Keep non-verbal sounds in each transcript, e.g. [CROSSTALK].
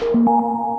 Música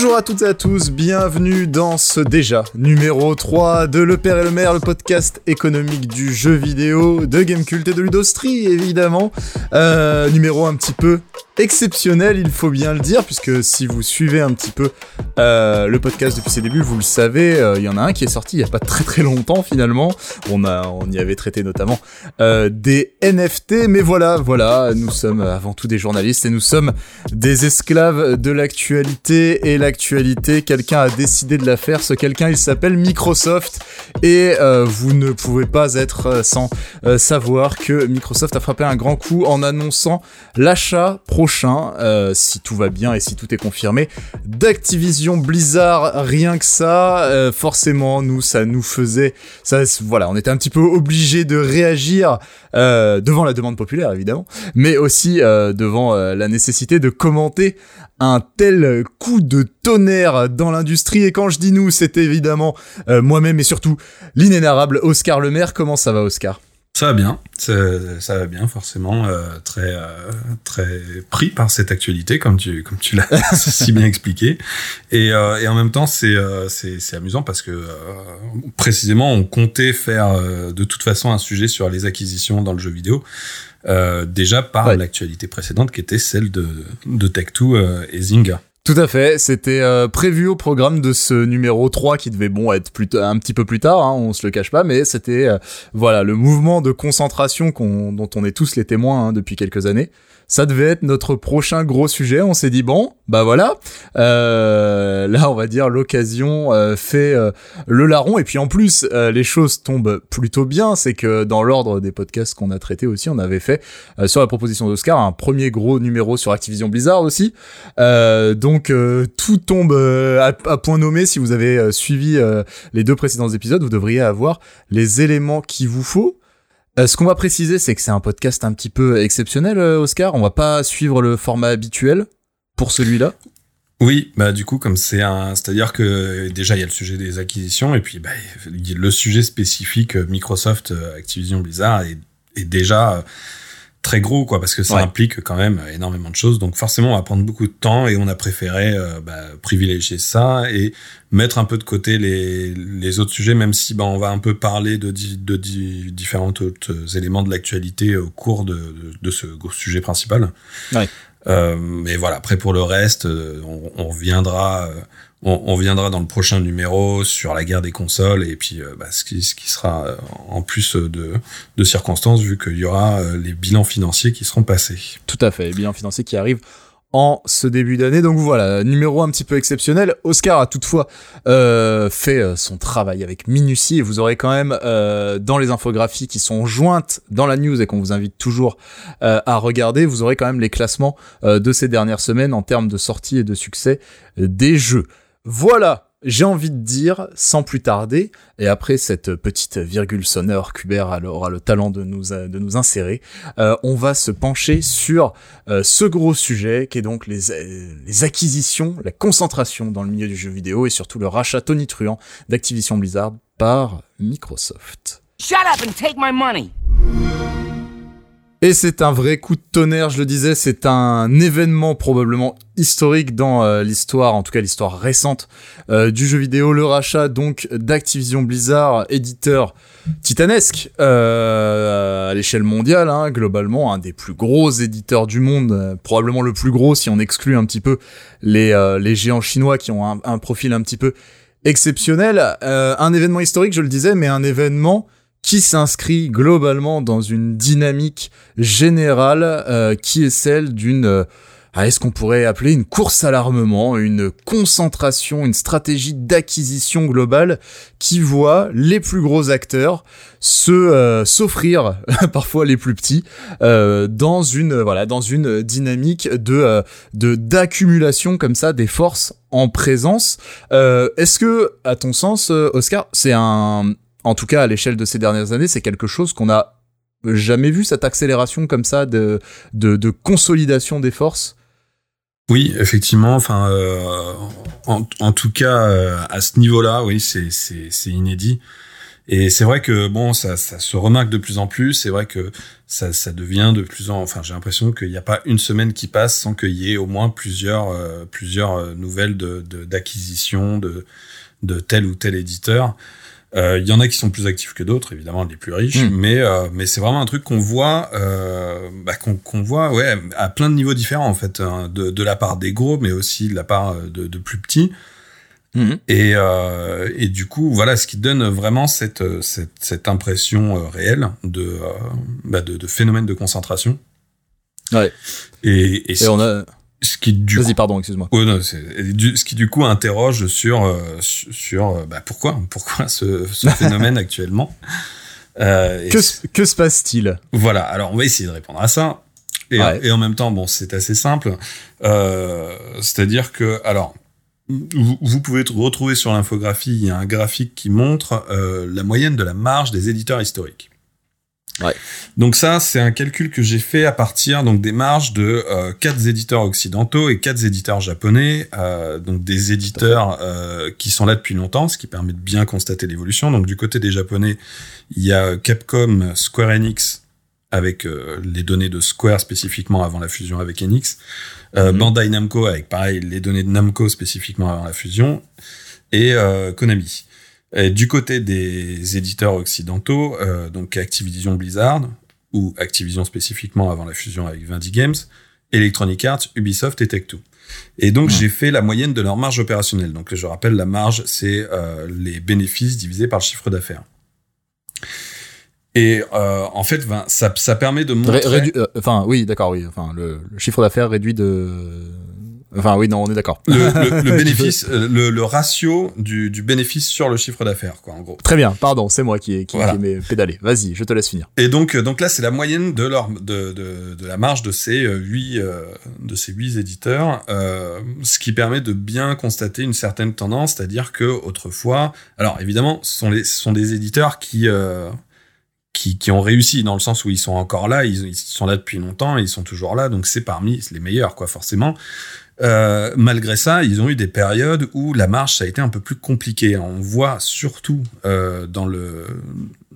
Bonjour à toutes et à tous, bienvenue dans ce déjà numéro 3 de Le Père et le Maire, le podcast économique du jeu vidéo, de Gamecult et de Ludostri évidemment. Euh, numéro un petit peu exceptionnel, il faut bien le dire, puisque si vous suivez un petit peu euh, le podcast depuis ses débuts, vous le savez, euh, il y en a un qui est sorti il y a pas très très longtemps finalement. On a, on y avait traité notamment des NFT, mais voilà, voilà, nous sommes avant tout des journalistes et nous sommes des esclaves de l'actualité et l'actualité, quelqu'un a décidé de la faire. Ce quelqu'un, il s'appelle Microsoft et vous ne pouvez pas être sans savoir que Microsoft a frappé un grand coup en annonçant l'achat prochain euh, si tout va bien et si tout est confirmé, d'Activision Blizzard. Rien que ça, euh, forcément, nous, ça nous faisait, ça, voilà, on était un petit peu obligé de réagir euh, devant la demande populaire, évidemment, mais aussi devant la nécessité de commenter un tel coup de tonnerre dans l'industrie. Et quand je dis nous, c'est évidemment moi-même et surtout l'inénarrable Oscar Lemaire. Comment ça va, Oscar? Ça va bien, ça, va bien forcément, euh, très euh, très pris par cette actualité comme tu comme tu l'as [LAUGHS] si bien expliqué, et, euh, et en même temps c'est c'est amusant parce que précisément on comptait faire de toute façon un sujet sur les acquisitions dans le jeu vidéo. déjà par l'actualité précédente qui était celle de, de Tech2 et Zynga. Tout à fait, c'était euh, prévu au programme de ce numéro 3 qui devait bon être plutôt un petit peu plus tard, hein, on se le cache pas, mais c'était euh, voilà le mouvement de concentration dont on est tous les témoins hein, depuis quelques années ça devait être notre prochain gros sujet. On s'est dit bon, bah voilà, euh, là on va dire l'occasion euh, fait euh, le larron et puis en plus les choses tombent plutôt bien. C'est que dans l'ordre des podcasts qu'on a traités aussi, on avait fait sur la proposition d'Oscar un premier gros numéro sur Activision Blizzard aussi. donc tout tombe à, à, point nommé. Si vous avez suivi les deux précédents épisodes, vous devriez avoir les éléments qu'il vous faut. Euh, ce qu'on va préciser, c'est que c'est un podcast un petit peu exceptionnel, euh, Oscar. On va pas suivre le format habituel pour celui-là. Oui, bah du coup comme c'est un, c'est-à-dire que déjà il y a le sujet des acquisitions et puis bah, le sujet spécifique euh, Microsoft Activision Blizzard est déjà très gros, quoi, parce que ça implique quand même énormément de choses. Donc forcément, on va prendre beaucoup de temps et on a préféré euh, bah, privilégier ça et mettre un peu de côté les, les autres sujets, même si bah, on va un peu parler de, de, différents autres éléments de l'actualité au cours de, de, ce sujet principal. Ouais. Euh, mais voilà, après pour le reste, euh, on, on reviendra on, on, viendra dans le prochain numéro sur la guerre des consoles et puis euh, bah, ce, qui, sera euh, en plus de, circonstances vu qu'il y aura euh, les bilans financiers qui seront passés. Tout à fait, les bilans financiers qui arrivent en ce début d'année. Donc voilà, numéro un petit peu exceptionnel. Oscar a toutefois fait son travail avec minutie et vous aurez quand même dans les infographies qui sont jointes dans la news et qu'on vous invite toujours à regarder, vous aurez quand même les classements de ces dernières semaines en termes de sortie et de succès des jeux. Voilà, j'ai envie de dire, sans plus tarder, et après cette petite virgule sonore qu'Hubert aura le talent de nous, nous insérer, euh, on va se pencher sur euh, ce gros sujet qui est donc les, les acquisitions, la concentration dans le milieu du jeu vidéo et surtout le rachat tonitruant d'Activision Blizzard par Microsoft. Shut up and take my money. Et c'est un vrai coup de tonnerre, je le disais, c'est un événement probablement historique dans euh, l'histoire, en tout cas l'histoire récente euh, du jeu vidéo, le rachat donc d'Activision Blizzard, éditeur titanesque euh, à l'échelle mondiale, hein, globalement un des plus gros éditeurs du monde, probablement le plus gros si on exclut un petit peu les, géants chinois qui ont un profil un petit peu exceptionnel. un événement historique, je le disais, mais un événement qui s'inscrit globalement dans une dynamique générale euh, qui est celle d'une euh, est-ce qu'on pourrait appeler une course à l'armement, une concentration, une stratégie d'acquisition globale qui voit les plus gros acteurs se euh, s'offrir [LAUGHS] parfois les plus petits dans une voilà dans une dynamique de de d'accumulation comme ça des forces en présence. est-ce que à ton sens Oscar, c'est un en tout cas à l'échelle de ces dernières années, c'est quelque chose qu'on a jamais vu cette accélération comme ça de, de, consolidation des forces. Oui, effectivement. Enfin, euh, en, tout cas, à ce niveau-là, oui, c'est c'est inédit. Et c'est vrai que bon, ça, se remarque de plus en plus. C'est vrai que ça, devient de plus en. Enfin, j'ai l'impression qu'il n'y a pas une semaine qui passe sans qu'il y ait au moins plusieurs, euh, plusieurs euh, nouvelles d'acquisition de, de, tel ou tel éditeur. Euh, il y en a qui sont plus actifs que d'autres, évidemment les plus riches, hmm. mais mais c'est vraiment un truc qu'on voit, bah, qu'on voit, ouais, à plein de niveaux différents en fait, hein, de, de la part des gros, mais aussi de la part de, de plus petits. Mhm. Et, euh, et du coup, voilà, ce qui donne vraiment cette, cette, cette impression euh, réelle de, euh, bah de, de, phénomène de concentration. Ouais. Et, et, on a. Ce qui du Vas-y, pardon, excuse-moi. Oh, non, du, ce qui du coup interroge sur euh, sur bah, pourquoi pourquoi ce, ce [LAUGHS] phénomène actuellement. Euh, que, que se passe-t-il? Voilà. Alors on va essayer de répondre à ça. Et, et en même temps, bon, c'est assez simple. Euh, C'est-à-dire que alors vous, pouvez retrouver sur l'infographie, il y a un graphique qui montre euh, la moyenne de la marge des éditeurs historiques. Ouais. Donc ça, c'est un calcul que j'ai fait à partir donc des marges de euh, quatre éditeurs occidentaux et quatre éditeurs japonais, euh, donc des éditeurs euh, qui sont là depuis longtemps, ce qui permet de bien constater l'évolution. Donc du côté des japonais, il y a Capcom, Square Enix avec euh, les données de Square spécifiquement avant la fusion avec Enix, euh, mhm. Bandai Namco avec pareil les données de Namco spécifiquement avant la fusion, et euh, Konami. Et du côté des éditeurs occidentaux, euh, donc Activision Blizzard, ou Activision spécifiquement avant la fusion avec Vindy Games, Electronic Arts, Ubisoft et Tech2. Et donc j'ai fait la moyenne de leur marge opérationnelle. Donc je rappelle, la marge, c'est euh, les bénéfices divisés par le chiffre d'affaires. Et euh, en fait, ben, ça, ça permet de montrer. Euh, enfin, oui, d'accord, oui. Enfin, le, le chiffre d'affaires réduit de. Enfin, oui, non, on est d'accord. Le, le, [LAUGHS] bénéfice, euh, le, le, ratio du, du, bénéfice sur le chiffre d'affaires, quoi, en gros. Très bien, pardon, c'est moi qui qui, voilà. pédalé. Vas-y, je te laisse finir. Et donc, euh, donc là, c'est la moyenne de leur, de, de, de, la marge de ces huit, de ces huit éditeurs, euh, ce qui permet de bien constater une certaine tendance, c'est-à-dire que autrefois, alors évidemment, ce sont les, ce sont des éditeurs qui qui, qui, ont réussi dans le sens où ils sont encore là, ils, ils sont là depuis longtemps, ils sont toujours là, donc c'est parmi les meilleurs, quoi, forcément. Euh, malgré ça, ils ont eu des périodes où la marche ça a été un peu plus compliqué. On voit surtout euh, dans le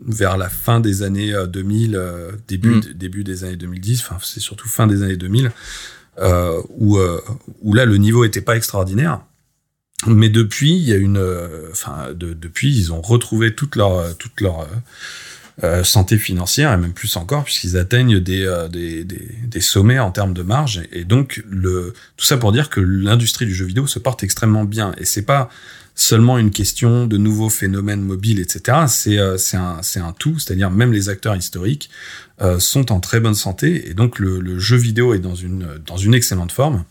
vers la fin des années 2000, euh, début mm. début des années 2010. Enfin, c'est surtout fin des années 2000 euh, où où là le niveau était pas extraordinaire. Mais depuis, il y a une, enfin, de, depuis, ils ont retrouvé toute leur toute leur euh, santé financière et même plus encore puisqu'ils atteignent des, euh, des, des, des, sommets en termes de marge. Et, donc le tout ça pour dire que l'industrie du jeu vidéo se porte extrêmement bien. Et c'est pas seulement une question de nouveaux phénomènes mobiles etc c'est euh, un c'est un tout. C'est-à-dire même les acteurs historiques euh, sont en très bonne santé. Et donc le, le jeu vidéo est dans une dans une excellente forme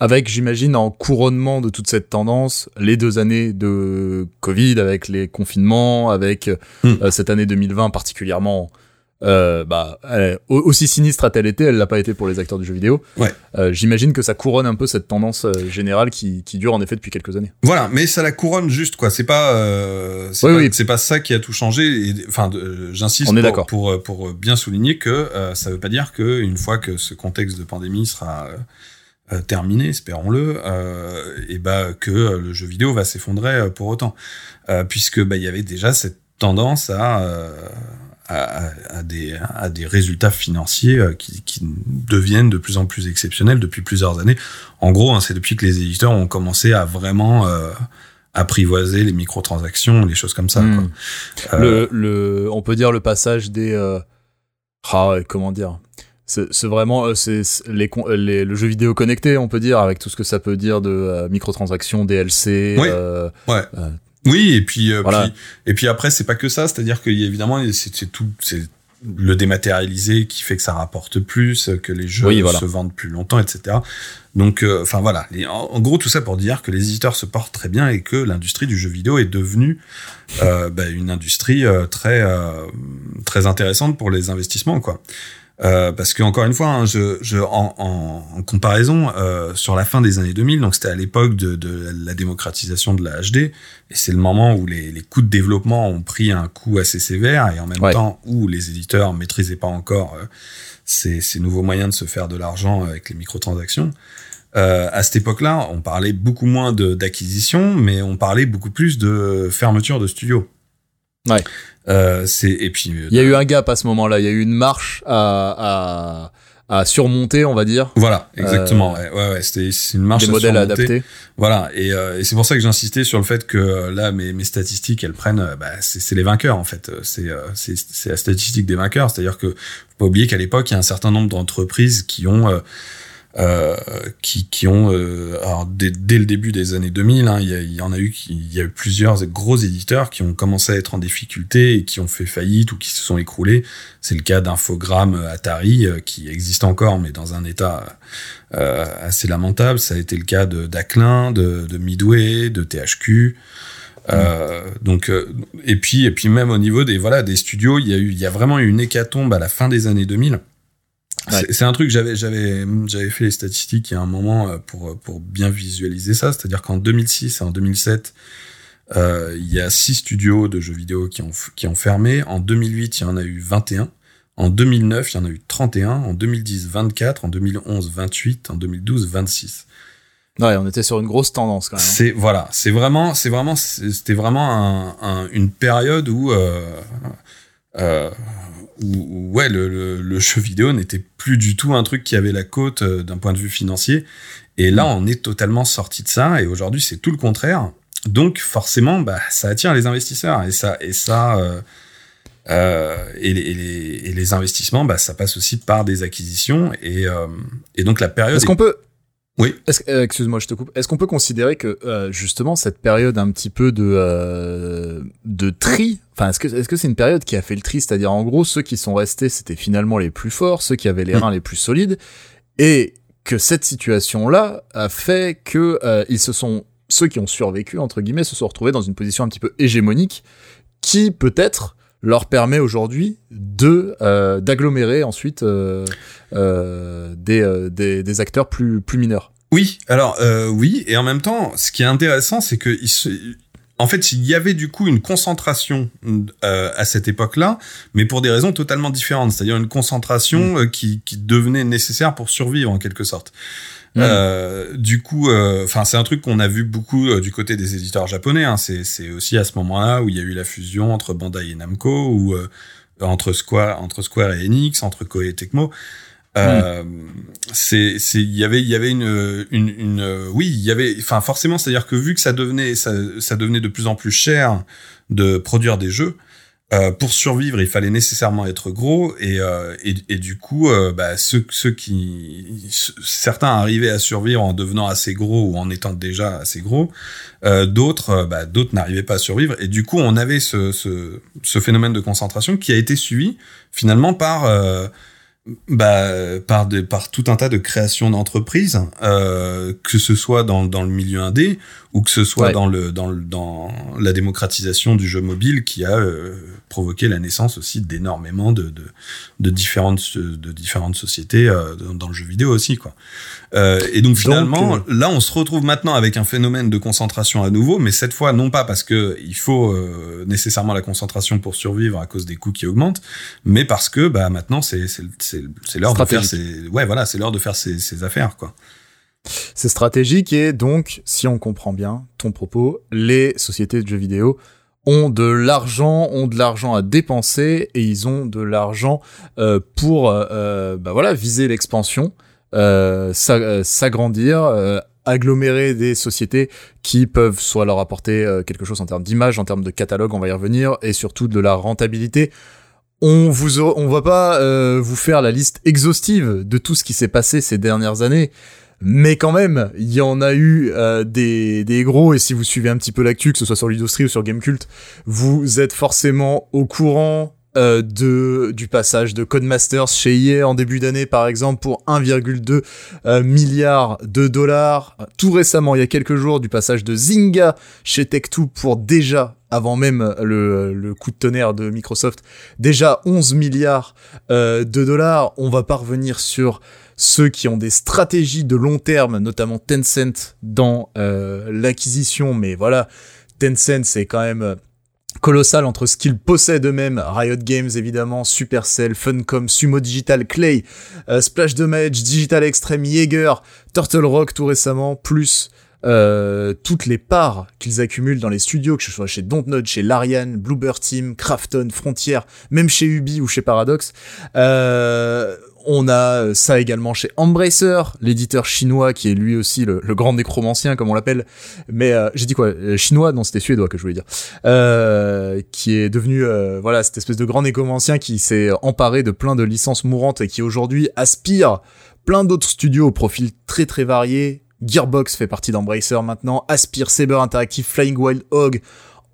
avec, j'imagine, en couronnement de toute cette tendance, les deux années de Covid, avec les confinements, avec hmm. euh, cette année 2020 particulièrement, euh, bah, aussi sinistre a-t-elle été, elle l'a pas été pour les acteurs du jeu vidéo. Ouais. Euh, j'imagine que ça couronne un peu cette tendance euh, générale qui, qui, dure en effet depuis quelques années. Voilà, mais ça la couronne juste quoi. C'est pas, euh, c'est oui, pas, pas, ça qui a tout changé. Enfin, j'insiste pour, pour, pour bien souligner que ça veut pas dire que une fois que ce contexte de pandémie sera euh, terminé, espérons-le, euh, et bah que le jeu vidéo va s'effondrer euh, pour autant, euh, puisque bah il y avait déjà cette tendance à, euh, à, à, des, à des résultats financiers qui, qui, deviennent de plus en plus exceptionnels depuis plusieurs années. En gros, hein, c'est depuis que les éditeurs ont commencé à vraiment apprivoiser les microtransactions, les choses comme ça. Hmm. Quoi. Le, le, on peut dire le passage des, ah, comment dire? C'est vraiment euh, c'est les, les, le jeu vidéo connecté on peut dire avec tout ce que ça peut dire de euh, microtransactions DLC oui. Euh, ouais. Euh, oui et puis, voilà. puis, et puis après c'est pas que ça c'est-à-dire que évidemment c'est tout c'est le dématérialisé qui fait que ça rapporte plus que les jeux oui, voilà. se vendent plus longtemps etc donc enfin voilà en, en, gros tout ça pour dire que les éditeurs se portent très bien et que l'industrie du jeu vidéo est devenue bah, une industrie très très intéressante pour les investissements quoi euh, parce que encore une fois, hein, je, je, en, en, en comparaison, euh, sur la fin des années 2000, donc c'était à l'époque de, de, la démocratisation de la HD, et c'est le moment où les, les coûts de développement ont pris un coup assez sévère, et en même ouais. temps où les éditeurs maîtrisaient pas encore euh, ces, ces, nouveaux moyens de se faire de l'argent avec les microtransactions. euh, à cette époque-là, on parlait beaucoup moins d'acquisition, mais on parlait beaucoup plus de fermeture de studio. Ouais. Euh, c'est et puis il y a eu un gap à ce moment-là. Il y a eu une marche à, à, à surmonter, on va dire. Voilà, exactement. Euh, ouais, ouais, c'était c'est une marche des modèles adaptés. Voilà, et, euh, et c'est pour ça que j'insistais sur le fait que euh, là, mes, mes statistiques, elles prennent, euh, bah, c'est les vainqueurs en fait. C'est c'est c'est la statistique des vainqueurs, c'est-à-dire que faut pas oublier qu'à l'époque, il y a un certain nombre d'entreprises qui ont euh, qui, qui ont, euh, alors dès, dès, le début des années 2000, hein, il, y il, y en a eu, il y a eu plusieurs gros éditeurs qui ont commencé à être en difficulté et qui ont fait faillite ou qui se sont écroulés. C'est le cas d'Infogrames Atari, euh, qui existe encore, mais dans un état euh, assez lamentable. Ça a été le cas de d'Aclin, de, de Midway, de THQ. Euh, donc et puis et puis même au niveau des voilà des studios, il y a eu il y a vraiment eu une hécatombe à la fin des années 2000 c'est un truc, j'avais, j'avais, j'avais fait les statistiques il y a un moment euh, pour, pour bien visualiser ça. C'est-à-dire qu'en 2006 et en 2007, euh, il y a six studios de jeux vidéo qui ont, qui ont fermé. En 2008, il y en a eu 21. En 2009, il y en a eu 31. En 2010, 24. En 2011, 28. En 2012, 26. Ouais, on était sur une grosse tendance quand même. Hein. C'est voilà, c'est vraiment, c'est vraiment, c'était vraiment un, un, une période où euh, euh, où, ouais, le, le, le, jeu vidéo n'était plus du tout un truc qui avait la côte euh, d'un point de vue financier. Et là, on est totalement sorti de ça. Et aujourd'hui, c'est tout le contraire. Donc, forcément, bah, ça attire les investisseurs. Et ça, et ça, euh, euh, et, les, et, les, et, les, investissements, bah, ça passe aussi par des acquisitions. Et, euh, et donc, la période. Est-ce qu'on peut oui. Euh, excuse-moi, je te coupe. Est-ce qu'on peut considérer que euh, justement cette période un petit peu de euh, de tri, enfin est-ce que est-ce que c'est une période qui a fait le tri, c'est-à-dire en gros ceux qui sont restés c'était finalement les plus forts, ceux qui avaient les mm. reins les plus solides, et que cette situation-là a fait que euh, ils se sont ceux qui ont survécu entre guillemets se sont retrouvés dans une position un petit peu hégémonique qui peut-être leur permet aujourd'hui de euh, d'agglomérer ensuite euh, euh, des, euh, des, des acteurs plus plus mineurs. Oui, alors euh, oui, et en même temps, ce qui est intéressant, c'est que il se, en fait, il y avait du coup une concentration euh, à cette époque-là, mais pour des raisons totalement différentes, c'est-à-dire une concentration mmh. qui, qui devenait nécessaire pour survivre en quelque sorte. Mmh. Euh, du coup, euh, enfin, c'est un truc qu'on a vu beaucoup euh, du côté des éditeurs japonais. Hein. C'est aussi à ce moment-là où il y a eu la fusion entre Bandai et Namco, ou euh, entre Square, entre Square et Enix, entre Koei et Tecmo. Euh, mmh. c'est c'est il y avait il y avait une une, une oui il y avait enfin forcément c'est à dire que vu que ça devenait ça, ça devenait de plus en plus cher de produire des jeux euh, pour survivre, il fallait nécessairement être gros et, euh, et, et, du coup, euh, bah, ceux, ceux qui certains arrivaient à survivre en devenant assez gros ou en étant déjà assez gros, euh, d'autres euh, bah, d'autres n'arrivaient pas à survivre et du coup, on avait ce, ce, ce, phénomène de concentration qui a été suivi finalement par bah, par, tout un tas de créations d'entreprises, euh, que ce soit dans, dans le milieu indé ou que ce soit ouais. dans, le, dans, le, dans la démocratisation du jeu mobile qui a euh, provoqué la naissance aussi d'énormément de, de, de, différentes, de différentes sociétés euh, dans le jeu vidéo aussi. Quoi. Euh, et donc finalement, donc, là, on se retrouve maintenant avec un phénomène de concentration à nouveau, mais cette fois, non pas parce que il faut euh, nécessairement la concentration pour survivre à cause des coûts qui augmentent, mais parce que bah, maintenant, c'est l'heure de faire ses... Ouais, voilà, l'heure de faire ses, ses affaires. quoi. C'est stratégique et donc, si on comprend bien ton propos, les sociétés de jeux vidéo ont de l'argent, ont de l'argent à dépenser et ils ont de l'argent euh, pour euh, bah voilà viser l'expansion, euh, s'agrandir, euh, agglomérer des sociétés qui peuvent soit leur apporter euh, quelque chose en termes d'image, en termes de catalogue, on va y revenir, et surtout de la rentabilité. On vous, on va pas euh, vous faire la liste exhaustive de tout ce qui s'est passé ces dernières années mais quand même, il y en a eu euh, des, des gros, et si vous suivez un petit peu l'actu, que ce soit sur Ludostri ou sur Gamecult, vous êtes forcément au courant euh, de du passage de Codemasters chez EA en début d'année par exemple pour 1,2 euh, milliard de dollars. Tout récemment, il y a quelques jours, du passage de Zynga chez Tech2 pour déjà avant même le, le coup de tonnerre de Microsoft, déjà 11 milliards euh, de dollars. On va pas revenir sur ceux qui ont des stratégies de long terme, notamment Tencent dans euh, l'acquisition, mais voilà, Tencent c'est quand même colossal entre ce qu'ils possèdent eux-mêmes, Riot Games évidemment, Supercell, Funcom, Sumo Digital, Clay, euh, Splash Damage, Digital Extreme, Jaeger, Turtle Rock tout récemment, plus euh, toutes les parts qu'ils accumulent dans les studios, que ce soit chez Dontnod, chez Larian, Bluebird Team, Krafton, Frontier, même chez Ubi ou chez Paradox. Euh, on a ça également chez Embracer, l'éditeur chinois qui est lui aussi le, grand nécromancien comme on l'appelle. Mais euh, j'ai dit quoi Chinois? Non, c'était suédois que je voulais dire. Euh, qui est devenu voilà cette espèce de grand nécromancien qui s'est emparé de plein de licences mourantes et qui aujourd'hui aspire plein d'autres studios au profil très très varié Gearbox fait partie d'Embracer maintenant, Aspire, Saber Interactive, Flying Wild Hog,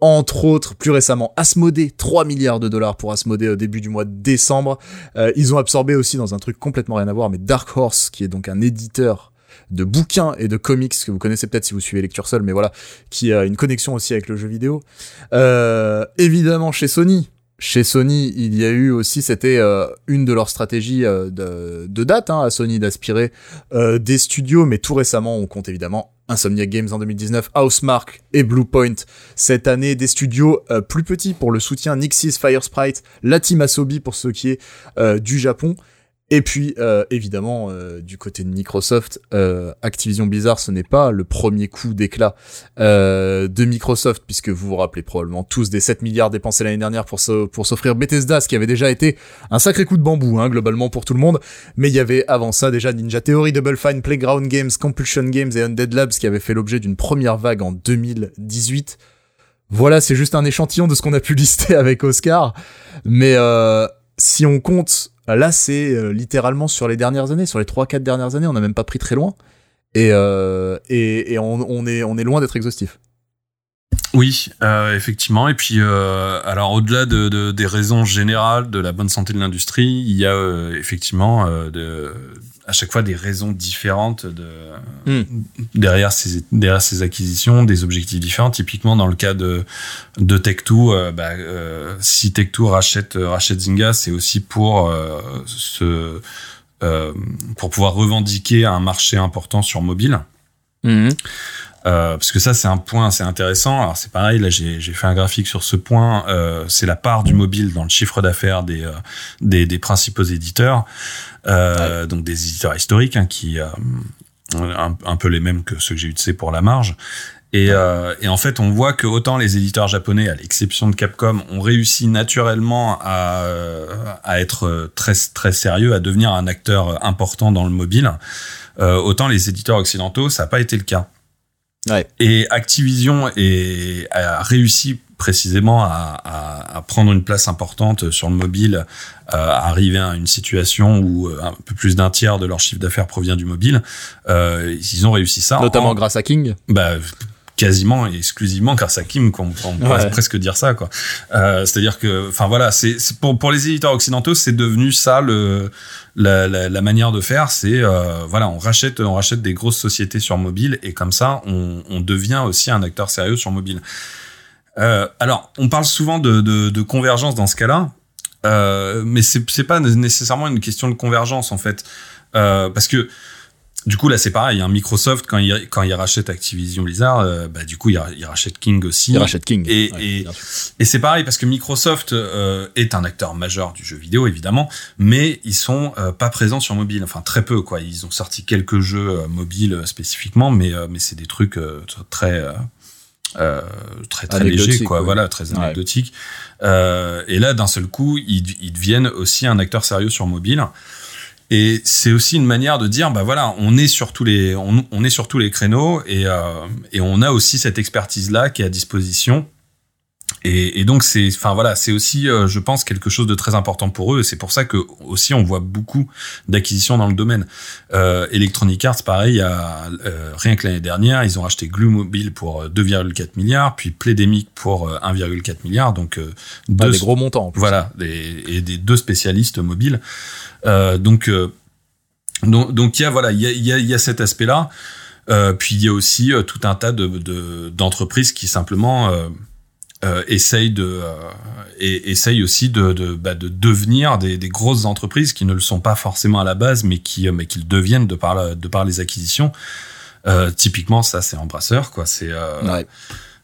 entre autres, plus récemment, Asmodee, 3 milliards de dollars pour Asmodee au début du mois de décembre. Euh, ils ont absorbé aussi dans un truc complètement rien à voir, mais Dark Horse, qui est donc un éditeur de bouquins et de comics que vous connaissez peut-être si vous suivez Lecture Seul, mais voilà, qui a une connexion aussi avec le jeu vidéo. Euh, évidemment chez Sony, chez Sony, il y a eu aussi, c'était euh, une de leurs stratégies euh, de, date hein, à Sony d'aspirer euh, des studios, mais tout récemment, on compte évidemment Insomniac Games en 2019, Housemark et Bluepoint cette année, des studios plus petits pour le soutien Nixis, Firesprite, la Team Asobi pour ce qui est du Japon, et puis, euh, évidemment, euh, du côté de Microsoft, euh, Activision Blizzard, ce n'est pas le premier coup d'éclat de Microsoft, puisque vous vous rappelez probablement tous des 7 milliards dépensés l'année dernière pour, pour s'offrir Bethesda, ce qui avait déjà été un sacré coup de bambou, hein, globalement pour tout le monde. Mais il y avait avant ça déjà Ninja Theory, Double Fine, Playground Games, Compulsion Games et Undead Labs qui avaient fait l'objet d'une première vague en 2018. Voilà, c'est juste un échantillon de ce qu'on a pu [LAUGHS] lister avec Oscar. Mais si on compte Là, c'est euh, littéralement sur les dernières années, sur les 3-4 dernières années, on n'a même pas pris très loin. Et, euh, on, est, loin d'être exhaustif. Oui, euh, effectivement. Et puis, alors au-delà de, des raisons générales de la bonne santé de l'industrie, il y a effectivement de, à chaque fois des raisons différentes de, hmm. derrière, ces, derrière ces acquisitions, des objectifs différents. Typiquement, dans le cas de, de Tech2, euh, bah, euh, si Tech2 rachète, euh, rachète Zynga, c'est aussi pour se, pour pouvoir revendiquer un marché important sur mobile. Hmm. Euh, parce que ça, c'est un point assez intéressant. Alors c'est pareil, là j'ai fait un graphique sur ce point. Euh, c'est la part du mobile dans le chiffre d'affaires des, euh, des, des principaux éditeurs, euh, donc des éditeurs historiques, hein, qui euh, un, un, peu les mêmes que ceux que j'ai utilisés pour la marge. Et, euh, et, en fait, on voit que autant les éditeurs japonais, à l'exception de Capcom, ont réussi naturellement à, à être très très sérieux, à devenir un acteur important dans le mobile. Euh, autant les éditeurs occidentaux, ça n'a pas été le cas. Et Activision est, a réussi précisément à, à, à, prendre une place importante sur le mobile, euh, à arriver à une situation où euh, un peu plus d'un tiers de leur chiffre d'affaires provient du mobile. Euh, ils ont réussi ça. Notamment grâce à King. Bah, quasiment et exclusivement grâce à Kim, qu'on on pourrait presque dire ça, quoi. Euh, C'est-à-dire que, enfin voilà, c'est pour pour les éditeurs occidentaux, c'est devenu ça le la, la, la manière de faire, c'est euh, voilà, on rachète on rachète des grosses sociétés sur mobile et comme ça, on, on devient aussi un acteur sérieux sur mobile. Euh, alors, on parle souvent de, de, de convergence dans ce cas-là, euh, mais c'est c'est pas nécessairement une question de convergence en fait, euh, parce que du coup, là, c'est pareil. Hein, Microsoft, quand il, quand il rachète Activision Blizzard, euh, bah, du coup, il, il, rachète King aussi. Il rachète King. Et, et, et c'est pareil parce que Microsoft euh, est un acteur majeur du jeu vidéo, évidemment, mais ils sont euh, pas présents sur mobile. Enfin, très peu, quoi. Ils ont sorti quelques jeux mobiles spécifiquement, mais, mais c'est des trucs très. Très très légers quoi. voilà très anecdotiques et là d'un seul coup ils, ils deviennent aussi un acteur sérieux sur mobile. Et c'est aussi une manière de dire, bah voilà, on est sur tous les, on, on est sur tous les créneaux et, euh, et on a aussi cette expertise là qui est à disposition. Et, et donc c'est, enfin voilà, c'est aussi, euh, je pense, quelque chose de très important pour eux. C'est pour ça que aussi on voit beaucoup d'acquisitions dans le domaine. Euh, Electronic Arts, pareil, a, euh, rien que l'année dernière, ils ont acheté Glue Mobile pour 2,4 milliards, puis Playдemic pour 1,4 milliard. Donc deux, des gros montants. En plus. Voilà, des, et des deux spécialistes mobiles. Euh, donc, euh, donc, donc, il y a voilà, il y a, il y a, y a cet aspect-là. Euh, puis il y a aussi tout un tas de d'entreprises qui simplement euh, essayent de et essayent aussi de de, bah, de devenir des, des, grosses entreprises qui ne le sont pas forcément à la base, mais qui mais qu'ils deviennent de par de par les acquisitions. typiquement, ça c'est Embrasseur, quoi. C'est Euh,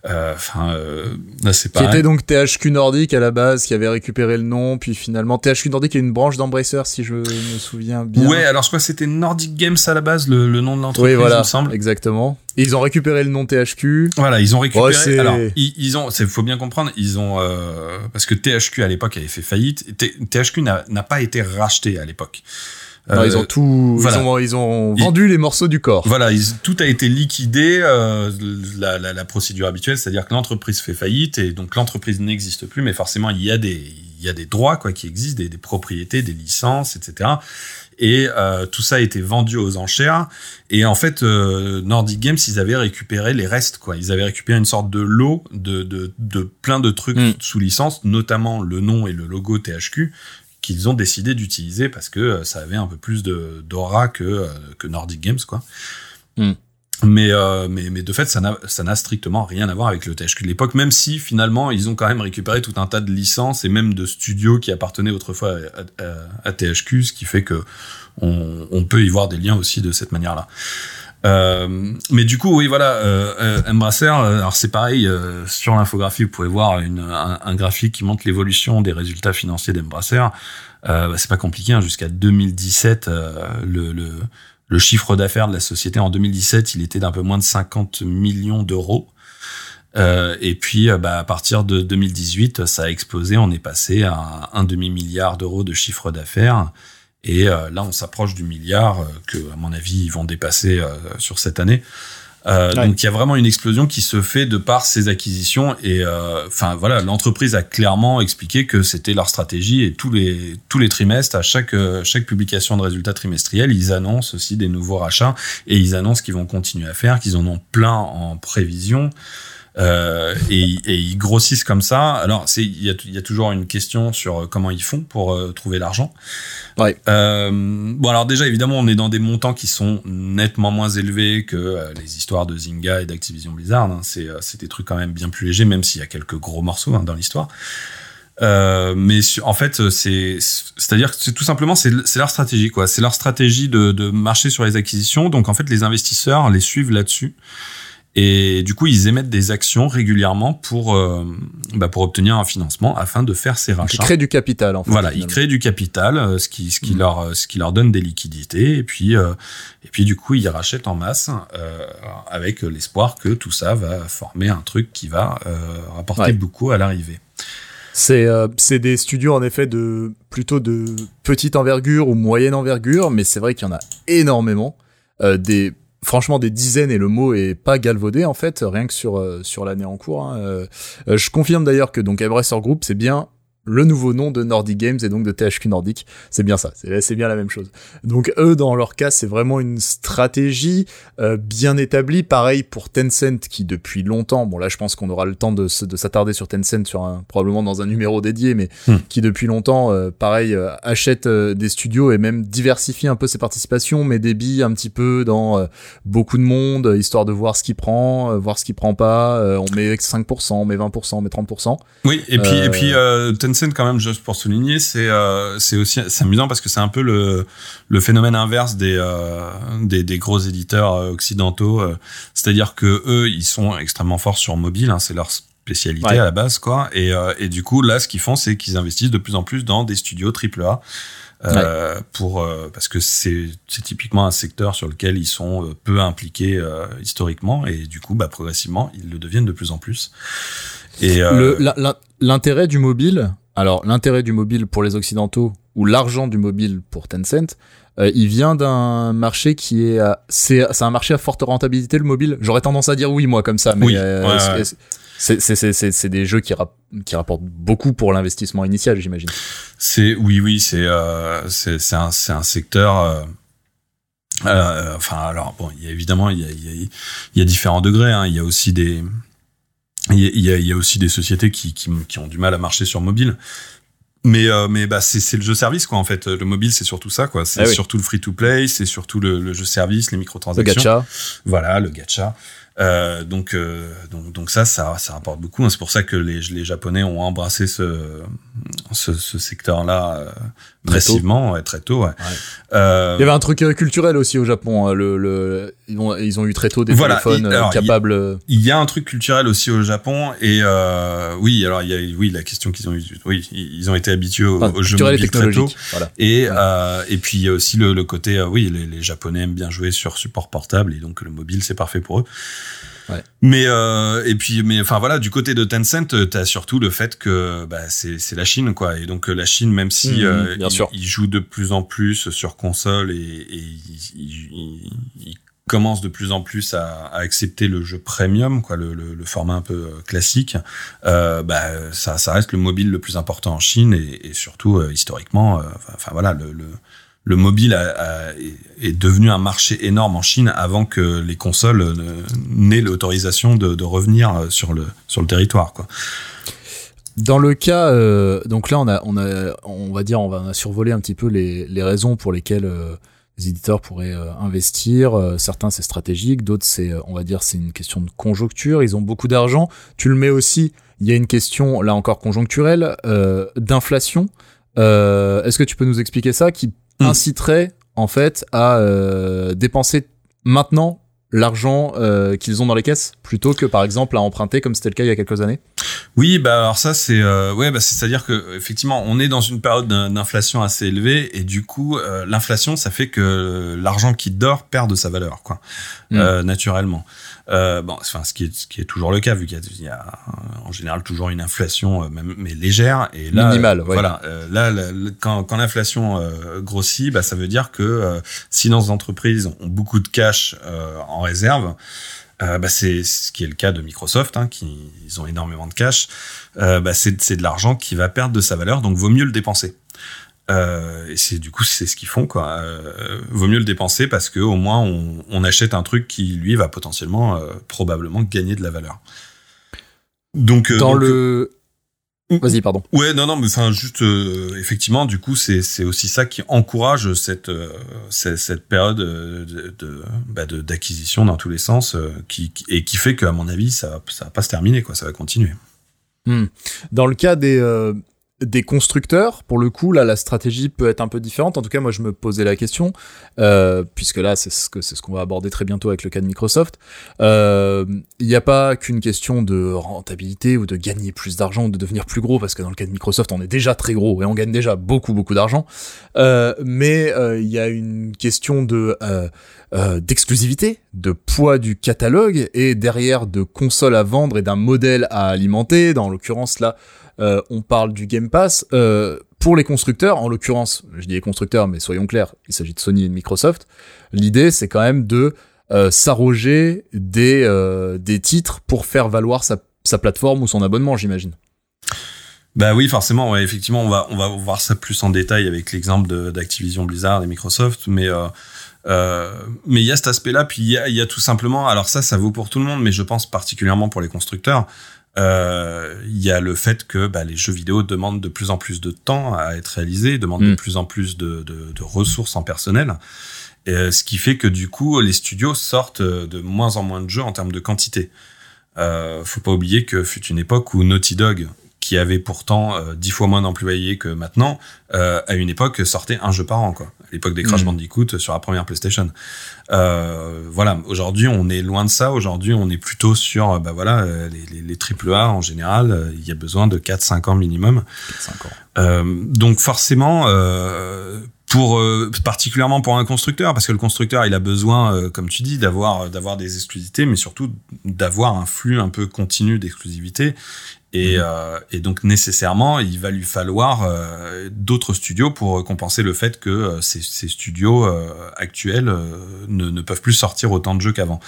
enfin, euh, c'est Qui était donc THQ Nordic à la base, qui avait récupéré le nom, puis finalement THQ Nordic est une branche d'Embracer, si je me souviens bien. Ouais, alors je crois que c'était Nordic Games à la base, le, le nom de l'entreprise, oui, voilà, il me semble. Exactement. Et ils ont récupéré le nom THQ. Voilà, ils ont récupéré. Ouais, alors, ils, ils ont, c'est faut bien comprendre, ils ont euh, parce que THQ à l'époque avait fait faillite. THQ n'a pas été racheté à l'époque. Non, ils ont tout, voilà. ils ont, ils ont vendu ils, les morceaux du corps. Voilà, ils, tout a été liquidé, euh, la, la, la, procédure habituelle, c'est-à-dire que l'entreprise fait faillite et donc l'entreprise n'existe plus, mais forcément il y a des, il y a des droits quoi qui existent, des, des propriétés, des licences, etc. Et euh, tout ça a été vendu aux enchères. Et en fait, euh, Nordic Games, ils avaient récupéré les restes, quoi. Ils avaient récupéré une sorte de lot de, de, de plein de trucs mm. sous licence, notamment le nom et le logo THQ qu'ils ont décidé d'utiliser parce que ça avait un peu plus de d'aura que que Nordic Games quoi. Mm. Mais, euh, mais mais de fait ça n'a strictement rien à voir avec le THQ de l'époque même si finalement ils ont quand même récupéré tout un tas de licences et même de studios qui appartenaient autrefois à, à, à THQ ce qui fait que on, on peut y voir des liens aussi de cette manière là. Euh, mais du coup, oui, voilà, euh, euh, Embracer, alors c'est pareil, euh, sur l'infographie, vous pouvez voir une, un, graphique qui montre l'évolution des résultats financiers d'Embracer. Euh, bah, c'est pas compliqué, hein, jusqu'à 2017, le, le, le, chiffre d'affaires de la société en 2017, il était d'un peu moins de 50 millions d'euros. et puis, bah, à partir de 2018, ça a explosé. On est passé à un demi milliard d'euros de chiffre d'affaires. Et euh, là, on s'approche du milliard euh, que, à mon avis, ils vont dépasser euh, sur cette année. Euh, ouais. Donc il y a vraiment une explosion qui se fait de par ces acquisitions et enfin voilà l'entreprise a clairement expliqué que c'était leur stratégie et tous les tous les trimestres à chaque chaque publication de résultats trimestriels ils annoncent aussi des nouveaux rachats et ils annoncent qu'ils vont continuer à faire qu'ils en ont plein en prévision. Euh, et, et, ils grossissent comme ça. Alors, c'est il y a, y a, toujours une question sur comment ils font pour euh, trouver l'argent. Ouais. Euh, bon, alors déjà, évidemment, on est dans des montants qui sont nettement moins élevés que euh, les histoires de Zynga et d'Activision Blizzard. Hein. C'est c'est des trucs quand même bien plus légers, même s'il y a quelques gros morceaux hein, dans l'histoire. Euh, mais en fait, c'est c'est-à-dire que c'est tout simplement c'est leur stratégie quoi. C'est leur stratégie de, de marcher sur les acquisitions. Donc en fait, les investisseurs les suivent là-dessus. Et du coup, ils émettent des actions régulièrement pour euh, bah, pour obtenir un financement afin de faire ces rachats. Ils créent du capital en fait. Voilà, ils créent du capital, euh, ce qui ce qui mmh. leur ce qui leur donne des liquidités et puis euh, et puis du coup ils rachètent en masse euh, avec l'espoir que tout ça va former un truc qui va euh, rapporter ouais. beaucoup à l'arrivée. C'est euh, c'est des studios en effet de plutôt de petite envergure ou moyenne envergure, mais c'est vrai qu'il y en a énormément. Euh, des franchement des dizaines et le mot est pas galvaudé en fait rien que sur euh, sur l'année en cours hein. euh, je confirme d'ailleurs que donc Embracer Group c'est bien le nouveau nom de Nordic Games et donc de THQ Nordic. C'est bien ça, c'est bien la même chose. Donc eux, dans leur cas, c'est vraiment une stratégie euh, bien établie. Pareil pour Tencent qui depuis longtemps, bon là je pense qu'on aura le temps de, de s'attarder sur Tencent sur un, probablement dans un numéro dédié, mais hmm. qui depuis longtemps, euh, pareil, euh, achète des studios et même diversifie un peu ses participations, met des billes un petit peu dans euh, beaucoup de monde, histoire de voir ce qu'il prend, voir ce qu'il prend pas. on met 5%, on met 20%, on met 30%. Oui, et puis, et puis Tencent quand même juste pour souligner c'est euh, c'est aussi c'est amusant parce que c'est un peu le le phénomène inverse des euh, des, des, gros éditeurs occidentaux euh, c'est-à-dire que eux ils sont extrêmement forts sur mobile hein, c'est leur spécialité ouais. à la base quoi et euh, et du coup là ce qu'ils font c'est qu'ils investissent de plus en plus dans des studios AAA euh, ouais. pour euh, parce que c'est c'est typiquement un secteur sur lequel ils sont euh, peu impliqués euh, historiquement et du coup bah progressivement ils le deviennent de plus en plus et l'intérêt du mobile alors l'intérêt du mobile pour les occidentaux ou l'argent du mobile pour Tencent euh, il vient d'un marché qui est c'est c'est un marché à forte rentabilité le mobile. J'aurais tendance à dire oui moi comme ça mais oui, euh, ouais, c'est c'est c'est c'est des jeux qui rap qui rapportent beaucoup pour l'investissement initial j'imagine. C'est oui oui c'est euh, c'est c'est un c'est un secteur euh... Euh, enfin alors bon il y a évidemment il y a il y a, il y a différents degrés hein. il y a aussi des il y, a, il y a aussi des sociétés qui, qui, qui, ont du mal à marcher sur mobile. Mais euh, mais bah c'est le jeu service quoi en fait. Le mobile c'est surtout ça quoi. C'est ah oui. surtout le free to play c'est surtout le, le, jeu service les microtransactions. Le gacha. Voilà le gacha Euh, donc, euh, donc, donc ça, ça, ça rapporte beaucoup. C'est pour ça que les, les Japonais ont embrassé ce, ce, ce secteur-là euh, massivement, ouais, très tôt. Ouais. Euh, il y avait un truc euh, culturel aussi au Japon. Hein, le, le, ils, ont, ils ont eu très tôt des Voilà, téléphones euh, alors, capables. Il y a un truc culturel aussi au Japon et euh, oui, alors il y a oui la question qu'ils ont eu, oui, ils ont été habitués au- enfin, aux jeux culturel et mobiles très tôt. Voilà. Et, euh, et puis il y a aussi le, le côté, euh, oui, les, les Japonais aiment bien jouer sur support portable et donc le mobile c'est parfait pour eux. Ouais. Mais euh, et puis mais enfin voilà du côté de Tencent euh, t'as surtout le fait que bah, c'est c'est la Chine quoi et donc euh, la Chine même si Mhm, euh, bien il, sûr. il joue de plus en plus sur console et, et il, il- il- il commence de plus en plus à, à accepter le jeu premium quoi le, le, le format un peu euh, classique euh, bah ça ça reste le mobile le plus important en Chine et, et surtout euh, historiquement euh, enfin enfin, voilà le, le le mobile est- devenu un marché énorme en Chine avant que les consoles n'aient l'autorisation de, revenir euh, sur le sur le territoire quoi. Dans le cas, euh, donc là, on a, on a, on va dire, on va survolé un petit peu les, les raisons pour lesquelles euh, les éditeurs pourraient euh, investir. Certains, c'est stratégique, d'autres, c'est, on va dire, c'est une question de conjoncture. Ils ont beaucoup d'argent. Tu le mets aussi. Il y a une question, là encore conjoncturelle, d'inflation. Est-ce que tu peux nous expliquer ça, qui Mm. inciterait en fait à euh, dépenser maintenant l'argent euh, qu'ils ont dans les caisses plutôt que par exemple à emprunter comme c'était le cas il y a quelques années? Oui, bah alors ça c'est euh, ouais, bah c'est à dire que effectivement on est dans une période d'in- d'inflation assez élevée et du coup euh, l'inflation ça fait que l'argent qui dort perd de sa valeur quoi, Mm. euh, naturellement. Euh, bon, enfin ce qui est ce qui est toujours le cas vu qu'il y y a, en général toujours une inflation euh, même mais légère et là Minimale, euh, ouais. voilà euh, là quand quand l'inflation euh, grossit bah ça veut dire que euh, si les entreprises ont beaucoup de cash euh, en réserve euh, bah c'est ce qui est le cas de Microsoft, hein, qui ils ont énormément de cash. Euh, bah c'est c'est de l'argent qui va perdre de sa valeur, donc vaut mieux le dépenser. Euh, et c'est du coup c'est ce qu'ils font quoi. Euh, vaut mieux le dépenser parce que au moins on, on achète un truc qui lui va potentiellement euh, probablement gagner de la valeur. Donc dans donc, le vas-y pardon Ouais, non, non, mais enfin, juste, effectivement, du coup, c'est c'est aussi ça qui encourage cette cette, cette période de de- bah, de- d'acquisition dans tous les sens, qui, et qui fait qu'à mon avis, ça ça va pas se terminer, quoi, ça va continuer. Dans le cas des, des constructeurs, pour le coup, là, la stratégie peut être un peu différente. En tout cas, moi, je me posais la question, euh, puisque là, c'est ce que c'est ce qu'on va aborder très bientôt avec le cas de Microsoft. Euh, Il n'y a pas qu'une question de rentabilité ou de gagner plus d'argent ou de devenir plus gros, parce que dans le cas de Microsoft, on est déjà très gros et on gagne déjà beaucoup, beaucoup d'argent. Euh, mais euh, il y a une question de euh, d'exclusivité, de poids du catalogue et derrière de consoles à vendre et d'un modèle à alimenter. Dans l'occurrence là, euh, on parle du Game Pass. Euh, pour les constructeurs, en l'occurrence, je dis les constructeurs, mais soyons clairs, il s'agit de Sony et de Microsoft. L'idée, c'est quand même de euh, s'arroger des euh, des titres pour faire valoir sa sa plateforme ou son abonnement, j'imagine. Bah oui, forcément, ouais, effectivement, on va on va voir ça plus en détail avec l'exemple d'Activision Blizzard et Microsoft, mais euh, euh, mais il y a cet aspect-là, puis il y a, y a tout simplement, alors ça, ça vaut pour tout le monde, mais je pense particulièrement pour les constructeurs. Euh, Il y a le fait que bah, les jeux vidéo demandent de plus en plus de temps à être réalisés, demandent de Mm. plus en plus de, de, de ressources en personnel. Et, euh, ce qui fait que du coup, les studios sortent euh, de moins en moins de jeux en termes de quantité. Euh, faut pas oublier que fut une époque où Naughty Dog, qui avait pourtant euh, dix fois moins d'employés que maintenant, euh, à une époque sortait un jeu par an, quoi. À l'époque des Crash Mhm. Bandicoot sur la première PlayStation. Euh, voilà. Aujourd'hui, on est loin de ça. Aujourd'hui, on est plutôt sur, bah voilà, les, les, triple A en général. Il y a besoin de 4-5 ans minimum. 5 ans. Donc forcément, pour euh, particulièrement pour un constructeur, parce que le constructeur il a besoin, euh, comme tu dis, d'avoir d'avoir des exclusivités, mais surtout d'avoir un flux un peu continu d'exclusivité. Et, Mhm. euh, et donc nécessairement, il va lui falloir euh, d'autres studios pour compenser le fait que euh, ces, ces studios euh, actuels euh, ne, ne peuvent plus sortir autant de jeux qu'avant.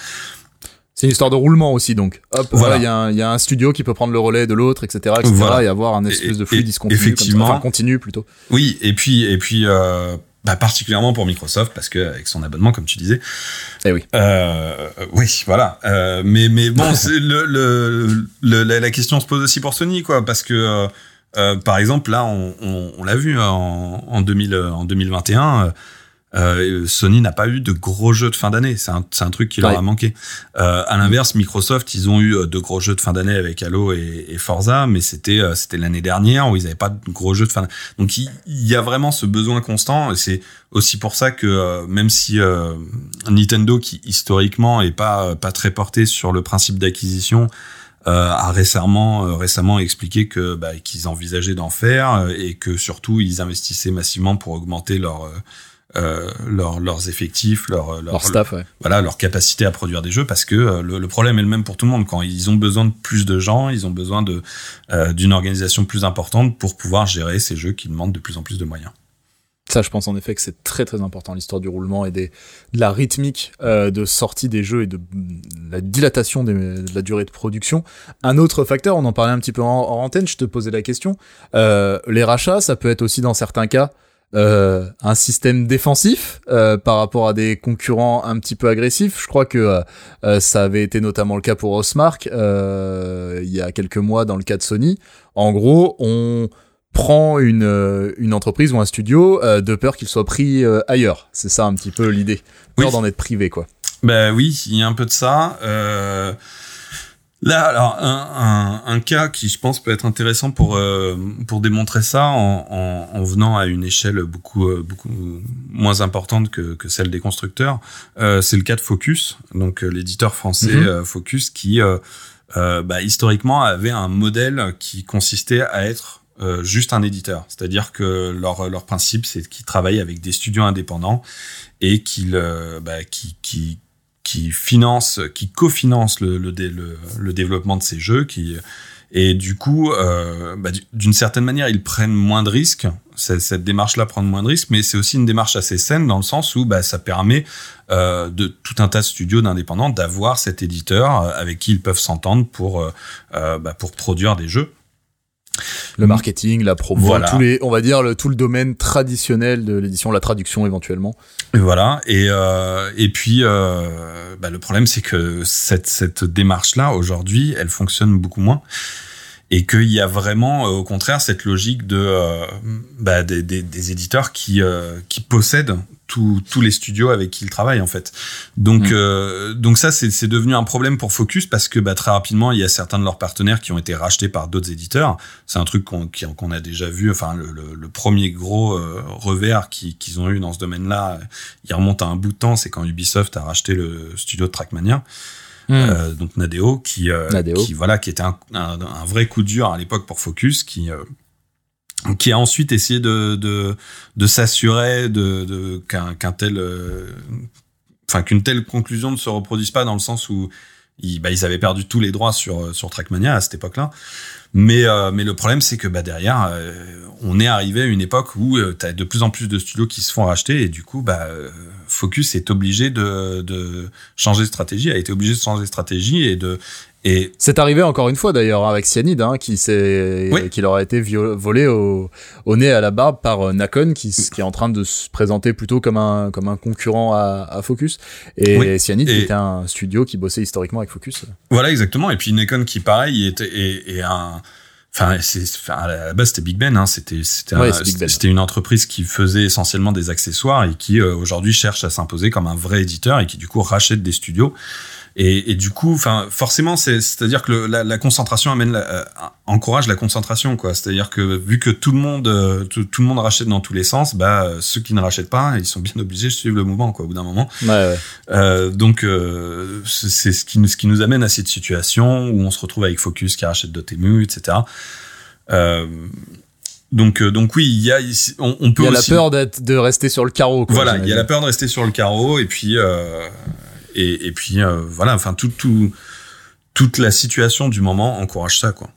C'est une histoire de roulement aussi, donc. Hop, Voilà. voilà, il y, a un- il y a un studio qui peut prendre le relais de l'autre, etc., etc., Voilà. et avoir un espèce de flux et- discontinu. effectivement. Enfin, continu plutôt. Oui, et puis et puis euh, bah, particulièrement pour Microsoft parce que avec son abonnement, comme tu disais. Eh oui. Euh, oui, voilà. Euh, mais mais bon, [LAUGHS] c'est le, le, le- la, la question se pose aussi pour Sony, quoi, parce que euh, euh, par exemple là, on, on, on l'a vu hein, en, en 2000, euh, en 2021. Euh, Sony n'a pas eu de gros jeux de fin d'année. C'est un, un truc qui leur a manqué. Euh, à l'inverse, Microsoft, ils ont eu euh, de gros jeux de fin d'année avec Halo et, et Forza, mais c'était euh, c'était l'année dernière où ils n'avaient pas de gros jeux de fin. d'année. Donc il, il, y a vraiment ce besoin constant. Et c'est aussi pour ça que euh, même si Nintendo, qui historiquement est pas pas très porté sur le principe d'acquisition, a récemment récemment expliqué que bah, qu'ils envisageaient d'en faire et que surtout ils investissaient massivement pour augmenter leur euh, leur, leurs effectifs, leur, leur, staff, voilà, leur capacité à produire des jeux, parce que euh, le, le, problème est le même pour tout le monde. Quand ils ont besoin de plus de gens, ils ont besoin de euh, d'une organisation plus importante pour pouvoir gérer ces jeux qui demandent de plus en plus de moyens. Ça, je pense en effet que c'est très très important l'histoire du roulement et des, de la rythmique euh, de sortie des jeux et de, la dilatation des, de la durée de production. Un autre facteur, on en parlait un petit peu en, en antenne, je te posais la question. Euh, les rachats, ça peut être aussi dans certains cas euh, un système défensif euh, par rapport à des concurrents un petit peu agressifs. Je crois que euh, ça avait été notamment le cas pour Osmark il y a quelques mois dans le cas de Sony. En gros, on prend une, une entreprise ou un studio de peur qu'il soit pris ailleurs. C'est ça un petit peu l'idée. Peur d'en être privé, quoi. Ben oui, il y a un peu de ça. Euh, Là, alors un, un, un, cas qui je pense peut être intéressant pour euh, pour démontrer ça en, en, en, venant à une échelle beaucoup euh, beaucoup moins importante que, que celle des constructeurs, euh, c'est le cas de Focus, donc euh, l'éditeur français mhm. Focus qui bah, historiquement avait un modèle qui consistait à être juste un éditeur, c'est-à-dire que leur leur principe c'est qu'ils travaillent avec des studios indépendants et qu'ils bah, qui, qui qui finance, qui cofinancent le, le, le, le, développement de ces jeux, qui et du coup, euh, bah, d'une certaine manière, ils prennent moins de risques. Cette démarche-là prend moins de risques, mais c'est aussi une démarche assez saine dans le sens où bah, ça permet euh, de tout un tas de studios d'indépendants d'avoir cet éditeur euh, avec qui ils peuvent s'entendre pour euh, bah, pour produire des jeux. Le marketing, la promo, voilà. tous les, on va dire le, tout le domaine traditionnel de l'édition, la traduction éventuellement. Et voilà. Et euh, et puis euh, bah, le problème c'est que cette cette démarche là aujourd'hui, elle fonctionne beaucoup moins et qu'il y a vraiment, euh, au contraire, cette logique de euh, bah, des, des, des, éditeurs qui euh, qui possèdent tous les studios avec qui ils travaillent en fait. Donc mmh. euh, donc ça c'est devenu un problème pour Focus parce que bah, très rapidement il y a certains de leurs partenaires qui ont été rachetés par d'autres éditeurs. C'est un truc qu'on qu'on a déjà vu. Enfin le, le, le premier gros euh, revers qu'ils ont eu dans ce domaine-là, il remonte à un bout de temps, c'est quand Ubisoft a racheté le studio de Trackmania. Mmh. Euh, donc Nadeo qui euh, Nadeo. qui voilà qui était un, un, un, vrai coup dur à l'époque pour Focus qui euh, qui a ensuite essayé de de, de s'assurer de, de qu'un qu'un tel euh, enfin qu'une telle conclusion ne se reproduise pas dans le sens où ils, bah, ils avaient perdu tous les droits sur sur Trackmania à cette époque-là. Mais, euh, mais le problème, c'est que bah, derrière, euh, on est arrivé à une époque où euh, de plus en plus de studios qui se font racheter et du coup, bah, Focus est obligé de, de changer de stratégie, a été obligé de changer de stratégie et de, et c'est arrivé encore une fois d'ailleurs avec Cyanide, hein, qui s'est, oui. qui leur a été volé au, au, nez à la barbe par euh, Nakon, qui, qui, est en train de se présenter plutôt comme un comme un concurrent à, à Focus. Et oui. Cyanide, et... qui était un studio qui bossait historiquement avec Focus. Voilà, exactement. Et puis Nakon, qui pareil, était et, et un Enfin, enfin, à la base, c'était Big Ben. Hein. C'était, c'était, ouais, ben. c'était une entreprise qui faisait essentiellement des accessoires et qui euh, aujourd'hui cherche à s'imposer comme un vrai éditeur et qui du coup rachète des studios. Et, et, du coup, enfin, forcément, c'est, c'est-à-dire que le, la, la, concentration amène, la, euh, encourage la concentration, quoi. C'est-à-dire que vu que tout le monde, euh, tout, tout, le monde rachète dans tous les sens, bah, ceux qui ne rachètent pas, ils sont bien obligés de suivre le mouvement, quoi, au bout d'un moment. Ouais, ouais. Euh, donc, euh, c'est ce qui, ce qui nous amène à cette situation où on se retrouve avec Focus qui rachète Dotemu, etc. Euh, donc, euh, donc oui, il y a, on, on peut. Il y a aussi... la peur d'être, de rester sur le carreau. Quoi, voilà, il y a la peur de rester sur le carreau, et puis, euh, et, puis euh, voilà, enfin tout, tout, toute la situation du moment encourage ça, quoi.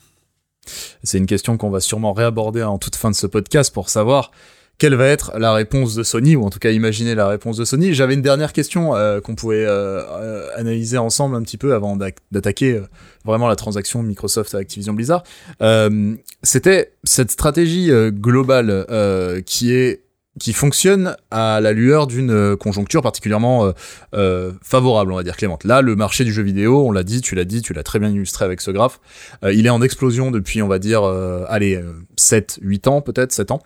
C'est une question qu'on va sûrement réaborder en toute fin de ce podcast pour savoir quelle va être la réponse de Sony, ou en tout cas imaginer la réponse de Sony. J'avais une dernière question euh, qu'on pouvait euh, analyser ensemble un petit peu avant d'attaquer vraiment la transaction Microsoft à Activision Blizzard. C'était cette stratégie globale qui est qui fonctionne à la lueur d'une euh, conjoncture particulièrement euh, euh, favorable, on va dire Clément. Là, le marché du jeu vidéo, on l'a dit, tu l'as dit, tu l'as très bien illustré avec ce graphe, il est en explosion depuis, on va dire, allez, 7, 8 ans peut-être, 7 ans.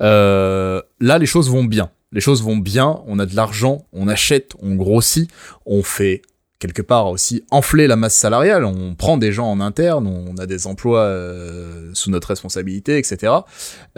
là, les choses vont bien. les choses vont bien, on a de l'argent, on achète, on grossit, on fait quelque part aussi enfler la masse salariale. On prend des gens en interne, on a des emplois euh, sous notre responsabilité, etc.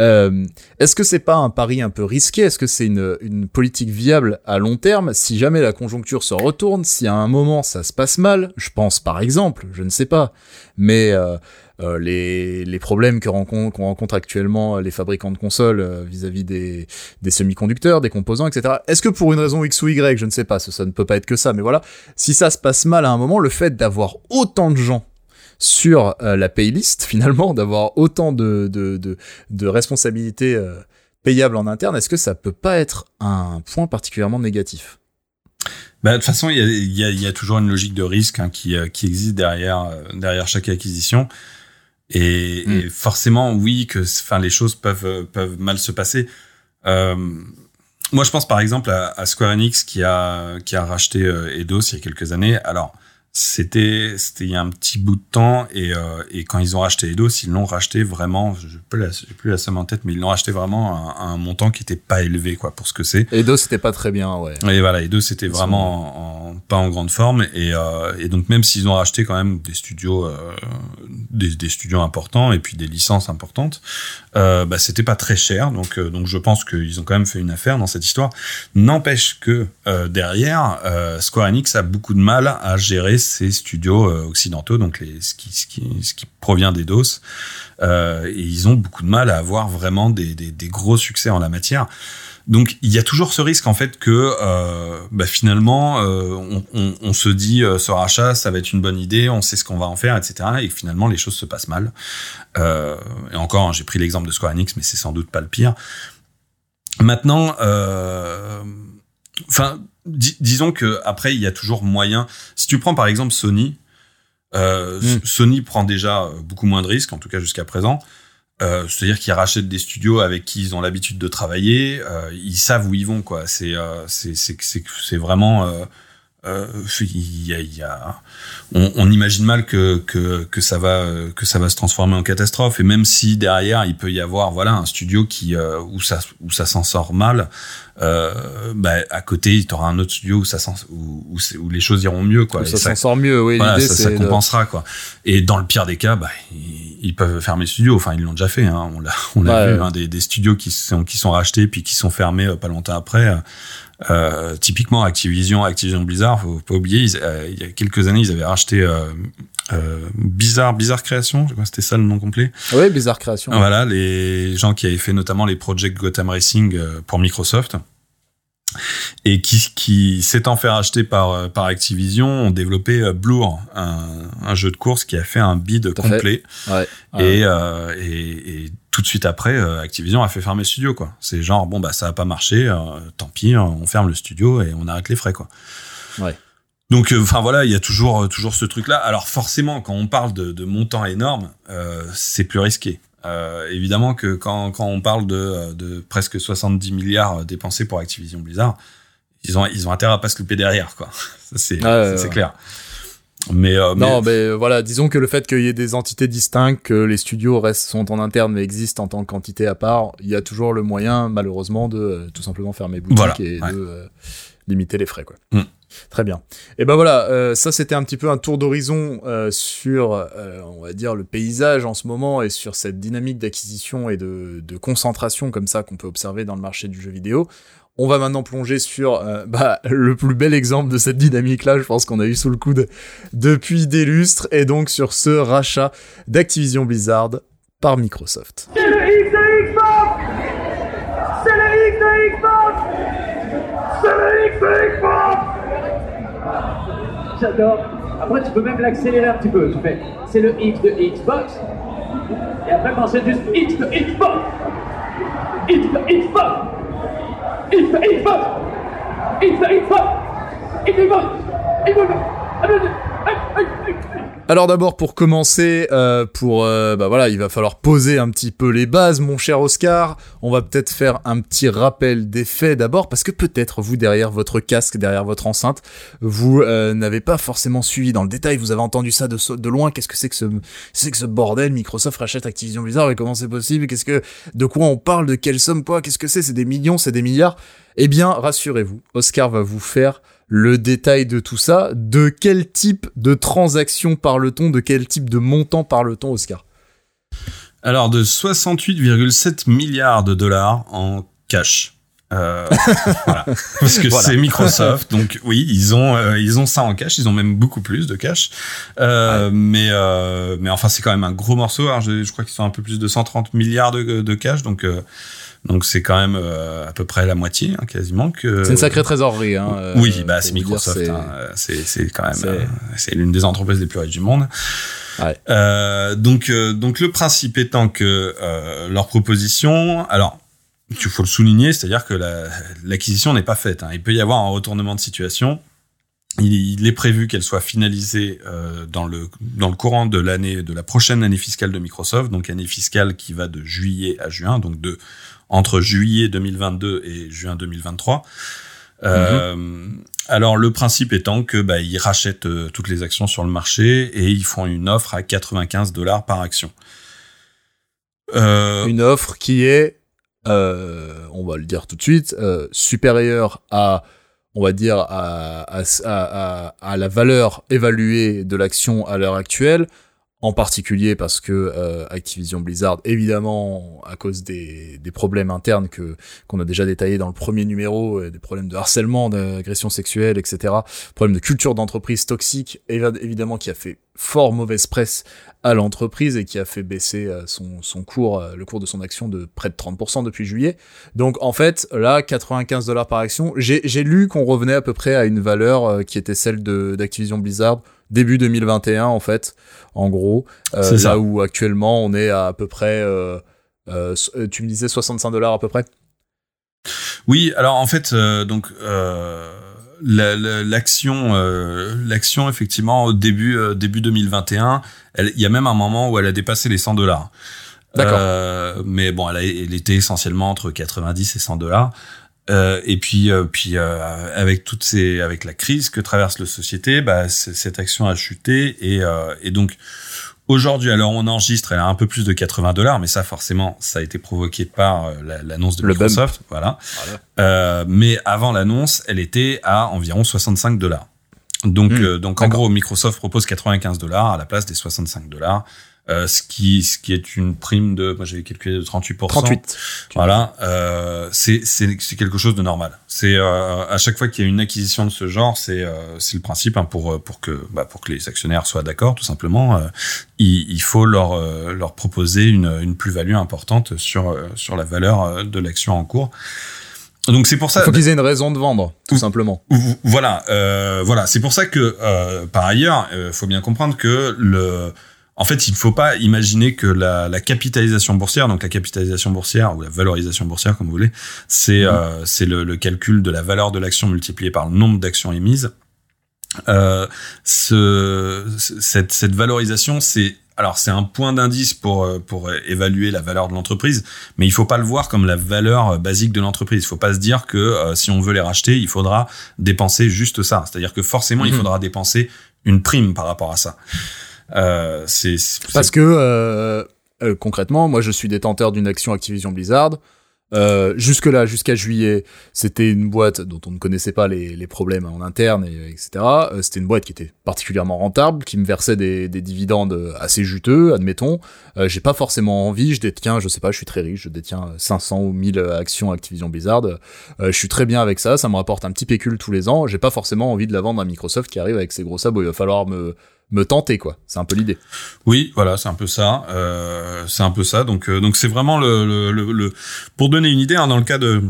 Euh, Est-ce que c'est pas un pari un peu risqué? Est-ce que c'est une, une politique viable à long terme? Si jamais la conjoncture se retourne, si à un moment ça se passe mal, je pense par exemple, je ne sais pas, mais euh, euh, les, les problèmes que rencontre, qu'on rencontre actuellement les fabricants de consoles euh, vis-à-vis des, des semi-conducteurs, des composants, etc. Est-ce que pour une raison X ou Y, je ne sais pas, ça, ça ne peut pas être que ça, mais voilà, si ça se passe mal à un moment, le fait d'avoir autant de gens sur euh, la paylist, [LAUGHS] finalement, d'avoir autant de, de, de, de responsabilités euh, payables en interne, est-ce que ça peut pas être un point particulièrement négatif? Bah, de toute façon, il y a, y, a, y a, toujours une logique de risque hein, qui, qui existe derrière, derrière chaque acquisition. Et, mm. et, forcément, oui, que enfin les choses peuvent peuvent mal se passer. Euh, moi, je pense par exemple à, à, Square Enix qui a qui a racheté euh, Eidos il y a quelques années. Alors, c'était c'était il y a un petit bout de temps et, euh, et quand ils ont racheté Eidos, ils l'ont racheté vraiment, je n'ai plus, la, somme en tête, mais ils l'ont racheté vraiment à, un montant qui était pas élevé quoi pour ce que c'est. Eidos c'était pas très bien, ouais. Et voilà, Eidos c'était vraiment en, en, pas en grande forme et, euh, et donc même s'ils ont racheté quand même des studios euh, des, des, studios importants et puis des licences importantes, bah c'était pas très cher donc donc je pense qu'ils ont quand même fait une affaire dans cette histoire. N'empêche que derrière Square Enix a beaucoup de mal à gérer ces studios euh, occidentaux, donc les, ce, qui, ce, provient des DOS. Euh, et ils ont beaucoup de mal à avoir vraiment des, gros succès en la matière. Donc il y a toujours ce risque en fait que euh, bah, finalement on, se dit ce rachat ça va être une bonne idée, on sait ce qu'on va en faire, etc. Et finalement les choses se passent mal. Et encore, hein, j'ai pris l'exemple de Square Enix, mais c'est sans doute pas le pire. Maintenant, enfin dis, disons que après il y a toujours moyen. Si tu prends par exemple Sony, euh, mm. Sony prend déjà beaucoup moins de risques, en tout cas jusqu'à présent. Euh, C'est-à-dire qu'ils rachètent des studios avec qui ils ont l'habitude de travailler. Euh, ils savent où ils vont, quoi. C'est euh, c'est vraiment euh, il y a, il y a on, on, imagine mal que, que, que ça va que ça va se transformer en catastrophe et même si derrière il peut y avoir voilà un studio qui euh, où ça où ça s'en sort mal euh, bah, à côté il aura un autre studio où ça où, où, où, les choses iront mieux quoi où ça s'en sort mieux oui voilà, ça, ça compensera de... quoi et dans le pire des cas bah, ils, ils peuvent fermer le studio enfin ils l'ont déjà fait hein. on l'a on a ouais, vu ouais. Hein, des, des studios qui sont qui sont rachetés puis qui sont fermés pas longtemps après euh, typiquement Activision, Activision Blizzard, faut pas oublier, ils, euh, il y a quelques années, ils avaient racheté euh, euh Bizarre, Bizarre Création, je crois que c'était ça le nom complet. Oui, Bizarre Création. Voilà, les gens qui avaient fait notamment les Project Gotham Racing euh, pour Microsoft et qui, qui s'étant fait racheter par, par Activision, ont développé Blur, un, un, jeu de course qui a fait un bid complet. Ouais. Et, euh, et, et, tout de suite après, Activision a fait fermer le studio. quoi. C'est genre, bon, bah ça a pas marché, euh, tant pis, on ferme le studio et on arrête les frais. quoi. Ouais. Donc, enfin voilà, il y a toujours toujours ce truc-là. Alors forcément, quand on parle de, de montants énormes, euh, c'est plus risqué. Euh, évidemment que quand, quand on parle de, de presque 70 milliards dépensés pour Activision Blizzard, ils ont ils ont intérêt à pas se louper derrière, quoi. [LAUGHS] C'est ouais, ouais. clair. Mais, euh, non, mais... mais... voilà, disons que le fait qu'il y ait des entités distinctes, que les studios restent sont en interne mais existent en tant qu'entité à part, il y a toujours le moyen, malheureusement, de euh, tout simplement fermer boutique voilà, et ouais. de euh, limiter les frais, quoi. Mm. Très bien. Et ben voilà, euh, ça c'était un petit peu un tour d'horizon euh, sur, euh, on va dire, le paysage en ce moment et sur cette dynamique d'acquisition et de, concentration comme ça qu'on peut observer dans le marché du jeu vidéo. On va maintenant plonger sur [LAUGHS] bah, le plus bel exemple de cette dynamique-là, je pense qu'on a eu sous le coude depuis des lustres, et donc sur ce rachat d'Activision Blizzard par Microsoft. C'est le X de Xbox C'est le X de Xbox C'est le X de Xbox Après, tu peux même l'accélérer un petit peu. Tu fais, c'est le X de Xbox. Et après, quand c'est juste X de Xbox. X de Xbox. X de Xbox. X de Xbox. X de Xbox. X de Xbox. Alors d'abord pour commencer, euh, pour euh, bah voilà, il va falloir poser un petit peu les bases, mon cher Oscar. On va peut-être faire un petit rappel des faits d'abord, parce que peut-être vous derrière votre casque, derrière votre enceinte, vous euh, n'avez pas forcément suivi dans le détail. Vous avez entendu ça de, loin. Qu'est-ce que c'est que ce, que ce bordel? Microsoft rachète Activision Blizzard et comment c'est possible? Qu'est-ce que, de quoi on parle? De quelle somme? Quoi? Qu'est-ce que c'est? C'est des millions C'est des milliards? Eh bien, rassurez-vous, Oscar va vous faire le détail de tout ça. De quel type de transaction parle-t-on De quel type de montant parle-t-on, Oscar? Alors, de 68,7 milliards de dollars en cash. Euh, [LAUGHS] voilà. Parce que Voilà. c'est Microsoft, donc oui, ils ont euh, ils ont ça en cash, ils ont même beaucoup plus de cash. Euh, Mais euh, mais enfin c'est quand même un gros morceau. Alors, je, je crois qu'ils sont un peu plus de 130 milliards de, de cash, donc euh, donc c'est quand même euh, à peu près la moitié, hein, quasiment que. C'est une sacrée trésorerie. Hein, euh, oui, bah c'est Microsoft. c'est- hein, euh, quand même c'est- l'une des entreprises les plus riches du monde. Ouais. Euh, donc donc le principe étant que leur proposition, alors il faut le souligner, c'est-à-dire que la- l'acquisition n'est pas faite. hein. Il peut y avoir un retournement de situation. Il, il est prévu qu'elle soit finalisée dans le dans le courant de l'année de la prochaine année fiscale de Microsoft, donc année fiscale qui va de juillet à juin, donc de entre juillet 2022 et juin 2023. Euh, alors le principe étant que bah, ils rachètent euh, toutes les actions sur le marché et ils font une offre à 95 dollars par action. Euh, Une offre qui est, on va le dire tout de suite, supérieure à, on va dire, à, à, à, à- à la valeur évaluée de l'action à l'heure actuelle, en particulier parce que euh, Activision Blizzard, évidemment, à cause des, des problèmes internes que qu'on a déjà détaillés dans le premier numéro, euh, des problèmes de harcèlement, d'agression sexuelle, etc., problème de culture d'entreprise toxique, évi- évidemment, qui a fait fort mauvaise presse à l'entreprise et qui a fait baisser euh, son, son cours, le cours de son action de près de 30% depuis juillet. Donc en fait, là, 95 dollars par action. J'ai lu qu'on revenait à peu près à une valeur qui était celle d'Activision Blizzard début 2021 en fait, en gros. Euh, C'est ça. là où actuellement on est à à peu près, euh, euh, euh, tu me disais 65 dollars à peu près? Oui, alors en fait, donc la- la- l'action, l'action effectivement au début début 2021, elle- il y a même un moment où elle a dépassé les 100 dollars. D'accord. Mais bon, elle, a- elle était essentiellement entre 90 et 100 dollars. Euh, et puis, euh, puis euh, avec toutes ces, avec la crise que traverse la société, bah, cette action a chuté et, euh, et donc aujourd'hui, alors on enregistre, elle a un peu plus de 80 dollars, mais ça forcément, ça a été provoqué par euh, la- l'annonce de Le. Microsoft, voilà. Voilà. Euh, mais avant l'annonce, elle était à environ 65 dollars. Donc, euh, donc en gros, Microsoft propose 95 dollars à la place des 65 dollars, euh, ce qui, ce qui est une prime de, moi j'avais calculé de 38%. 38. Voilà, euh, c'est c'est c'est quelque chose de normal. C'est euh, à chaque fois qu'il y a une acquisition de ce genre, c'est euh, c'est le principe hein, pour euh, pour que bah, pour que les actionnaires soient d'accord, tout simplement. euh, il, il faut leur euh, leur proposer une une plus-value importante sur euh, sur la valeur euh, de l'action en cours. Donc c'est pour ça. Il faut qu'ils aient une raison de vendre, tout simplement. Vo- Voilà, euh, voilà. C'est pour ça que, euh, par ailleurs, il faut bien comprendre que le, en fait, il ne faut pas imaginer que la, la capitalisation boursière, donc la capitalisation boursière ou la valorisation boursière, comme vous voulez, c'est Mhm. euh, c'est le, le calcul de la valeur de l'action multipliée par le nombre d'actions émises. Euh, ce, cette, cette valorisation, c'est alors c'est un point d'indice pour euh, pour évaluer la valeur de l'entreprise, mais il faut pas le voir comme la valeur euh, basique de l'entreprise. Il faut pas se dire que euh, si on veut les racheter, il faudra dépenser juste ça. C'est-à-dire que forcément, il Mhm. faudra dépenser une prime par rapport à ça. Euh, c'est Parce que euh, euh, concrètement, moi je suis détenteur d'une action Activision Blizzard. Euh, jusque là, jusqu'à juillet, c'était une boîte dont on ne connaissait pas les, les problèmes en interne, et, etc. Euh, c'était une boîte qui était particulièrement rentable, qui me versait des, des dividendes assez juteux, admettons. Euh, J'ai pas forcément envie, je détiens, je sais pas, je suis très riche, je détiens 500 ou 1000 actions Activision Blizzard. Euh, je suis très bien avec ça, ça me rapporte un petit pécule tous les ans. J'ai pas forcément envie de la vendre à Microsoft qui arrive avec ses gros sabots. Il va falloir me me tenter quoi. C'est un peu l'idée. Oui, voilà, c'est un peu ça. Euh, c'est un peu ça. Donc, euh, donc c'est vraiment le, le, le, le- pour donner une idée hein, dans le cas de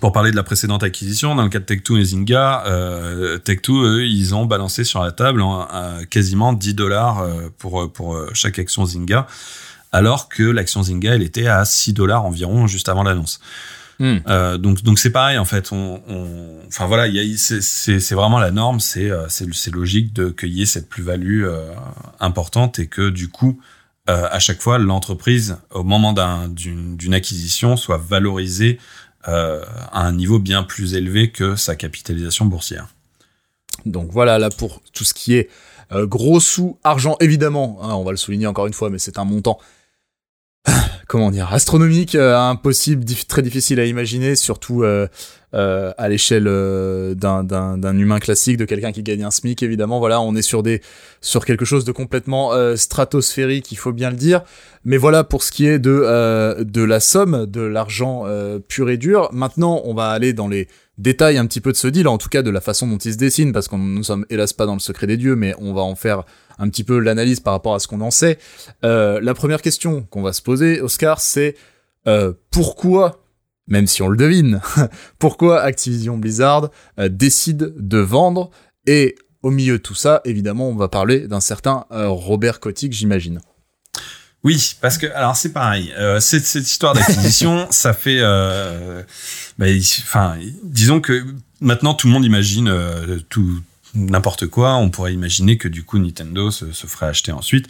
pour parler de la précédente acquisition, dans le cas de Tech2 et Zynga, euh, Tech2, eux, ils ont balancé sur la table en- à quasiment 10 dollars euh, pour, pour euh, chaque action Zynga, alors que l'action Zynga, elle était à 6 dollars environ juste avant l'annonce. Hmm. Euh, donc donc c'est pareil en fait. On, on enfin voilà, c'est c'est vraiment la norme. C'est euh, c'est logique de qu'il cette plus-value euh, importante et que du coup euh, à chaque fois l'entreprise au moment d'une acquisition soit valorisée à un niveau bien plus élevé que sa capitalisation boursière. Donc voilà là pour tout ce qui est gros sous argent évidemment. Hein, on va le souligner encore une fois, mais c'est un montant comment dire, astronomique, euh, impossible, très difficile à imaginer, surtout euh, euh, à l'échelle d'un humain classique, de quelqu'un qui gagne un SMIC, évidemment. Voilà, on est sur des sur quelque chose de complètement stratosphérique, il faut bien le dire. Mais voilà pour ce qui est de de la somme, de l'argent pur et dur. Maintenant, on va aller dans les détails un petit peu de ce deal, en tout cas de la façon dont il se dessine, parce qu'on nous sommes hélas pas dans le secret des dieux, mais on va en faire un petit peu l'analyse par rapport à ce qu'on en sait. Euh, la première question qu'on va se poser, Oscar, c'est euh, pourquoi, même si on le devine, [LAUGHS] pourquoi Activision Blizzard euh, décide de vendre? Et au milieu de tout ça, évidemment, on va parler d'un certain Robert Kotick, j'imagine. Oui, parce que alors c'est pareil. cette, cette histoire d'acquisition, [LAUGHS] ça fait, bah, enfin, disons que maintenant tout le monde imagine tout n'importe quoi, on pourrait imaginer que du coup Nintendo se, ferait acheter ensuite.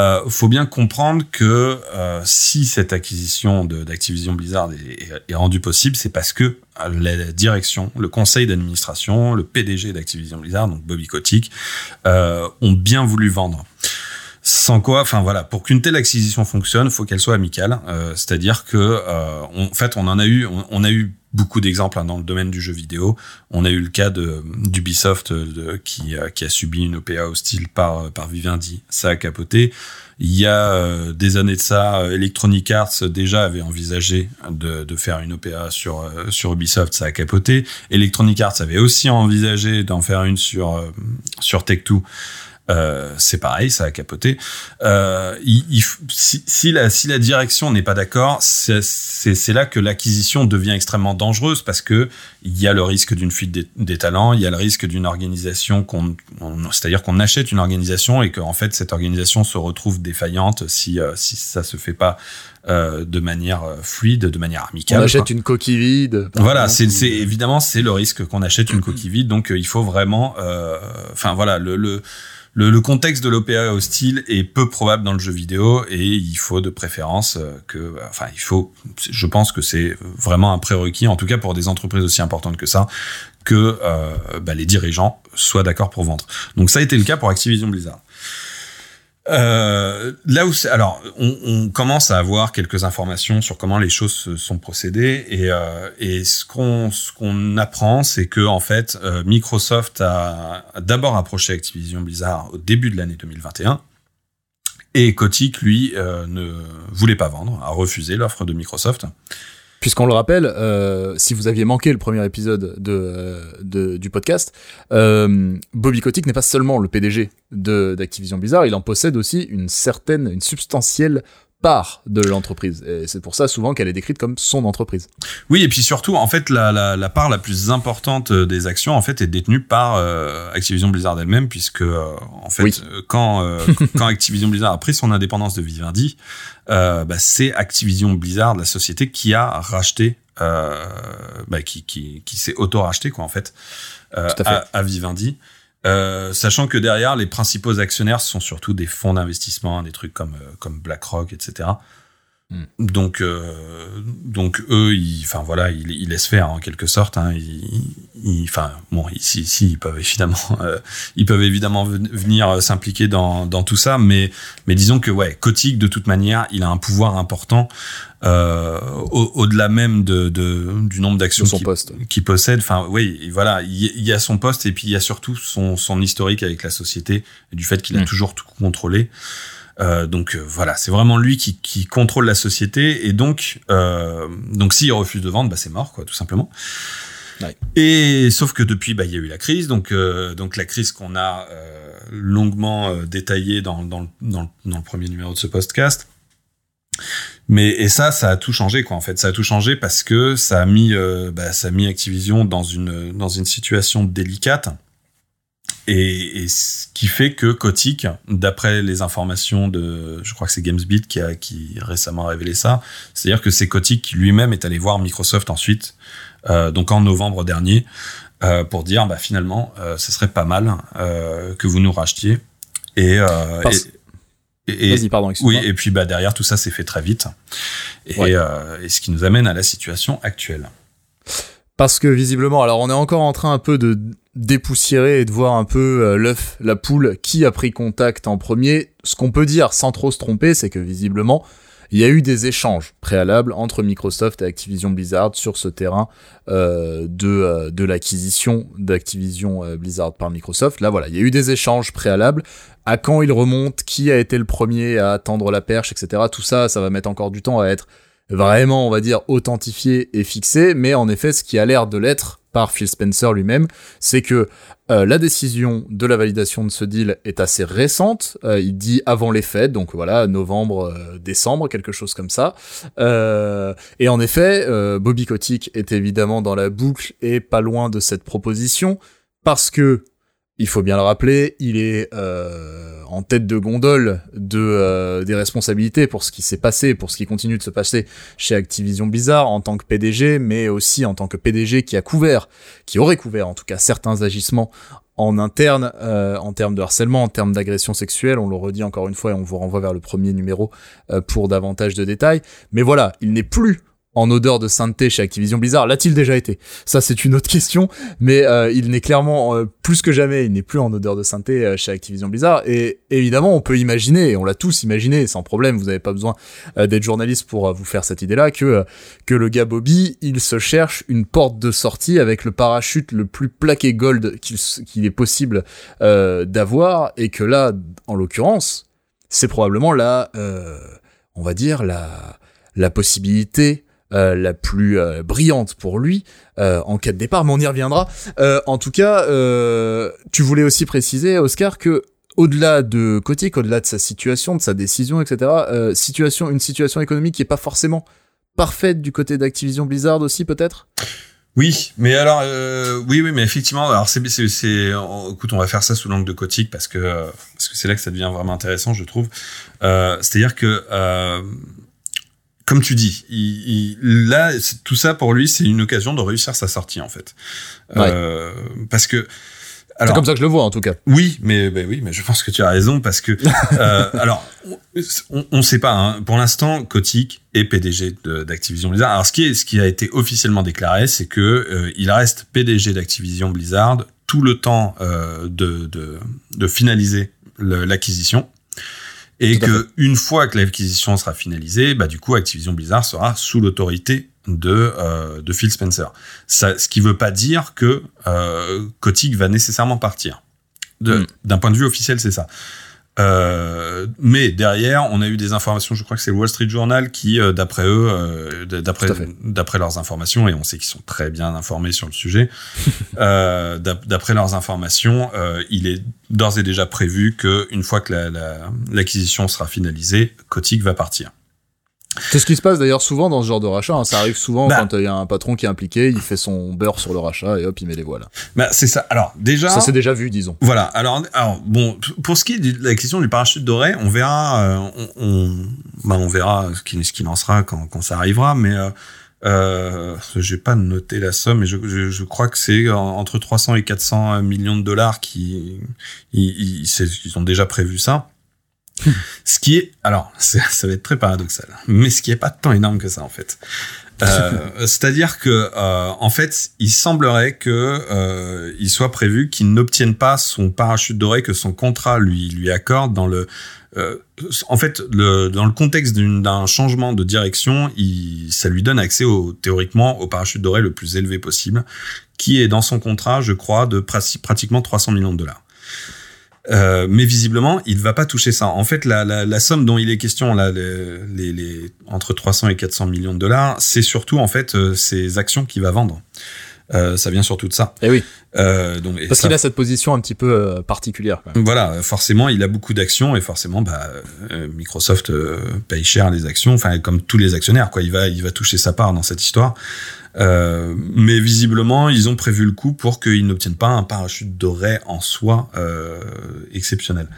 Euh, faut bien comprendre que euh, si cette acquisition d'Activision Blizzard est, rendue possible, c'est parce que euh, la direction, le conseil d'administration, le PDG d'Activision Blizzard, donc Bobby Kotick, euh, ont bien voulu vendre. Sans quoi, enfin voilà, pour qu'une telle acquisition fonctionne, faut qu'elle soit amicale. Euh, c'est-à-dire que, euh, en fait, on en a eu, on, a eu beaucoup d'exemples hein, dans le domaine du jeu vidéo. On a eu le cas de d'Ubisoft euh, qui, qui a subi une OPA hostile par par Vivendi, ça a capoté. Il y a des années de ça, Electronic Arts déjà avait envisagé de, de faire une OPA sur sur Ubisoft, ça a capoté. Electronic Arts avait aussi envisagé d'en faire une sur sur Tech2 euh, c'est pareil, ça a capoté. Euh, il, si, si, la, si la direction n'est pas d'accord, c'est là que l'acquisition devient extrêmement dangereuse parce que il y a le risque d'une fuite des, talents, il y a le risque d'une organisation qu'on, c'est-à-dire qu'on achète une organisation et qu'en fait cette organisation se retrouve défaillante si euh, si ça se fait pas euh, de manière euh, fluide, de manière amicale. On achète une coquille vide. Voilà, c'est évidemment c'est le risque qu'on achète une coquille vide, donc il faut vraiment, enfin voilà le, le le, contexte de l'OPA hostile est peu probable dans le jeu vidéo et il faut de préférence euh, que, enfin, il faut, je pense que c'est vraiment un prérequis, en tout cas pour des entreprises aussi importantes que ça, que euh, bah, les dirigeants soient d'accord pour vendre. Donc ça a été le cas pour Activision Blizzard. Euh, là où alors on, on, commence à avoir quelques informations sur comment les choses se sont procédées et, euh, et ce qu'on ce qu'on apprend c'est que en fait euh, Microsoft a, d'abord approché Activision Blizzard au début de l'année 2021 et Kotick lui euh, ne voulait pas vendre a refusé l'offre de Microsoft Puisqu'on le rappelle, euh, si vous aviez manqué le premier épisode de, euh, de du podcast, euh, Bobby Kotick n'est pas seulement le PDG d'Activision Blizzard, il en possède aussi une certaine, une substantielle part de l'entreprise. Et c'est pour ça souvent qu'elle est décrite comme son entreprise. Oui, et puis surtout, en fait, la, la, la part la plus importante euh, des actions, en fait, est détenue par euh, Activision Blizzard elle-même, puisque, euh, en fait, quand, [LAUGHS] quand Activision Blizzard a pris son indépendance de Vivendi, bah, c'est Activision Blizzard, la société, qui a racheté, bah, qui, qui, qui s'est auto-racheté, quoi, en fait, à, à, Vivendi. Euh, sachant que derrière, les principaux actionnaires sont surtout des fonds d'investissement, des trucs comme, euh, comme BlackRock, etc. Donc, euh, donc eux, ils, enfin voilà, ils, ils, laissent faire en quelque sorte. Hein, ils, enfin bon, ici, si, ils peuvent évidemment, [LAUGHS] euh, ils peuvent évidemment venir s'impliquer dans, dans tout ça, mais, mais disons que ouais, Kotick de toute manière, il a un pouvoir important euh, au-delà même de, de, du nombre d'actions qu'il possède. Enfin, oui, voilà, il y, a son poste et puis il y a surtout son, son historique avec la société et du fait qu'il a mm. toujours tout contrôlé. Euh, donc euh, voilà, c'est vraiment lui qui, qui, contrôle la société et donc euh, donc s'il refuse de vendre, bah c'est mort quoi, tout simplement. Ouais. Et sauf que depuis, bah il y a eu la crise, donc donc la crise qu'on a longuement détaillée dans, dans, dans, dans, le premier numéro de ce podcast. Mais et ça, ça a tout changé quoi. En fait, ça a tout changé parce que ça a mis, bah, ça a mis Activision dans une dans une situation délicate et, et, ce qui fait que Kotick, d'après les informations de, je crois que c'est GamesBeat qui a qui récemment révélé ça, c'est-à-dire que c'est Kotick qui lui-même est allé voir Microsoft ensuite, euh, donc en novembre dernier, euh, pour dire bah finalement, euh, ce serait pas mal euh, que vous nous rachetiez. Et, euh, Parce- et, et- pardon, oui, et puis bah derrière tout ça s'est fait très vite, et, Ouais. euh, et ce qui nous amène à la situation actuelle. Parce que visiblement, alors on est encore en train un peu de dépoussiérer et de voir un peu euh, l'œuf, la poule, qui a pris contact en premier. Ce qu'on peut dire sans trop se tromper, c'est que visiblement, il y a eu des échanges préalables entre Microsoft et Activision Blizzard sur ce terrain euh, de, euh, de l'acquisition d'Activision Blizzard par Microsoft. Là, voilà, il y a eu des échanges préalables. À quand ils remontent, qui a été le premier à tendre la perche, etc. Tout ça, ça va mettre encore du temps à être vraiment, on va dire, authentifié et fixé, mais en effet, ce qui a l'air de l'être par Phil Spencer lui-même, c'est que euh, la décision de la validation de ce deal est assez récente. Euh, il dit avant les fêtes, donc voilà, novembre, euh, décembre, quelque chose comme ça. Euh, et en effet, euh, Bobby Kotick est évidemment dans la boucle et pas loin de cette proposition, parce que il faut bien le rappeler, il est euh, en tête de gondole euh, des responsabilités pour ce qui s'est passé, pour ce qui continue de se passer chez Activision Blizzard en tant que PDG, mais aussi en tant que PDG qui a couvert, qui aurait couvert en tout cas certains agissements en interne, euh, en termes de harcèlement, en termes d'agression sexuelle. On le redit encore une fois et on vous renvoie vers le premier numéro pour davantage de détails. Mais voilà, il n'est plus en odeur de sainteté chez Activision Blizzard. L'a-t-il déjà été? Ça, c'est une autre question. Mais euh, il n'est clairement euh, plus que jamais, il n'est plus en odeur de sainteté euh, chez Activision Blizzard. Et évidemment, on peut imaginer, et on l'a tous imaginé, sans problème. Vous n'avez pas besoin d'être journaliste pour vous faire cette idée-là, que que le gars Bobby, il se cherche une porte de sortie avec le parachute le plus plaqué gold qu'il est possible d'avoir, et que là, en l'occurrence, c'est probablement la, on va dire la la possibilité euh, la plus euh, brillante pour lui euh, en cas de départ, mais on y reviendra. Euh, en tout cas, euh, tu voulais aussi préciser, Oscar, que au-delà de Kotick, au-delà de sa situation, de sa décision, etc., situation, une situation économique qui est pas forcément parfaite du côté d'Activision Blizzard aussi, peut-être? Oui, mais alors, euh, oui, oui, mais effectivement, alors c'est, c'est, c'est, écoute, on va faire ça sous l'angle de Kotick parce que parce que c'est là que ça devient vraiment intéressant, je trouve. Euh, c'est-à-dire que, euh, comme tu dis, il, il- là, tout ça pour lui, c'est une occasion de réussir sa sortie en fait, Euh, parce que. C'est comme ça que je le vois, en tout cas. oui, mais ben oui, mais je pense que tu as raison parce que [LAUGHS] euh, alors on, on sait pas. Hein, pour l'instant, Kotick est PDG d'Activision Blizzard. Alors ce qui est ce qui a été officiellement déclaré, c'est que euh, il reste PDG d'Activision Blizzard tout le temps euh, de, de de finaliser l'acquisition. Et Tout à que une fois que l'acquisition sera finalisée, bah du coup Activision Blizzard sera sous l'autorité de euh, de Phil Spencer. Ça, ce qui veut pas dire que euh, Kotick va nécessairement partir. De- Mm. D'un point de vue officiel, c'est ça. Euh, mais derrière, on a eu des informations. Je crois que c'est le Wall Street Journal qui, euh, d'après eux, euh, d'après d'après leurs informations, et on sait qu'ils sont très bien informés sur le sujet. [LAUGHS] euh, d'ap- d'après leurs informations, il est d'ores et déjà prévu que une fois que la- la- l'acquisition sera finalisée, Kotick va partir. C'est ce qui se passe d'ailleurs souvent dans ce genre de rachat. hein. Ça arrive souvent Bah. quand il y a un patron qui est impliqué, il fait son beurre sur le rachat et hop, il met les voiles. Bah, c'est ça. Alors déjà, Ça c'est déjà vu, disons. Voilà. Alors, alors bon, pour ce qui est de la question du parachute doré, on verra, euh, on, on, bah, on verra ce qui, ce qu'il en sera quand, quand ça arrivera, mais euh, euh, j'ai pas noté la somme, mais je, je, je crois que c'est en- entre 300 et 400 millions de dollars qui, ils, ils, ils ont déjà prévu ça. Ce qui est, alors, [LAUGHS] ça va être très paradoxal, mais ce qui est pas tant énorme que ça en fait. Euh, [LAUGHS] C'est-à-dire que, euh, en fait, il semblerait que euh, il soit prévu qu'il n'obtienne pas son parachute doré que son contrat lui lui accorde dans le. en fait, le, dans le contexte d'un changement de direction, il, ça lui donne accès au, théoriquement au parachute doré le plus élevé possible, qui est dans son contrat, je crois, de prati- pratiquement 300 millions de dollars. Euh, mais visiblement, il ne va pas toucher ça. En fait, la, la, la somme dont il est question, là, les, les, les- entre 300 et 400 millions de dollars, c'est surtout en fait euh, ses actions qu'il va vendre. Euh, ça vient surtout de ça. Et oui. Euh, donc, et Parce ça- qu'il a cette position un petit peu euh, particulière. Quoi. Voilà, forcément, il a beaucoup d'actions et forcément, bah, euh, Microsoft euh, paye cher les actions, enfin comme tous les actionnaires, quoi. Il va, il va toucher sa part dans cette histoire. Euh, mais visiblement, ils ont prévu le coup pour qu'ils n'obtiennent pas un parachute doré en soi euh, exceptionnel.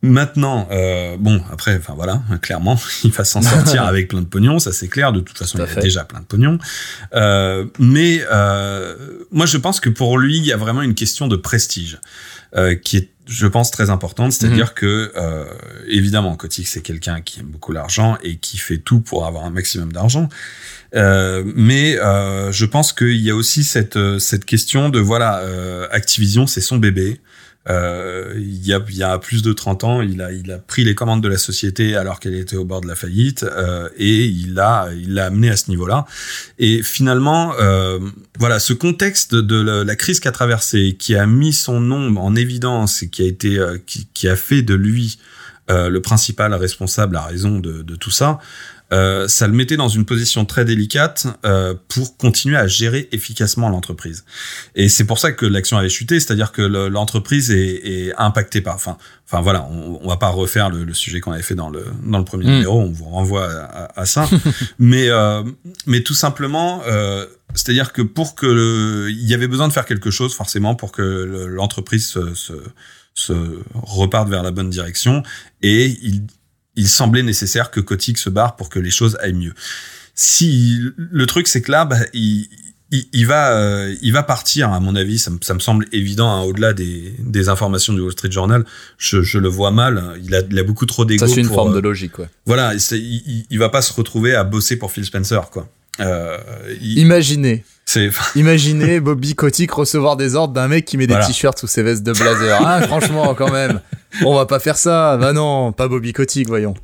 Maintenant, euh, bon, après, enfin voilà, [LAUGHS] clairement, il va s'en sortir [LAUGHS] avec plein de pognon, ça c'est clair. De toute façon, Tout il a fait. déjà plein de pognon. Euh, mais euh, moi, je pense que pour lui, il y a vraiment une question de prestige euh, qui est, je pense, très importante. C'est-à-dire que, euh, évidemment, Kotick, c'est quelqu'un qui aime beaucoup l'argent et qui fait tout pour avoir un maximum d'argent. Euh, mais euh, je pense qu'il y a aussi cette cette question de voilà, euh, Activision, c'est son bébé. Euh, il, y a, y a plus de 30 ans, il a, il a pris les commandes de la société alors qu'elle était au bord de la faillite euh, et il l'a il amené à ce niveau-là. Et finalement, euh, voilà, ce contexte de la, crise qu'a traversé, qui a mis son nom en évidence et qui a été, euh, qui, qui a fait de lui euh, le principal responsable à raison de, de tout ça, euh, ça le mettait dans une position très délicate euh, pour continuer à gérer efficacement l'entreprise. Et c'est pour ça que l'action avait chuté, c'est-à-dire que le- l'entreprise est, est impactée par. Enfin, enfin voilà, on, on va pas refaire le, le sujet qu'on avait fait dans le dans le premier Mm. numéro, on vous renvoie à, à- à ça. [LAUGHS] mais euh, mais tout simplement, euh, c'est-à-dire que pour que le- il y avait besoin de faire quelque chose forcément pour que le- l'entreprise se, se se reparte vers la bonne direction et il il semblait nécessaire que Kotick se barre pour que les choses aillent mieux. Si le truc c'est que là, bah, il, il, il va, euh, il va partir à mon avis. Ça me, ça me semble évident hein, au-delà des, des informations du Wall Street Journal. Je, je le vois mal. Il a, il a beaucoup trop d'ego. Ça suit une pour, forme euh, de logique. Ouais. Voilà, c'est- il- il va pas se retrouver à bosser pour Phil Spencer, quoi. Euh, il- Imaginez, imaginez Bobby Kotick recevoir des ordres d'un mec qui met des Voilà. t-shirts sous ses vestes de blazer. Ah, [LAUGHS] franchement, quand même. On va pas faire ça. Bah non, pas Bobby Kotick, voyons.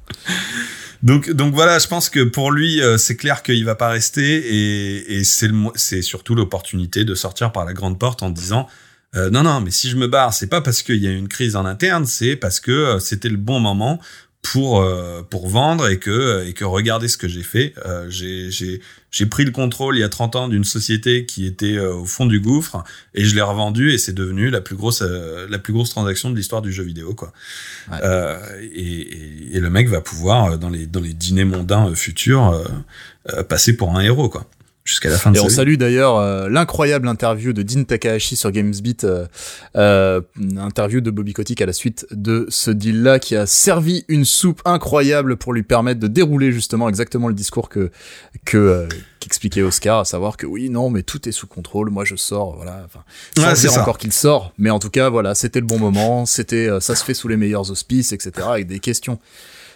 Donc, donc voilà, je pense que pour lui, euh, c'est clair qu'il va pas rester et, et c'est c'est surtout l'opportunité de sortir par la grande porte en disant euh, non non, mais si je me barre, c'est pas parce qu'il y a une crise en interne, c'est parce que euh, c'était le bon moment pour euh, pour vendre et que et que regardez ce que j'ai fait. Euh, j'ai j'ai j'ai pris le contrôle il y a 30 ans d'une société qui était euh, au fond du gouffre et je l'ai revendue et c'est devenu la plus grosse euh, la plus grosse transaction de l'histoire du jeu vidéo quoi. Ouais. Euh, et, et, et le mec va pouvoir dans les dans les dîners mondains futurs passer pour un héros quoi jusqu'à la fin de Et sa on vie. salue d'ailleurs euh, l'incroyable interview de Dean Takahashi sur GamesBeat, euh, euh, interview de Bobby Kotick à la suite de ce deal-là qui a servi une soupe incroyable pour lui permettre de dérouler justement exactement le discours que que euh, qu'expliquait Oscar, à savoir que oui, non, mais tout est sous contrôle, moi je sors, voilà. Enfin, sans c'est dire ça. encore qu'il sort, mais en tout cas, voilà, c'était le bon moment, c'était, euh, ça se fait sous les meilleurs auspices, etc., avec des questions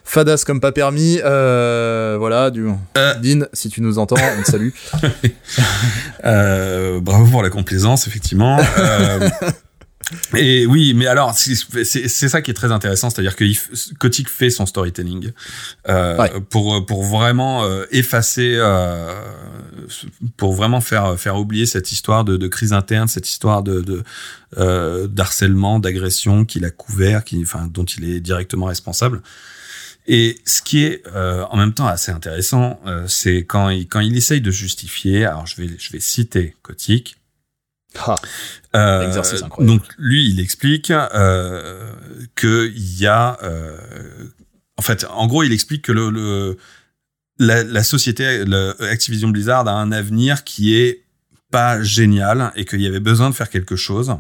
fadas comme pas permis, euh, voilà, du Euh. Dean, si tu nous entends, on te salue. [LAUGHS] Euh, bravo pour la complaisance, effectivement. Euh, et oui, mais alors, c'est ça qui est très intéressant, c'est-à-dire que Kotick fait son storytelling euh, Ouais. pour pour vraiment euh, effacer, euh, pour vraiment faire faire oublier cette histoire de, de crise interne, cette histoire de, de euh, d'harcèlement, d'agression qu'il a couvert, qui, enfin, dont il est directement responsable. Et ce qui est euh, en même temps assez intéressant, euh, c'est quand il, quand il essaye de justifier. Alors je vais je vais citer Kotick. Ah. Euh. Donc lui, il explique euh, que il y a, euh, en fait, en gros, il explique que le, le la, la société, le Activision Blizzard a un avenir qui est pas génial et qu'il y avait besoin de faire quelque chose.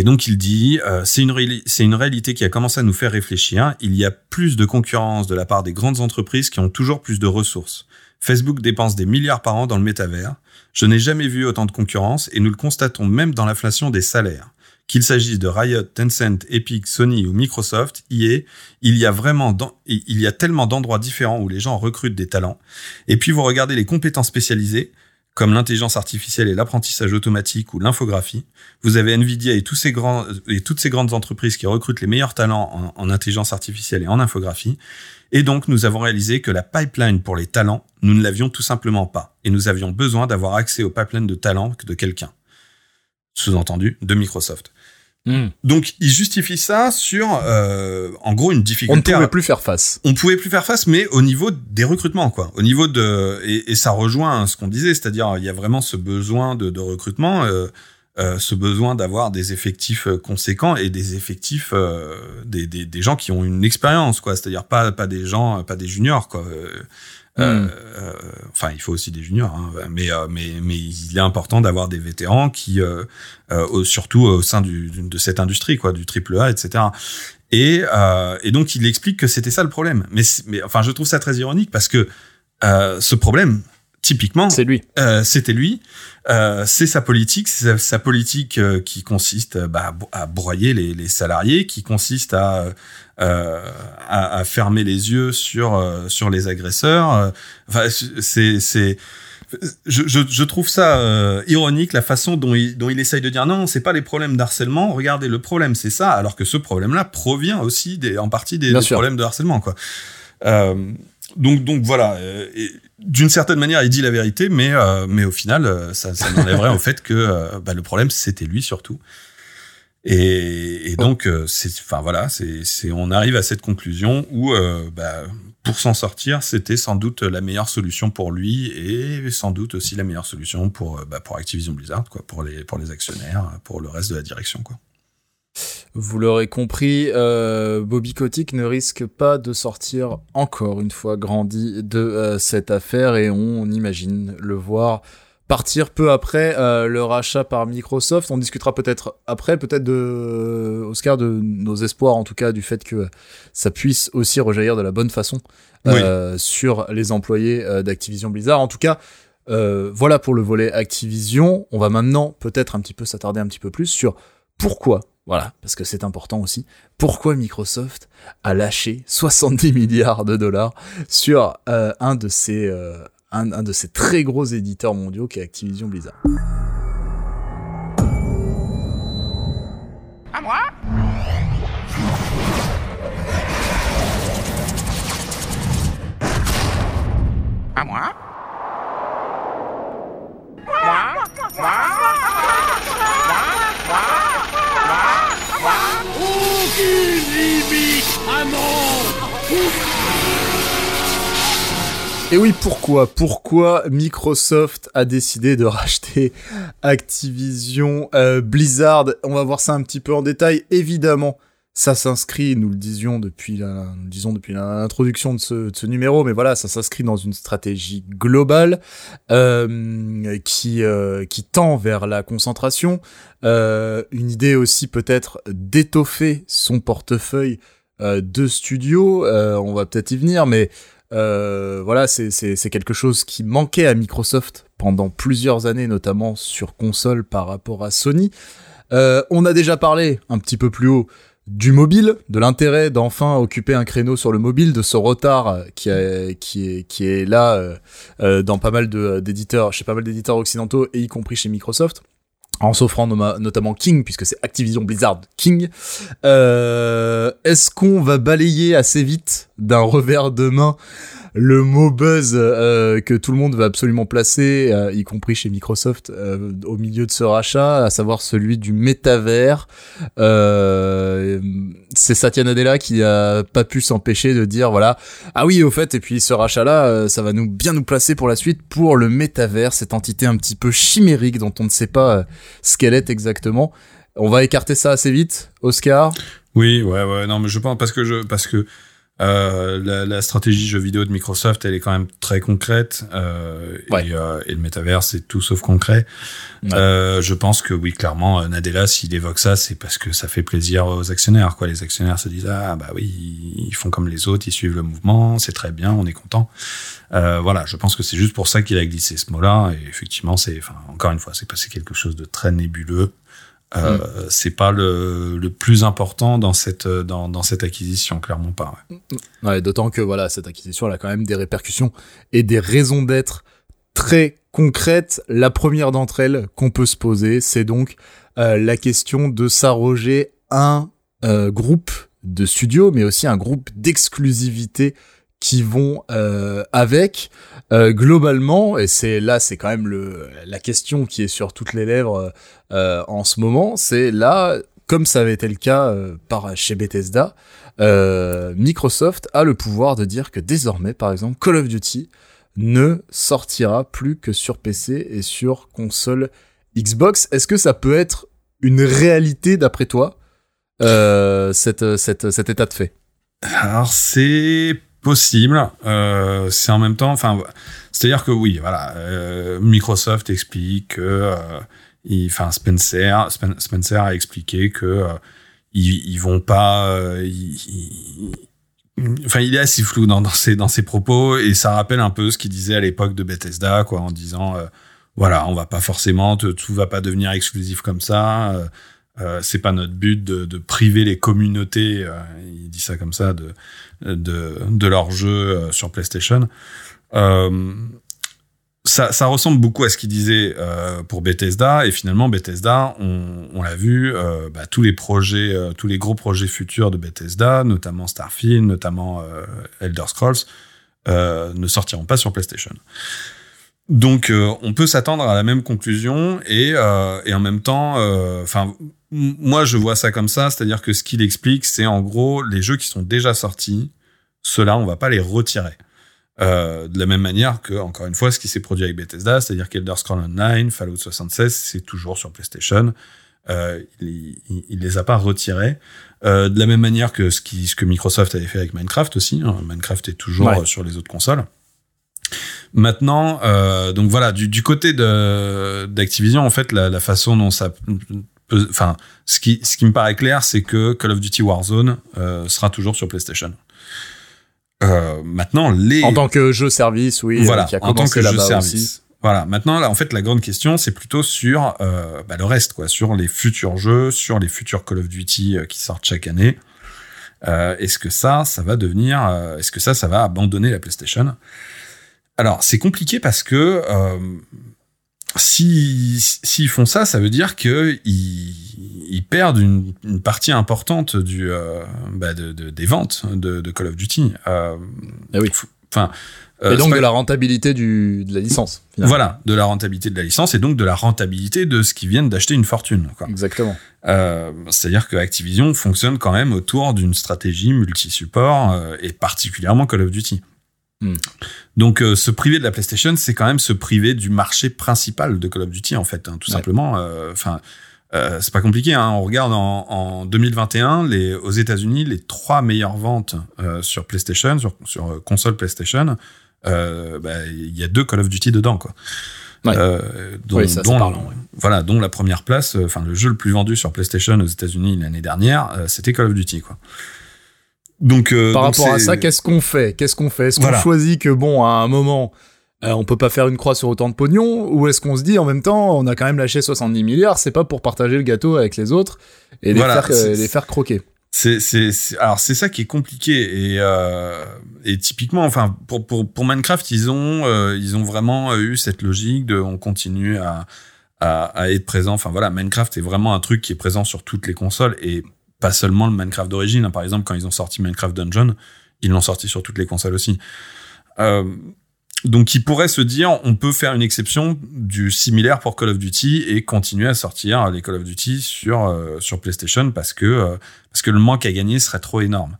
Et donc il dit, euh, c'est une, réalité qui a commencé à nous faire réfléchir. Il y a plus de concurrence de la part des grandes entreprises qui ont toujours plus de ressources. Facebook dépense des milliards par an dans le métavers. Je n'ai jamais vu autant de concurrence et nous le constatons même dans l'inflation des salaires. Qu'il s'agisse de Riot, Tencent, Epic, Sony ou Microsoft, il y a vraiment il y a tellement d'endroits différents où les gens recrutent des talents. Et puis vous regardez les compétences spécialisées, comme l'intelligence artificielle et l'apprentissage automatique ou l'infographie. Vous avez Nvidia et, toutes ces grandes entreprises qui recrutent les meilleurs talents en, en intelligence artificielle et en infographie. Et donc, nous avons réalisé que la pipeline pour les talents, nous ne l'avions tout simplement pas. Et nous avions besoin d'avoir accès au pipeline de talents de quelqu'un. Sous-entendu, de Microsoft. Hmm. Donc, il justifie ça sur, euh, en gros, une On difficulté. ne à- pouvait plus faire face. on pouvait plus faire face, mais au niveau des recrutements, quoi. Au niveau de et, et ça rejoint ce qu'on disait, c'est-à-dire il y a vraiment ce besoin de, de recrutement, euh, euh, ce besoin d'avoir des effectifs euh, conséquents et des effectifs euh, des, des, des gens qui ont une expérience, quoi. C'est-à-dire pas pas des gens, pas des juniors, quoi. Euh, euh, euh, enfin, il faut aussi des juniors, hein, mais euh, mais mais il est important d'avoir des vétérans qui, euh, euh, surtout au sein du, de cette industrie, quoi, du triple A, etc. Et, euh, et donc il explique que c'était ça le problème. Mais, mais enfin, je trouve ça très ironique parce que euh, ce problème, typiquement, C'est lui. euh, c'était lui. Euh, c'est sa politique, c'est sa, sa politique qui consiste bah, à bro- à broyer les, les salariés, qui consiste à, euh, à, à fermer les yeux sur euh, sur les agresseurs. Euh, Enfin, c'est c'est je, je, je trouve ça euh, ironique la façon dont il, dont il essaye de dire non, c'est pas les problèmes d'harcèlement. Regardez, le problème c'est ça, alors que ce problème-là provient aussi des, en partie des, problèmes de harcèlement, quoi. Euh, donc, donc voilà. euh, D'une certaine manière, il dit la vérité, mais mais, mais au final, euh, ça, ça n'enlèverait [LAUGHS] au fait que euh, bah, le problème, c'était lui surtout. Et, et donc, euh, c'est, enfin voilà, c'est, c'est, on arrive à cette conclusion où, euh, bah, pour s'en sortir, c'était sans doute la meilleure solution pour lui et sans doute aussi la meilleure solution pour, euh, bah, pour Activision Blizzard, quoi, pour les, pour les actionnaires, pour le reste de la direction, quoi. Vous l'aurez compris, euh, Bobby Kotick ne risque pas de sortir encore une fois grandi de euh, cette affaire et on, imagine le voir partir peu après euh, le rachat par Microsoft. On discutera peut-être après, peut-être de Oscar de nos espoirs en tout cas du fait que ça puisse aussi rejaillir de la bonne façon euh, sur les employés euh, d'Activision Blizzard. En tout cas, euh, voilà pour le volet Activision. On va maintenant peut-être un petit peu s'attarder un petit peu plus sur pourquoi, voilà, parce que c'est important aussi, pourquoi Microsoft a lâché 70 milliards de dollars sur euh, un de euh, un, un de ces très gros éditeurs mondiaux qui est Activision Blizzard. À moi À moi Moi Moi Et oui, pourquoi Pourquoi Microsoft a décidé de racheter Activision euh, Blizzard? On va voir ça un petit peu en détail. Évidemment, ça s'inscrit, nous le disions depuis la, nous disons depuis l'introduction de ce, numéro, mais voilà, ça s'inscrit dans une stratégie globale euh, qui euh, qui tend vers la concentration. Une idée aussi peut-être d'étoffer son portefeuille de studios. On va peut-être y venir, mais euh, voilà, c'est quelque chose qui manquait à Microsoft pendant plusieurs années, notamment sur console par rapport à Sony. Euh, on a déjà parlé un petit peu plus haut du mobile, de l'intérêt d'enfin occuper un créneau sur le mobile, de ce retard qui, a- qui, est, qui est là euh, euh, dans pas mal d'éditeurs, chez pas mal d'éditeurs occidentaux et y compris chez Microsoft. En s'offrant notamment King, puisque c'est Activision Blizzard King. Euh, Est-ce qu'on va balayer assez vite d'un revers de main le mot buzz euh, que tout le monde va absolument placer, euh, y compris chez Microsoft, euh, au milieu de ce rachat, à savoir celui du métavers. Euh, c'est Satya Nadella qui a pas pu s'empêcher de dire voilà ah oui au fait et puis ce rachat là ça va nous bien nous placer pour la suite pour le métavers cette entité un petit peu chimérique dont on ne sait pas euh, ce qu'elle est exactement. On va écarter ça assez vite, Oscar? Oui, ouais, ouais, non, mais je pense parce que je, parce que euh, la, la stratégie jeu vidéo de Microsoft, elle est quand même très concrète euh, Ouais. et, euh, et le métavers, c'est tout sauf concret. Ouais. Euh, je pense que oui, clairement, euh, Nadella, s'il évoque ça, c'est parce que ça fait plaisir aux actionnaires. Quoi, les actionnaires se disent ah bah oui, ils- font comme les autres, ils suivent le mouvement, c'est très bien, on est content. Euh, voilà, je pense que c'est juste pour ça qu'il a glissé ce mot-là. Et effectivement, c'est, enfin, encore une fois, c'est passé quelque chose de très nébuleux. Euh, C'est pas le, le plus important dans cette dans, dans cette acquisition, clairement pas. ouais. Ouais, d'autant que voilà, cette acquisition elle a quand même des répercussions et des raisons d'être très concrètes. La première d'entre elles qu'on peut se poser, c'est donc euh, la question de s'arroger un euh, groupe de studios, mais aussi un groupe d'exclusivité qui vont euh, avec Euh, globalement et c'est là c'est quand même le la question qui est sur toutes les lèvres euh, en ce moment c'est là comme ça avait été le cas euh, par chez Bethesda, euh, Microsoft a le pouvoir de dire que désormais, par exemple, Call of Duty ne sortira plus que sur PC et sur console Xbox. Est-ce que ça peut être une réalité d'après toi, euh, cette, cette, cet état de fait? Alors c'est possible. Euh, c'est en même temps, enfin, c'est-à-dire que oui, voilà, euh, Microsoft explique que, euh, enfin, Spencer, Spen- Spencer a expliqué que euh, ils, ils vont pas, euh, Enfin, il est assez flou dans, ses dans ses propos et ça rappelle un peu ce qu'il disait à l'époque de Bethesda, quoi, en disant voilà, on va pas forcément, tout va pas devenir exclusif comme ça. c'est pas notre but de, de priver les communautés. il dit ça comme ça de de, de leurs jeux euh, sur PlayStation. Euh, ça, ressemble beaucoup à ce qu'il disait euh, pour Bethesda et finalement Bethesda, on, l'a vu, euh, bah, tous les projets, tous les gros projets futurs de Bethesda, notamment Starfield, notamment Elder Scrolls, ne sortiront pas sur PlayStation. Donc, euh, on peut s'attendre à la même conclusion et, euh, et en même temps, euh, enfin, moi je vois ça comme ça, c'est-à-dire que ce qu'il explique, c'est en gros les jeux qui sont déjà sortis, ceux-là, on va pas les retirer. Euh, de la même manière que, encore une fois, ce qui s'est produit avec Bethesda, c'est-à-dire qu'Elder Scrolls Online, Fallout 76, c'est toujours sur PlayStation. Euh, il, il, il les a pas retirés. Euh, de la même manière que ce, qui, ce que Microsoft avait fait avec Minecraft aussi. hein. Minecraft est toujours Ouais. sur les autres consoles. Maintenant, euh, donc voilà, du, du côté d'Activision, en fait, la, la façon dont ça peut, enfin, ce qui ce qui me paraît clair, c'est que Call of Duty Warzone euh, sera toujours sur PlayStation. Euh, maintenant, les En tant que jeu service, oui, voilà, qui a en tant que jeu service. aussi. Voilà. Maintenant, là, en fait, la grande question, c'est plutôt sur bah, le reste, quoi, sur les futurs jeux, sur les futurs Call of Duty qui sortent chaque année. Est-ce que ça, ça va devenir, est-ce que ça, ça va abandonner la PlayStation? Alors, c'est compliqué parce que euh, si s'ils font ça, ça veut dire que ils, ils perdent une, une partie importante du euh, bah, de, de- des ventes de, de Call of Duty. Euh, Eh oui. Enfin. euh, Et donc pas- de la rentabilité du, de la licence. finalement. voilà, de la rentabilité de la licence et donc de la rentabilité de ce qu'ils viennent d'acheter une fortune. Quoi. Exactement. Euh, C'est-à-dire que Activision fonctionne quand même autour d'une stratégie multi-support et particulièrement Call of Duty. Hmm. Donc euh, se priver de la PlayStation, c'est quand même se priver du marché principal de Call of Duty en fait, hein, tout Ouais. simplement. Enfin, euh, c'est pas compliqué. Hein. On regarde en, en 2021, les, aux États-Unis, les trois meilleures ventes euh, sur PlayStation, sur, sur euh, console PlayStation, euh, bah, il y a deux Call of Duty dedans, quoi. Ouais. Euh, dont, Oui, ça, dont- parlant, ouais. voilà, dont la première place, euh, enfin le jeu le plus vendu sur PlayStation aux États-Unis l'année dernière, euh, c'était Call of Duty, quoi. Donc, euh, Par donc rapport à ça, qu'est-ce qu'on fait? Qu'est-ce qu'on fait? Est-ce qu'on Voilà. choisit que bon, à un moment, euh, on peut pas faire une croix sur autant de pognon, ou est-ce qu'on se dit en même temps, on a quand même lâché 70 milliards, c'est pas pour partager le gâteau avec les autres et les, Voilà, faire, c'est- les faire croquer? C'est, alors c'est ça qui est compliqué et, euh, et typiquement, enfin pour, pour, pour Minecraft, ils ont, euh, ils ont vraiment eu cette logique de on continue à, à, à être présent. Enfin voilà, Minecraft est vraiment un truc qui est présent sur toutes les consoles et pas seulement le Minecraft d'origine. hein. Par exemple, quand ils ont sorti Minecraft Dungeon, ils l'ont sorti sur toutes les consoles aussi. Euh, donc, ils pourraient se dire, on peut faire une exception du similaire pour Call of Duty et continuer à sortir les Call of Duty sur euh, sur PlayStation parce que euh, parce que le manque à gagner serait trop énorme.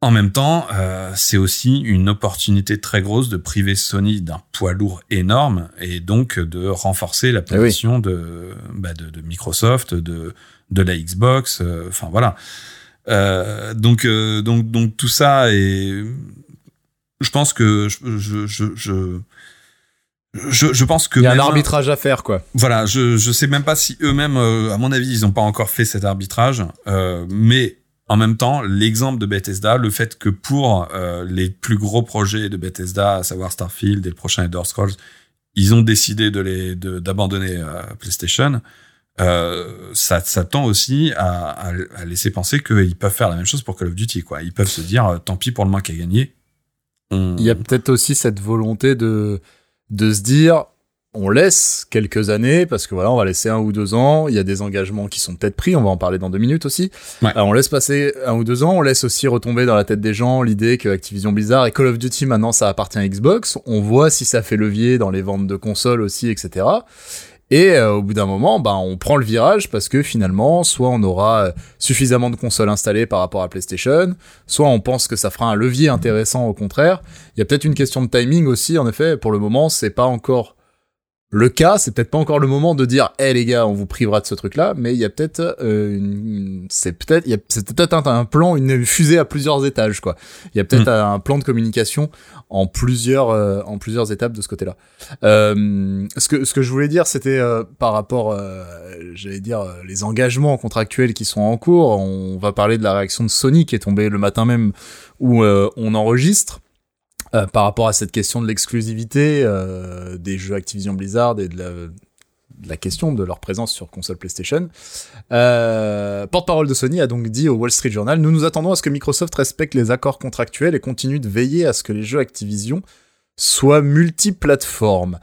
En même temps, euh, c'est aussi une opportunité très grosse de priver Sony d'un poids lourd énorme et donc de renforcer la Eh oui. position de, bah, de de Microsoft, de de la Xbox. euh, Enfin voilà. Euh, donc euh, donc donc tout ça est je pense que je je je, je je, je pense que Il y a un arbitrage à faire, quoi. voilà, je je sais même pas si eux-mêmes, euh, à mon avis, ils ont pas encore fait cet arbitrage, euh, mais en même temps, l'exemple de Bethesda, le fait que pour euh, les plus gros projets de Bethesda, à savoir Starfield et le prochain Elder Scrolls, ils ont décidé de les de- d'abandonner PlayStation. Euh, ça, ça tend aussi à, à, à laisser penser qu'ils peuvent faire la même chose pour Call of Duty. Quoi. Ils peuvent se dire, euh, tant pis pour le manque à gagner. On... Il y a peut-être aussi cette volonté de, de se dire, on laisse quelques années, parce que voilà, on va laisser un ou deux ans, il y a des engagements qui sont peut-être pris, on va en parler dans deux minutes aussi. Ouais. Euh, on laisse passer un ou deux ans, on laisse aussi retomber dans la tête des gens l'idée que Activision Blizzard et Call of Duty maintenant ça appartient à Xbox, on voit si ça fait levier dans les ventes de consoles aussi, etc. Et euh, au bout d'un moment, ben, on prend le virage parce que finalement, soit on aura euh, suffisamment de consoles installées par rapport à PlayStation, soit on pense que ça fera un levier intéressant au contraire. Il y a peut-être une question de timing aussi, en effet. Pour le moment, c'est pas encore le cas, c'est peut-être pas encore le moment de dire, hé les gars, on vous privera de ce truc-là, mais il y a peut-être, euh, une- c'est peut-être, il y a c'est peut-être un, un plan, une fusée à plusieurs étages, quoi. Il y a peut-être un plan de communication en plusieurs, euh, en plusieurs étapes de ce côté-là. Euh, ce que, ce que je voulais dire, c'était euh, par rapport, euh, j'allais dire, euh, les engagements contractuels qui sont en cours. On va parler de la réaction de Sony qui est tombée le matin même où euh, on enregistre. Euh, par rapport à cette question de l'exclusivité euh, des jeux Activision Blizzard et de la, question de leur présence sur console PlayStation. Euh, Porte-parole de Sony a donc dit au Wall Street Journal Nous nous attendons à ce que Microsoft respecte les accords contractuels et continue de veiller à ce que les jeux Activision soient multiplateformes.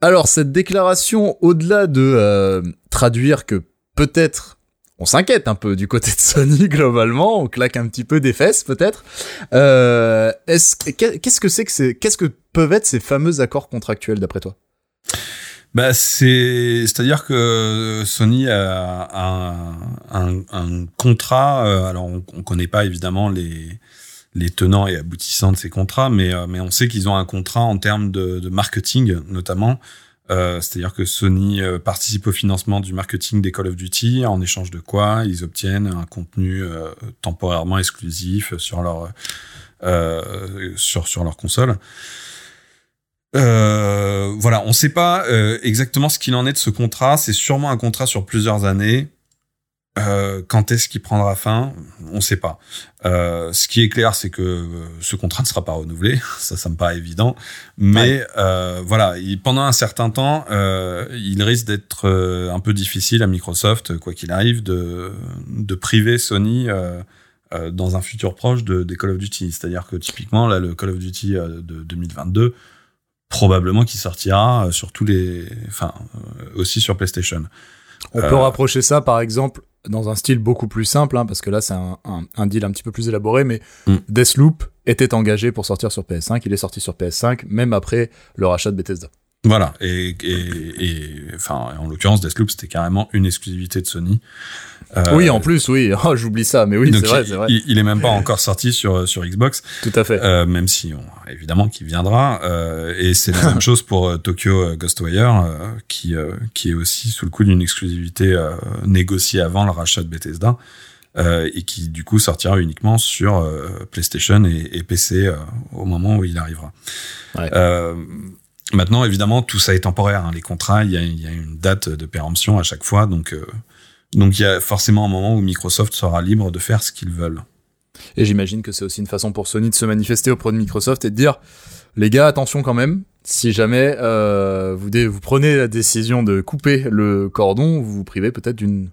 Alors, cette déclaration, au-delà de traduire que peut-être on s'inquiète un peu du côté de Sony [LAUGHS] globalement, on claque un petit peu des fesses peut-être. Euh, est-ce que- qu'est-ce que c'est que c'est qu'est-ce que peuvent être ces fameux accords contractuels d'après toi? Bah, c'est, c'est-à-dire que Sony a un, un, un contrat. euh, alors, on, on connaît pas évidemment les les tenants et aboutissants de ces contrats, mais euh, mais on sait qu'ils ont un contrat en termes de, de marketing notamment. Euh, c'est-à-dire que Sony euh, participe au financement du marketing des Call of Duty, en échange de quoi ils obtiennent un contenu euh, temporairement exclusif sur leur euh, sur sur leur console. Voilà, on ne sait pas exactement ce qu'il en est de ce contrat. C'est sûrement un contrat sur plusieurs années. Euh, quand est-ce qu'il prendra fin? On ne sait pas. Euh, ce qui est clair, c'est que euh, ce contrat ne sera pas renouvelé. [LAUGHS] Ça, ça me paraît évident. Mais euh, voilà, il- pendant un certain temps, euh, il risque d'être un peu difficile à Microsoft, quoi qu'il arrive, de, de priver Sony. dans un futur proche de, des Call of Duty. C'est-à-dire que typiquement, là, le Call of Duty de 2022, probablement qu'il sortira sur tous les, enfin aussi sur PlayStation. On peut rapprocher ça par exemple dans un style beaucoup plus simple, hein, parce que là c'est un, un, un deal un petit peu plus élaboré, mais Mm. Deathloop était engagé pour sortir sur PS5, il est sorti sur PS5 même après le rachat de Bethesda. Voilà. Et, et, et enfin, en l'occurrence, Deathloop, c'était carrément une exclusivité de Sony. Euh, oui, en plus, oui, [LAUGHS] oh, j'oublie ça, mais oui, c'est vrai, il, c'est vrai, il- il est même pas encore sorti sur sur Xbox, tout à fait. euh, même si on, évidemment qu'il viendra. Euh, et c'est la même [LAUGHS] chose pour Tokyo Ghostwire, euh, qui euh, qui est aussi sous le coup d'une exclusivité euh, négociée avant le rachat de Bethesda. euh, et qui du coup sortira uniquement sur euh, PlayStation et, et PC euh, au moment où il arrivera. Ouais. Euh, maintenant, évidemment, tout ça est temporaire. hein. Les contrats, il y a, y a une date de péremption à chaque fois, donc euh, donc il y a forcément un moment où Microsoft sera libre de faire ce qu'ils veulent. Et j'imagine que c'est aussi une façon pour Sony de se manifester auprès de Microsoft et de dire les gars, attention quand même. Si jamais euh, vous, prenez la décision de couper le cordon, vous vous privez peut-être d'une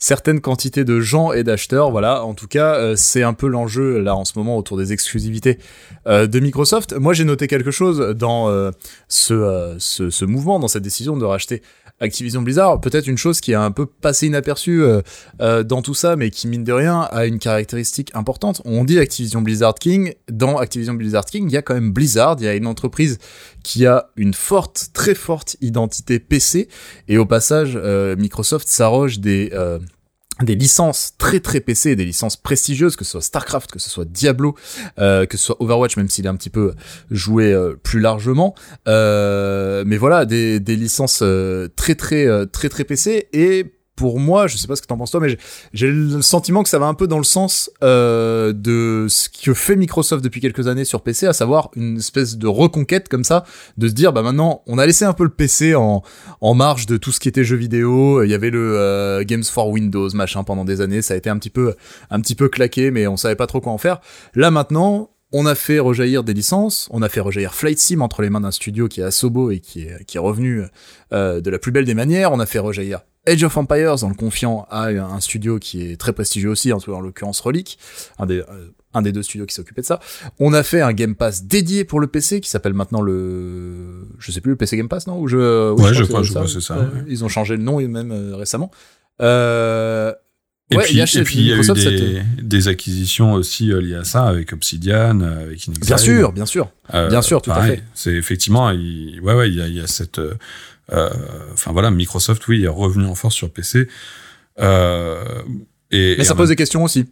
certaine quantité de gens et d'acheteurs. Voilà, en tout cas, euh, c'est un peu l'enjeu là en ce moment autour des exclusivités euh, de Microsoft. Moi, j'ai noté quelque chose dans ce mouvement, dans cette décision de racheter Activision Blizzard. Peut-être une chose qui a un peu passé inaperçue euh, euh, dans tout ça, mais qui mine de rien a une caractéristique importante. On dit Activision Blizzard King. Dans Activision Blizzard King, il y a quand même Blizzard. Il y a une entreprise qui a une forte, très forte identité PC. Et au passage, euh, Microsoft s'arroge des des licences très très PC, des licences prestigieuses, que ce soit StarCraft, que ce soit Diablo, euh, que ce soit Overwatch, même s'il est un petit peu joué euh, plus largement. Euh, mais voilà, des, des licences euh, très très euh, très très PC et pour moi, je sais pas ce que t'en penses toi, mais j'ai- le sentiment que ça va un peu dans le sens euh, de ce que fait Microsoft depuis quelques années sur PC, à savoir une espèce de reconquête comme ça, de se dire bah maintenant on a laissé un peu le PC en en marge de tout ce qui était jeux vidéo. Il y avait le euh, Games for Windows machin pendant des années, ça a été un petit peu un petit peu claqué, mais on savait pas trop quoi en faire. Là maintenant, on a fait rejaillir des licences, on a fait rejaillir Flight Sim entre les mains d'un studio qui est Asobo et qui est, qui est revenu euh, de la plus belle des manières, on a fait rejaillir Age of Empires en le confiant à un studio qui est très prestigieux aussi, en, en l'occurrence Relic, un des, euh, un des deux studios qui s'occupait de ça. On a fait un Game Pass dédié pour le PC qui s'appelle maintenant le, je sais plus le PC Game Pass non? Ou je, Ouais, je crois- je crois c'est ça, ouais. Ils ont changé le nom même euh, récemment. Euh, Et ouais, puis, il y a et puis il y a eu des, des acquisitions aussi liées à ça avec Obsidian, avec Inexile. Bien sûr, bien sûr. Euh, bien sûr, tout à fait. C'est effectivement, il, ouais, ouais, il y a, il y a cette, enfin voilà, Microsoft, oui, est revenu en force sur PC. Euh, et, Mais ça pose même- des questions aussi.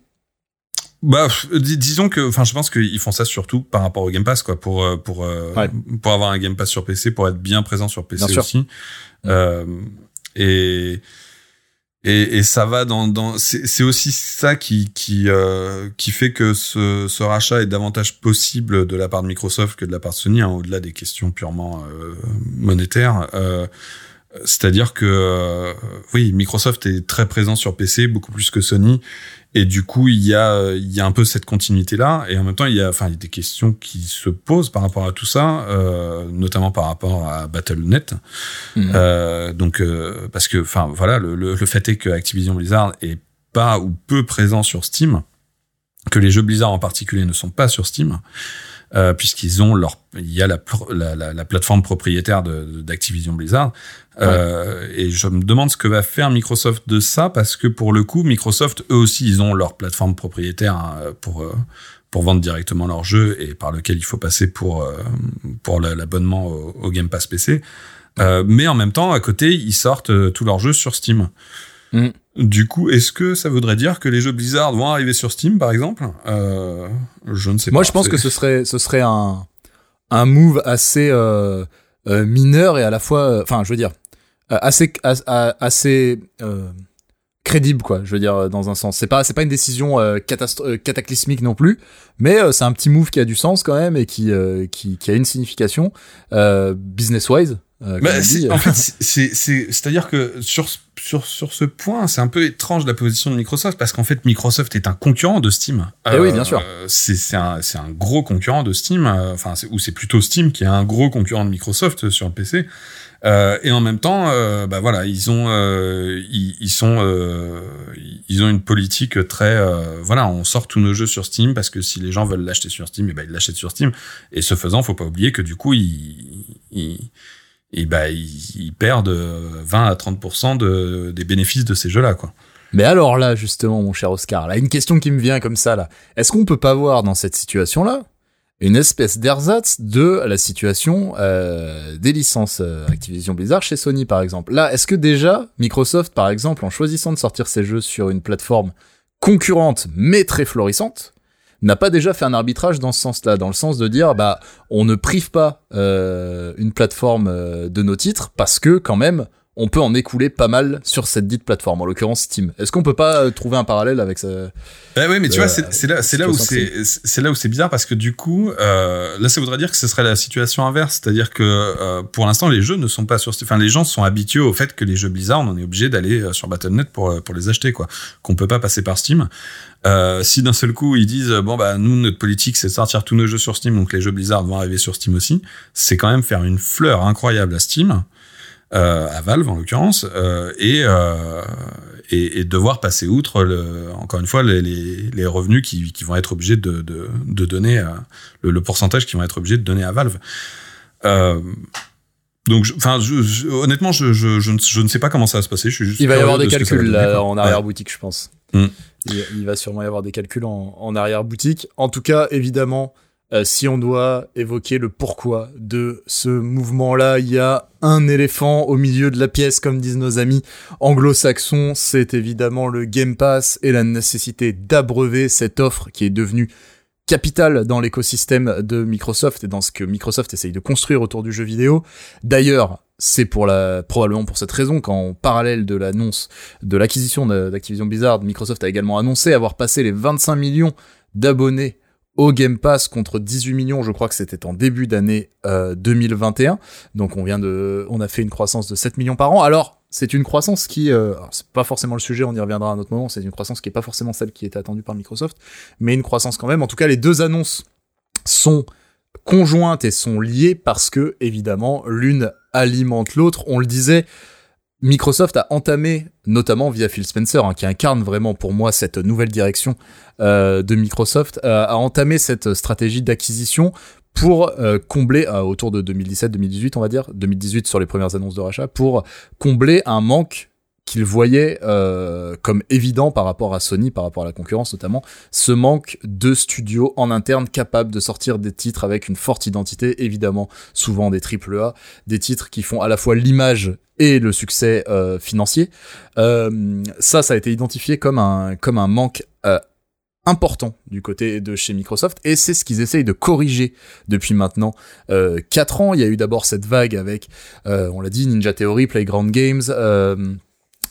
bah, dis- disons que, enfin, je pense qu'ils font ça surtout par rapport au Game Pass, quoi, pour euh, pour euh, Ouais. pour avoir un Game Pass sur PC, pour être bien présent sur PC Bien sûr. aussi. Euh, et et, et ça va dans dans c'est aussi ça qui qui euh, qui fait que ce ce rachat est davantage possible de la part de Microsoft que de la part de Sony, hein, au-delà des questions purement euh, monétaires. Euh, c'est-à-dire que euh, oui, Microsoft est très présent sur PC, beaucoup plus que Sony, et du coup il y a il y a un peu cette continuité là, et en même temps il y a enfin il y a des questions qui se posent par rapport à tout ça, euh, notamment par rapport à Battle.net. Mhm. Euh, donc euh, parce que enfin voilà le, le, le fait est que Activision Blizzard est pas ou peu présent sur Steam, que les jeux Blizzard en particulier ne sont pas sur Steam. Euh, puisqu'ils ont leur il y a la, la, la, la plateforme propriétaire d'Activision Blizzard. Euh, et je me demande ce que va faire Microsoft de ça parce que pour le coup Microsoft eux aussi ils ont leur plateforme propriétaire hein, pour euh, pour vendre directement leurs jeux et par lequel il faut passer pour euh, pour la- l'abonnement au, au Game Pass PC euh, mais en même temps à côté ils sortent euh, tous leurs jeux sur Steam. Mm. Du coup est-ce que ça voudrait dire que les jeux Blizzard vont arriver sur Steam par exemple? Euh, je ne sais Moi, pas je pense que ce serait, ce serait un, un move assez euh, euh, mineur et à la fois, euh, enfin, je veux dire, euh, assez, assez euh, crédible, quoi. Je veux dire, dans un sens. C'est pas, c'est pas une décision cataclysmique non plus, mais c'est un petit move qui a du sens quand même et qui, qui, qui a une signification euh, business wise. Euh, Bah, dit. en fait, [LAUGHS] c'est- c'est, c'est, c'est-à-dire que sur, ce- sur, sur ce point, c'est un peu étrange la position de Microsoft parce qu'en fait, Microsoft est un concurrent de Steam. Eh oui, bien sûr. C'est, c'est, un, c'est un gros concurrent de Steam, euh, enfin, ou c'est plutôt Steam qui est un gros concurrent de Microsoft sur le PC. Euh, et en même temps, euh, bah voilà, ils ont, euh, ils, ils sont, euh, ils ont une politique très, euh, voilà, on sort tous nos jeux sur Steam parce que si les gens veulent l'acheter sur Steam, et ben ils l'achètent sur Steam. Et ce faisant, faut pas oublier que du coup, ils, ils, et bah, ils, perdent euh, 20 à 30% de, des bénéfices de ces jeux-là, quoi. Mais alors là, justement, mon cher Oscar, là, une question qui me vient comme ça, là. Est-ce qu'on peut pas voir dans cette situation-là une espèce d'ersatz de la situation euh, des licences euh, Activision Blizzard chez Sony, par exemple? Là, est-ce que déjà, Microsoft, par exemple, en choisissant de sortir ses jeux sur une plateforme concurrente, mais très florissante, n'a pas déjà fait un arbitrage dans ce sens-là, dans le sens de dire, bah, on ne prive pas euh, une plateforme euh, de nos titres, parce que, quand même, on peut en écouler pas mal sur cette dite plateforme, en l'occurrence Steam. Est-ce qu'on peut pas euh, trouver un parallèle avec ça? Bah oui, mais tu Euh, vois, c'est c'est là, c'est là où c'est, c'est là où c'est bizarre parce que du coup, euh, là, ça voudrait dire que ce serait la situation inverse, c'est-à-dire que euh, pour l'instant, les jeux ne sont pas sur, enfin, les gens sont habitués au fait que les jeux Blizzard, on est obligé d'aller euh, sur Battle.net pour euh, pour les acheter, quoi, qu'on peut pas passer par Steam. Euh, si d'un seul coup ils disent bon bah nous notre politique c'est de sortir tous nos jeux sur Steam donc les jeux Blizzard vont arriver sur Steam aussi c'est quand même faire une fleur incroyable à Steam. euh, à Valve en l'occurrence euh, et, euh, et et devoir passer outre le encore une fois les, les, les revenus qui, qui vont être obligés de, de, de donner à- le, le pourcentage qu'ils vont être obligés de donner à Valve euh, donc, je- enfin, je, je- honnêtement, je, ne, sais pas comment ça va se passer. Je suis juste Il va y avoir des de calculs donner, là, quoi. en Ouais. arrière-boutique, je pense. Mm. Il, il va sûrement y avoir des calculs en, en arrière-boutique. En tout cas, évidemment, euh, si on doit évoquer le pourquoi de ce mouvement-là, il y a un éléphant au milieu de la pièce, comme disent nos amis anglo-saxons. C'est évidemment le Game Pass et la nécessité d'abreuver cette offre qui est devenue capitale dans l'écosystème de Microsoft et dans ce que Microsoft essaye de construire autour du jeu vidéo. D'ailleurs, c'est pour la, probablement pour cette raison qu'en parallèle de l'annonce de l'acquisition d'Activision Blizzard, Microsoft a également annoncé avoir passé les 25 millions d'abonnés au Game Pass contre 18 millions, je crois que c'était en début d'année euh, 2021. Donc on vient de, on a fait une croissance de 7 millions par an. Alors c'est une croissance qui, euh, c'est pas forcément le sujet, on y reviendra à un autre moment. C'est une croissance qui est pas forcément celle qui était attendue par Microsoft, mais une croissance quand même. En tout cas, les deux annonces sont conjointes et sont liées parce que évidemment l'une alimente l'autre. On le disait, Microsoft a entamé, notamment via Phil Spencer, hein, qui incarne vraiment pour moi cette nouvelle direction euh, de Microsoft, euh, a entamé cette stratégie d'acquisition pour euh, combler, autour de 2017-2018 on va dire, 2018 sur les premières annonces de rachat, pour combler un manque qu'il voyait comme évident par rapport à Sony, par rapport à la concurrence notamment, ce manque de studios en interne capables de sortir des titres avec une forte identité, évidemment souvent des triple A, des titres qui font à la fois l'image et le succès euh, financier. Euh, ça, ça a été identifié comme un comme un manque euh, important du côté de chez Microsoft et c'est ce qu'ils essayent de corriger depuis maintenant euh, 4 ans. Il y a eu d'abord cette vague avec, euh, on l'a dit, Ninja Theory, Playground Games, euh,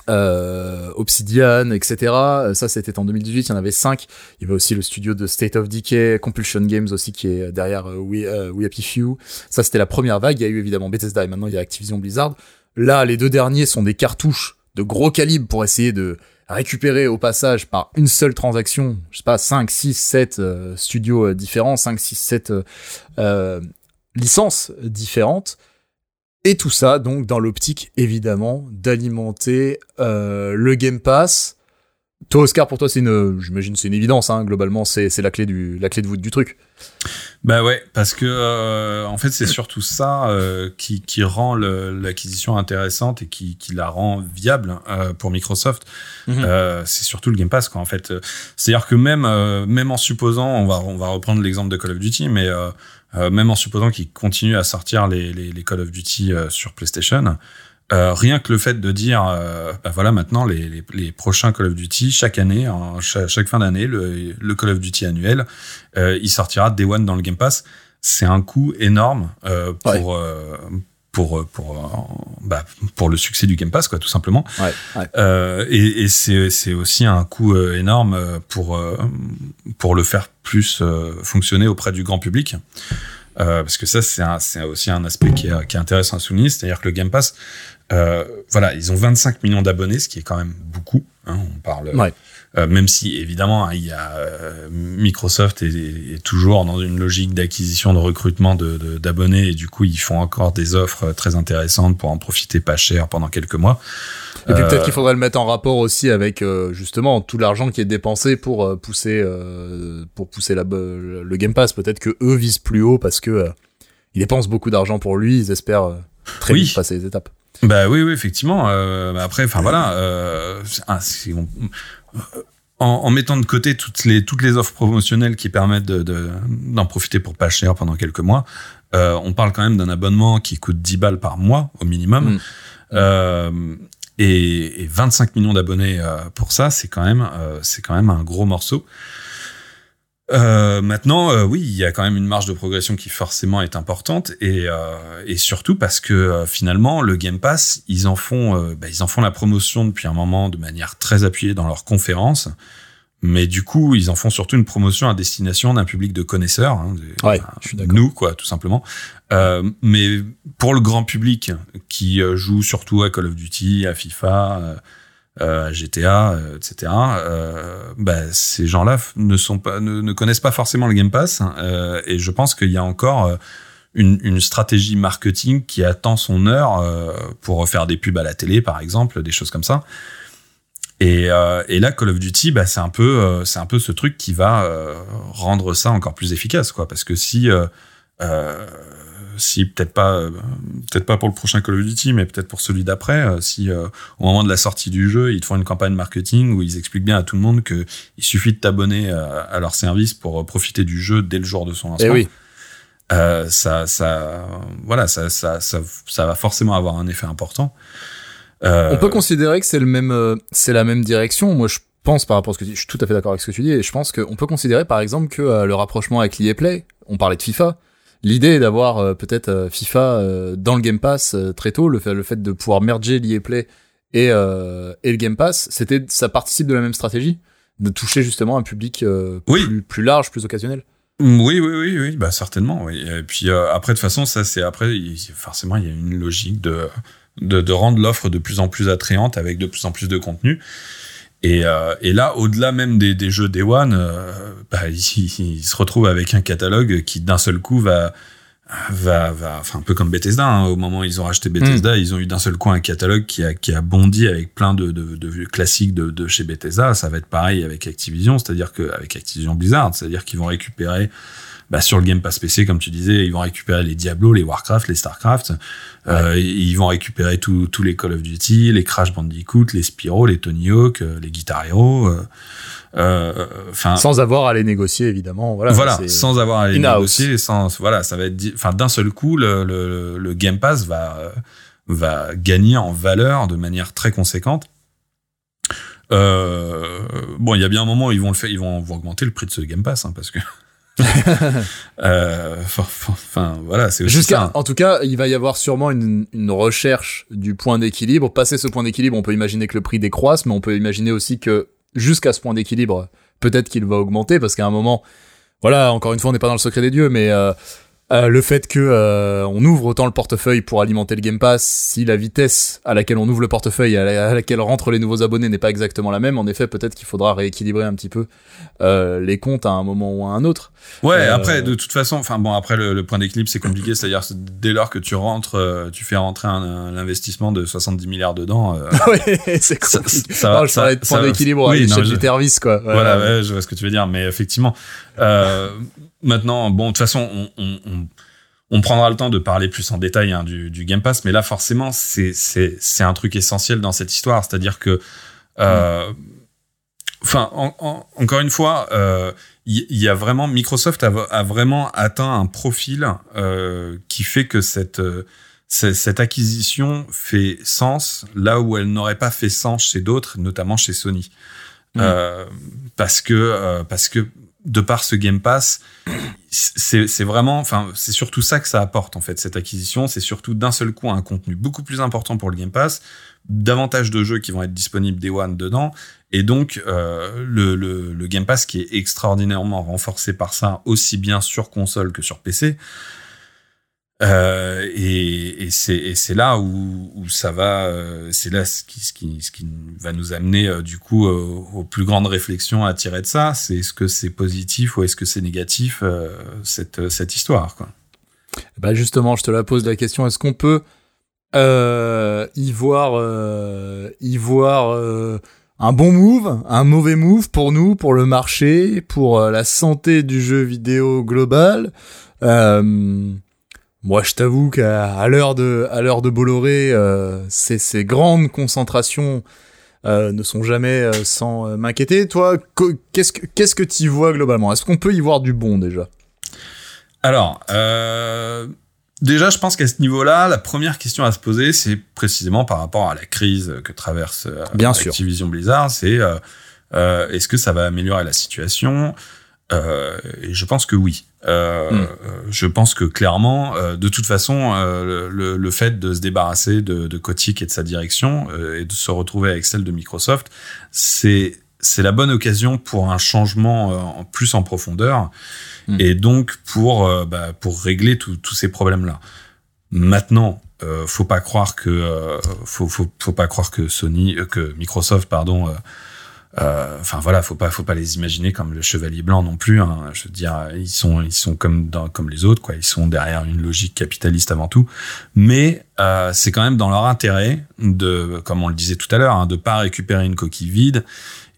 euh, Obsidian, etc. Ça, c'était en 2018. Il y en avait 5. Il y avait aussi le studio de State of Decay, Compulsion Games aussi qui est derrière euh, We, euh, We Happy Few. Ça, c'était la première vague. Il y a eu évidemment Bethesda et maintenant il y a Activision Blizzard. Là, les deux derniers sont des cartouches de gros calibre pour essayer de récupérer au passage par une seule transaction, je sais pas, 5, 6, 7 euh, studios euh, différents, 5, 6, 7 euh, licences différentes. Et tout ça, donc, dans l'optique, évidemment, d'alimenter euh, le Game Pass. Toi, Oscar, pour toi, c'est une, j'imagine, c'est une évidence, hein, globalement, c'est, c'est la clé du, la clé de voûte du truc. Bah ouais, parce que euh, en fait c'est surtout ça euh, qui, qui rend l'acquisition intéressante et qui, qui la rend viable euh, pour Microsoft. Euh, c'est surtout le Game Pass quoi en fait. C'est-à-dire que même euh, même en supposant, on va on va reprendre l'exemple de Call of Duty, mais euh, euh, même en supposant qu'ils continuent à sortir les, les, les Call of Duty euh, sur PlayStation. Euh, rien que le fait de dire, euh, bah voilà, maintenant les, les, les prochains Call of Duty, chaque année, chaque, chaque fin d'année, le, le Call of Duty annuel, euh, il sortira Day One dans le Game Pass. C'est un coût énorme pour pour pour bah, pour le succès du Game Pass quoi, tout simplement. Ouais, ouais. Et et c'est c'est aussi un coût énorme pour pour le faire plus fonctionner auprès du grand public. Euh, parce que ça, c'est aussi un aspect qui est, qui est intéressant à souligner, c'est-à-dire que le Game Pass, voilà, ils ont 25 millions d'abonnés, ce qui est quand même beaucoup. hein, on parle, Ouais. euh, même si évidemment, hein, il y a euh, Microsoft est, est toujours dans une logique d'acquisition, de recrutement de- de- d'abonnés, et du coup, ils font encore des offres très intéressantes pour en profiter pas cher pendant quelques mois. Et puis Euh, peut-être qu'il faudrait le mettre en rapport aussi avec euh, justement tout l'argent qui est dépensé pour euh, pousser euh, pour pousser la, le Game Pass. Peut-être que eux visent plus haut parce que euh, ils dépensent beaucoup d'argent pour lui. Ils espèrent euh, très Oui. vite passer les étapes. Bah oui, oui, effectivement. Euh, bah après, enfin voilà, euh, ah, on- euh, en, en mettant de côté toutes les toutes les offres promotionnelles qui permettent de- de- d'en profiter pour pas cher pendant quelques mois, euh, on parle quand même d'un abonnement qui coûte 10 balles par mois au minimum. Mm. Euh, et, et 25 millions d'abonnés euh, pour ça, c'est quand même c'est quand même un gros morceau. Euh, maintenant, euh, oui, il y a quand même une marge de progression qui forcément est importante et, euh, et surtout parce que euh, finalement le Game Pass, ils en font, euh, bah, ils en font la promotion depuis un moment de manière très appuyée dans leurs conférences, mais du coup ils en font surtout une promotion à destination d'un public de connaisseurs, hein, de- Ouais, je suis nous quoi, tout simplement. Euh, mais pour le grand public qui joue surtout à Call of Duty, à FIFA. Euh, euh, GTA, euh, etc. Euh, bah, ces gens-là ne sont pas, ne, connaissent pas forcément le Game Pass, hein, euh, et je pense qu'il y a encore euh, une, une stratégie marketing qui attend son heure euh, pour faire des pubs à la télé, par exemple, des choses comme ça. Et, euh, et là, Call of Duty, bah, c'est un peu, euh, c'est un peu ce truc qui va euh, rendre ça encore plus efficace, quoi. Parce que si, euh, euh, si peut-être pas, euh, peut-être pas pour le prochain Call of Duty, mais peut-être pour celui d'après, euh, si euh, au moment de la sortie du jeu, ils te font une campagne marketing où ils expliquent bien à tout le monde que il suffit de t'abonner à, à leur service pour euh, profiter du jeu dès le jour de son lancement. Et oui. Euh, ça, ça, voilà, ça, ça, ça, ça va forcément avoir un effet important. Euh, On peut considérer que c'est le même, euh, c'est la même direction. Moi, je pense par rapport à ce que tu dis, je suis tout à fait d'accord avec ce que tu dis, et je pense qu'on peut considérer par exemple que euh, le rapprochement avec l'EA Play, on parlait de FIFA, l'idée est d'avoir euh, peut-être euh, FIFA euh, dans le Game Pass très tôt, le fait, le fait de pouvoir merger l'EA Play et, et le Game Pass, c'était, ça participe de la même stratégie, de toucher justement un public euh, Oui. plus, plus large, plus occasionnel? Oui, oui, oui, oui, bah certainement. Oui. Et puis euh, après, de toute façon, ça c'est après, il- forcément, il y a une logique de de, de rendre l'offre de plus en plus attrayante avec de plus en plus de contenu. Et, euh, et là, au-delà même des, des jeux Day One, euh, bah, il, il se retrouve avec un catalogue qui d'un seul coup va va va enfin un peu comme Bethesda hein, au moment où ils ont racheté Bethesda ils ont eu d'un seul coup un catalogue qui a qui a bondi avec plein de de, de classiques de, de chez Bethesda. Ça va être pareil avec Activision c'est-à-dire que avec Activision Blizzard c'est-à-dire qu'ils vont récupérer bah, sur le Game Pass PC, comme tu disais, ils vont récupérer les Diablo, les Warcraft, les Starcraft. Euh, ils vont récupérer tous les Call of Duty, les Crash Bandicoot, les Spyro, les Tony Hawk, euh, les Guitar Hero. euh, Sans avoir à les négocier, évidemment. Voilà. sans avoir à les négocier, sans voilà, ça va être, enfin, d'un seul coup, le, le, le Game Pass va va gagner en valeur de manière très conséquente. Euh, bon, il y a bien un moment où ils vont le faire, ils vont augmenter le prix de ce Game Pass, hein, parce que. [LAUGHS] euh, Enfin, enfin, voilà, c'est aussi Jusqu'à, en tout cas, il va y avoir sûrement une, une recherche du point d'équilibre. Passer ce point d'équilibre, on peut imaginer que le prix décroisse, mais on peut imaginer aussi que jusqu'à ce point d'équilibre, peut-être qu'il va augmenter parce qu'à un moment, voilà, encore une fois, on n'est pas dans le secret des dieux, mais euh, euh, le fait que euh, on ouvre autant le portefeuille pour alimenter le Game Pass, si la vitesse à laquelle on ouvre le portefeuille, à, la- à laquelle rentrent les nouveaux abonnés n'est pas exactement la même, en effet, peut-être qu'il faudra rééquilibrer un petit peu euh, les comptes à un moment ou à un autre. Ouais, Euh, après, de toute façon, enfin bon, après le, le point d'équilibre, c'est compliqué, c'est-à-dire c'est dès lors que tu rentres, euh, tu fais rentrer un, un investissement de 70 milliards dedans. euh, [LAUGHS] ouais, c'est Ça- compliqué. ça Non, va- je ça- parlais de point d'équilibre oui, non, je- quoi. Voilà, ouais. ouais, je vois ce que tu veux dire, mais effectivement, euh, maintenant, bon, de toute façon, on, on, on, on prendra le temps de parler plus en détail hein, du, du Game Pass, mais là, forcément, c'est un truc essentiel dans cette histoire, c'est-à-dire que, euh, enfin, en- en- encore une fois, euh, il il y, a vraiment Microsoft a, a vraiment atteint un profil euh, qui fait que cette euh, ce- cette acquisition fait sens là où elle n'aurait pas fait sens chez d'autres, notamment chez Sony. Mm. Euh, parce que euh, parce que de par ce Game Pass, c'est vraiment, enfin, c'est surtout ça que ça apporte en fait cette acquisition. C'est surtout d'un seul coup un contenu beaucoup plus important pour le Game Pass, davantage de jeux qui vont être disponibles Day One dedans, et donc euh, le, le, le Game Pass qui est extraordinairement renforcé par ça, aussi bien sur console que sur PC. Euh, et et c'est là où, où ça va, euh, c'est là ce qui, ce qui ce qui va nous amener euh, du coup euh, aux plus grandes réflexions à tirer de ça. C'est est-ce que c'est positif ou est-ce que c'est négatif cette cette histoire quoi. Bah justement, je te la pose la question. Est-ce qu'on peut euh, y voir, euh, y voir euh, un bon move, un mauvais move pour nous, pour le marché, pour la santé du jeu vidéo global Euh, Moi, je t'avoue qu'à l'heure de, à l'heure de Bolloré, euh, ces, ces grandes concentrations euh, ne sont jamais euh, sans m'inquiéter. Toi, qu'est-ce que qu'est-ce que tu vois globalement? Est-ce qu'on peut y voir du bon déjà? Alors, euh, déjà, je pense qu'à ce niveau-là, la première question à se poser, c'est précisément par rapport à la crise que traverse Bien sûr. Activision Blizzard, c'est est-ce que ça va améliorer la situation? Et je pense que oui. Euh, Hmm. Je pense que clairement, euh, de toute façon, euh, le, le fait de se débarrasser de, de Kotick et de sa direction et de se retrouver avec celle de Microsoft, c'est c'est la bonne occasion pour un changement en plus en profondeur Mm. et donc pour bah, pour régler tous ces problèmes là. Maintenant, faut pas croire que faut, faut faut pas croire que Sony que Microsoft pardon enfin voilà, faut pas, faut pas les imaginer comme le chevalier blanc non plus. Hein. Je veux dire, ils sont, ils sont comme dans, comme les autres, quoi. Ils sont derrière une logique capitaliste avant tout. Mais euh, c'est quand même dans leur intérêt de, comme on le disait tout à l'heure, hein, de pas récupérer une coquille vide.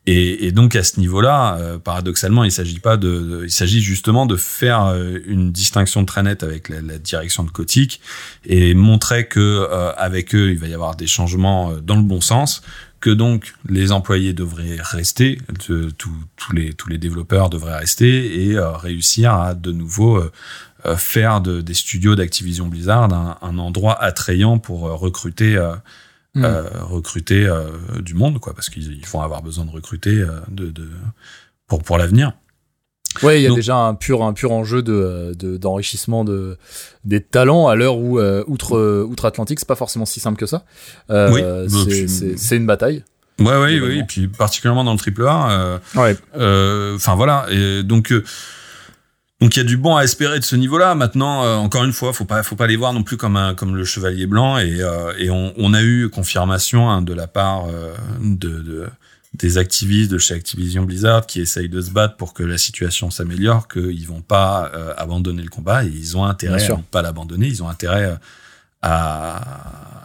Et, et donc à ce niveau-là, euh, paradoxalement, il s'agit pas de, de- il s'agit justement de faire euh, une distinction très nette avec la, la direction de Kotick et montrer que euh, avec eux, il va y avoir des changements euh, dans le bon sens que donc les employés devraient rester, de- tous les tous les développeurs devraient rester et euh, réussir à de nouveau euh, euh, faire de, des studios d'Activision Blizzard un, un endroit attrayant pour recruter Mm. recruter du monde quoi parce qu'ils ils vont avoir besoin de recruter de, de pour pour l'avenir. Ouais, il y a Donc- déjà un pur, un pur enjeu de, de- d'enrichissement de, des talents à l'heure où, euh, outre, euh, outre-Atlantique, c'est pas forcément si simple que ça. Euh, Oui, bah, c'est, une bataille. Ouais ouais oui, et puis particulièrement dans le triple A euh, Ouais. Euh, Enfin voilà. Et donc euh, donc il y a du bon à espérer de ce niveau-là. Maintenant, euh, encore une fois, faut pas faut pas les voir non plus comme un comme le chevalier blanc. Et euh, et on, on a eu confirmation hein, de la part euh, de, de des activistes de chez Activision Blizzard qui essayent de se battre pour que la situation s'améliore, qu'ils vont pas euh, abandonner le combat et ils ont intérêt Bien à ne pas l'abandonner. Ils ont intérêt euh, à,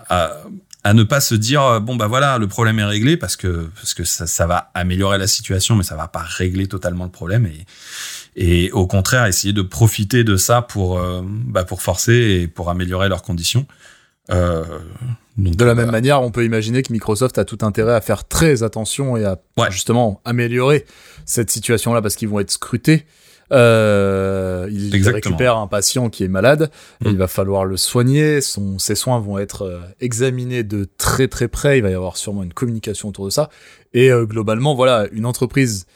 à à ne pas se dire euh, bon bah voilà le problème est réglé parce que parce que ça, ça va améliorer la situation mais ça va pas régler totalement le problème et et au contraire essayer de profiter de ça pour euh, bah, pour forcer et pour améliorer leurs conditions. Euh, donc, De la même manière, on peut imaginer que Microsoft a tout intérêt à faire très attention et à Ouais. justement améliorer cette situation-là parce qu'ils vont être scrutés. Euh, ils Exactement. récupèrent un patient qui est malade et Mm. il va falloir le soigner. Son, ses soins vont être euh, examinés de très très près. Il va y avoir sûrement une communication autour de ça. Et euh, globalement, voilà, une entreprise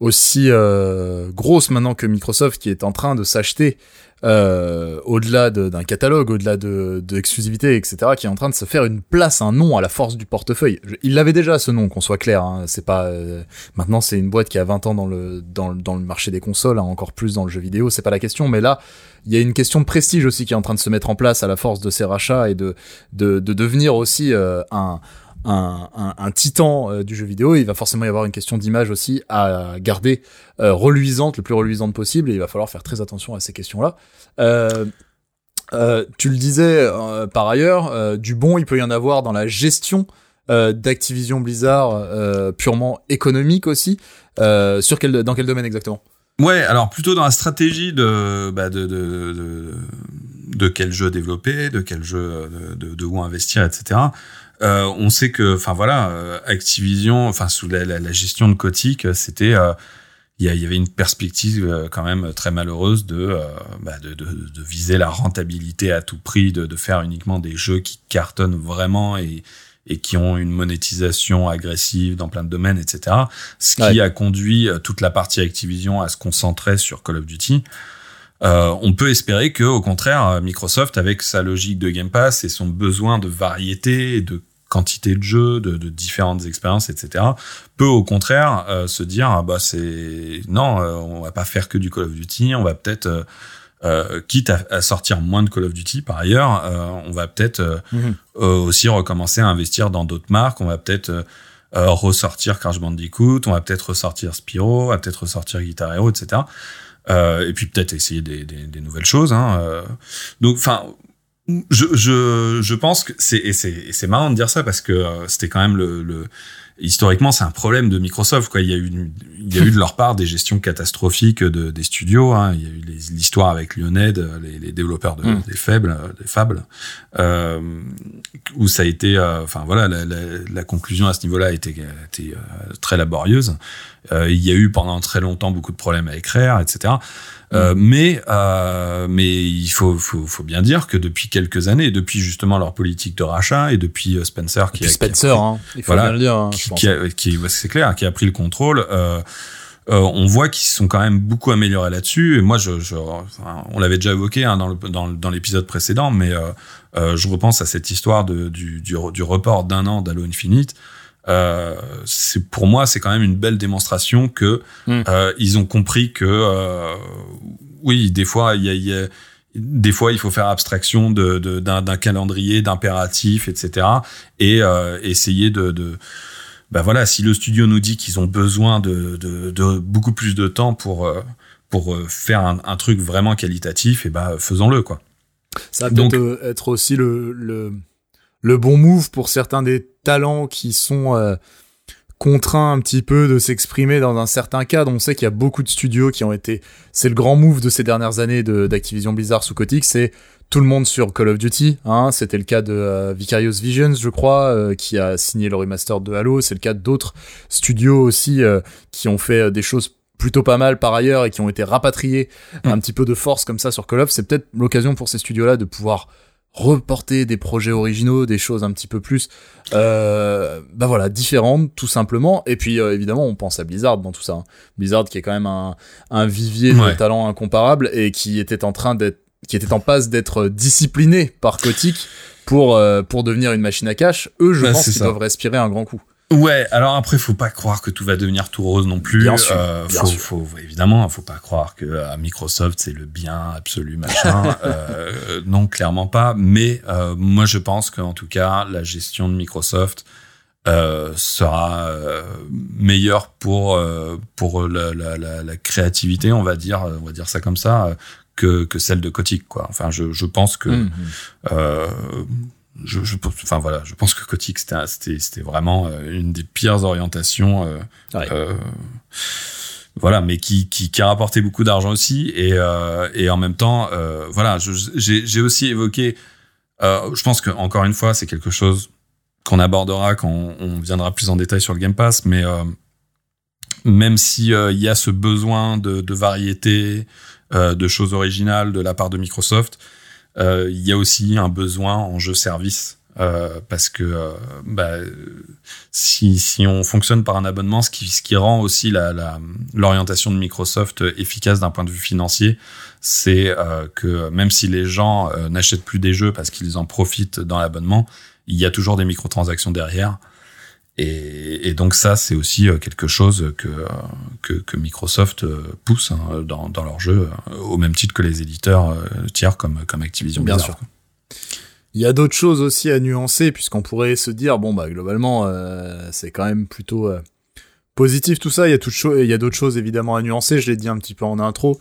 aussi euh, grosse maintenant que Microsoft qui est en train de s'acheter euh, au-delà de- d'un catalogue, au-delà de, de etc., qui est en train de se faire une place, un nom à la force du portefeuille. Il l'avait déjà ce nom, qu'on soit clair. Hein. C'est pas euh, maintenant c'est une boîte qui a 20 ans dans le dans, le- dans le marché des consoles, hein, encore plus dans le jeu vidéo. C'est pas la question, mais là il y a une question de prestige aussi qui est en train de se mettre en place à la force de ces rachats et de de, de devenir aussi euh, un un, titan euh, du jeu vidéo, il va forcément y avoir une question d'image aussi à garder euh, reluisante, le plus reluisante possible, et il va falloir faire très attention à ces questions-là. Euh, tu le disais par ailleurs, du bon, il peut y en avoir dans la gestion d'Activision Blizzard purement économique aussi. Sur quel, dans quel domaine exactement? Ouais, alors plutôt dans la stratégie de, bah de, de, de, quel jeu développer, de quel jeu, de où investir, etc. Euh, on sait que, enfin voilà, euh, Activision, enfin sous la, la, la gestion de Kotick, c'était, euh, il y, y avait une perspective euh, quand même très malheureuse de, euh, bah, de, de, de viser la rentabilité à tout prix, de, de faire uniquement des jeux qui cartonnent vraiment et, et qui ont une monétisation agressive dans plein de domaines, etc. Ce qui Ouais. a conduit euh, toute la partie Activision à se concentrer sur Call of Duty. Euh, on peut espérer que, au contraire, euh, Microsoft, avec sa logique de Game Pass et son besoin de variété, de quantité de jeux, de, de différentes expériences, etc., peut au contraire euh, se dire, ah bah c'est non, euh, on va pas faire que du Call of Duty, on va peut-être euh, euh, quitte à, à sortir moins de Call of Duty par ailleurs, euh, on va peut-être euh, Mhm. euh, aussi recommencer à investir dans d'autres marques. On va peut-être ressortir Crash Bandicoot, on va peut-être ressortir Spyro, on va peut-être ressortir Guitar Hero, etc. Euh, et puis peut-être essayer des, des, des nouvelles choses. Hein. euh. Donc, enfin, je, je, je pense que c'est et c'est marrant de dire ça parce que euh, c'était quand même le, le historiquement c'est un problème de Microsoft quoi il y a eu une- il y a eu de leur part des gestions catastrophiques de des studios hein. il y a eu l'histoire avec Lionhead euh, les, les développeurs de, Mm. des faibles des fables euh, où ça a été euh, enfin voilà la, la, la conclusion à ce niveau-là a été, a été euh, très laborieuse il y a eu pendant très longtemps beaucoup de problèmes avec Rare etc euh, mais euh, mais il faut, faut faut bien dire que depuis quelques années, depuis justement leur politique de rachat et depuis euh, Spencer qui a, qui a Spencer, hein, il faut Voilà. bien le dire. hein, qui, pense. qui a- qui- ouais, c'est clair, qui a pris le contrôle. Euh, euh, on voit qu'ils se sont quand même beaucoup améliorés là-dessus. Et moi, je, je- enfin, on l'avait déjà évoqué hein, dans, le, dans, l'épisode précédent, mais euh, euh, je repense à cette histoire de, du, du, du report d'un an d'Halo Infinite. Euh, c'est pour moi, c'est quand même une belle démonstration que Mm. euh, ils ont compris que euh, oui, des fois, il y a, y a- des fois, il faut faire abstraction de, de- d'un, d'un calendrier, d'impératifs, etc. Et euh, essayer de, de bah voilà, si le studio nous dit qu'ils ont besoin de, de, de beaucoup plus de temps pour euh, pour faire un, un truc vraiment qualitatif, et bah faisons-le quoi. Ça va peut-être être aussi le, le, le bon move pour certains des talents qui sont euh, contraints un petit peu de s'exprimer dans un certain cadre. On sait qu'il y a beaucoup de studios qui ont été... C'est le grand move de ces dernières années de- d'Activision Blizzard sous Kotick, c'est tout le monde sur Call of Duty. Hein. C'était le cas de euh, Vicarious Visions, je crois, euh, qui a signé le remaster de Halo. C'est le cas d'autres studios aussi euh, qui ont fait des choses plutôt pas mal par ailleurs et qui ont été rapatriés un petit peu de force comme ça sur Call of. C'est peut-être l'occasion pour ces studios-là de pouvoir reporter des projets originaux, des choses un petit peu plus, euh, bah voilà, différentes tout simplement. Et puis euh, évidemment, on pense à Blizzard dans tout ça. hein. Blizzard qui est quand même un, un vivier de talents incomparables et qui était en train d'être, qui était en passe d'être discipliné par Kotick pour euh, pour devenir une machine à cash. Eux, je Bah, pense qu'ils doivent respirer un grand coup. Ouais, alors après, faut pas croire que tout va devenir tout rose non plus. Bien sûr, Euh, bien faut, sûr. faut- évidemment, faut pas croire que à Microsoft c'est le bien absolu machin. [LAUGHS] Euh, non, clairement pas. Mais euh, moi, je pense qu'en tout cas, la gestion de Microsoft euh, sera euh, meilleure pour euh, pour la, la, la, la créativité, on va dire, on va dire ça comme ça, euh, que que celle de Kotick, quoi. Enfin, je je pense que euh, je, je, pense- enfin voilà, je pense que Kotick c'était vraiment euh, une des pires orientations euh, Ouais. euh, voilà, mais qui, qui, qui a rapporté beaucoup d'argent aussi. Et, euh, et en même temps, euh, voilà, j'ai aussi évoqué, euh, je pense que encore une fois, c'est quelque chose qu'on abordera quand on, on viendra plus en détail sur le Game Pass, mais euh, même si euh, il y a ce besoin de, de variété, euh, de choses originales de la part de Microsoft, il y a aussi un besoin en jeu service. euh, parce que euh, bah, si, si on fonctionne par un abonnement, ce qui, ce qui rend aussi la- la- l'orientation de Microsoft efficace d'un point de vue financier, c'est euh, que même si les gens euh, n'achètent plus des jeux parce qu'ils en profitent dans l'abonnement, il y a toujours des microtransactions derrière. Et, et donc ça, c'est aussi euh, quelque chose que, euh, que, que Microsoft euh, pousse hein, dans, dans leurs jeux, euh, au même titre que les éditeurs tiers comme, comme Activision Bien Blizzard. sûr. Il y a d'autres choses aussi à nuancer, puisqu'on pourrait se dire, bon, bah, globalement, euh, c'est quand même plutôt euh, positif tout ça. Il y a, cho- il y a d'autres choses évidemment à nuancer, je l'ai dit un petit peu en intro.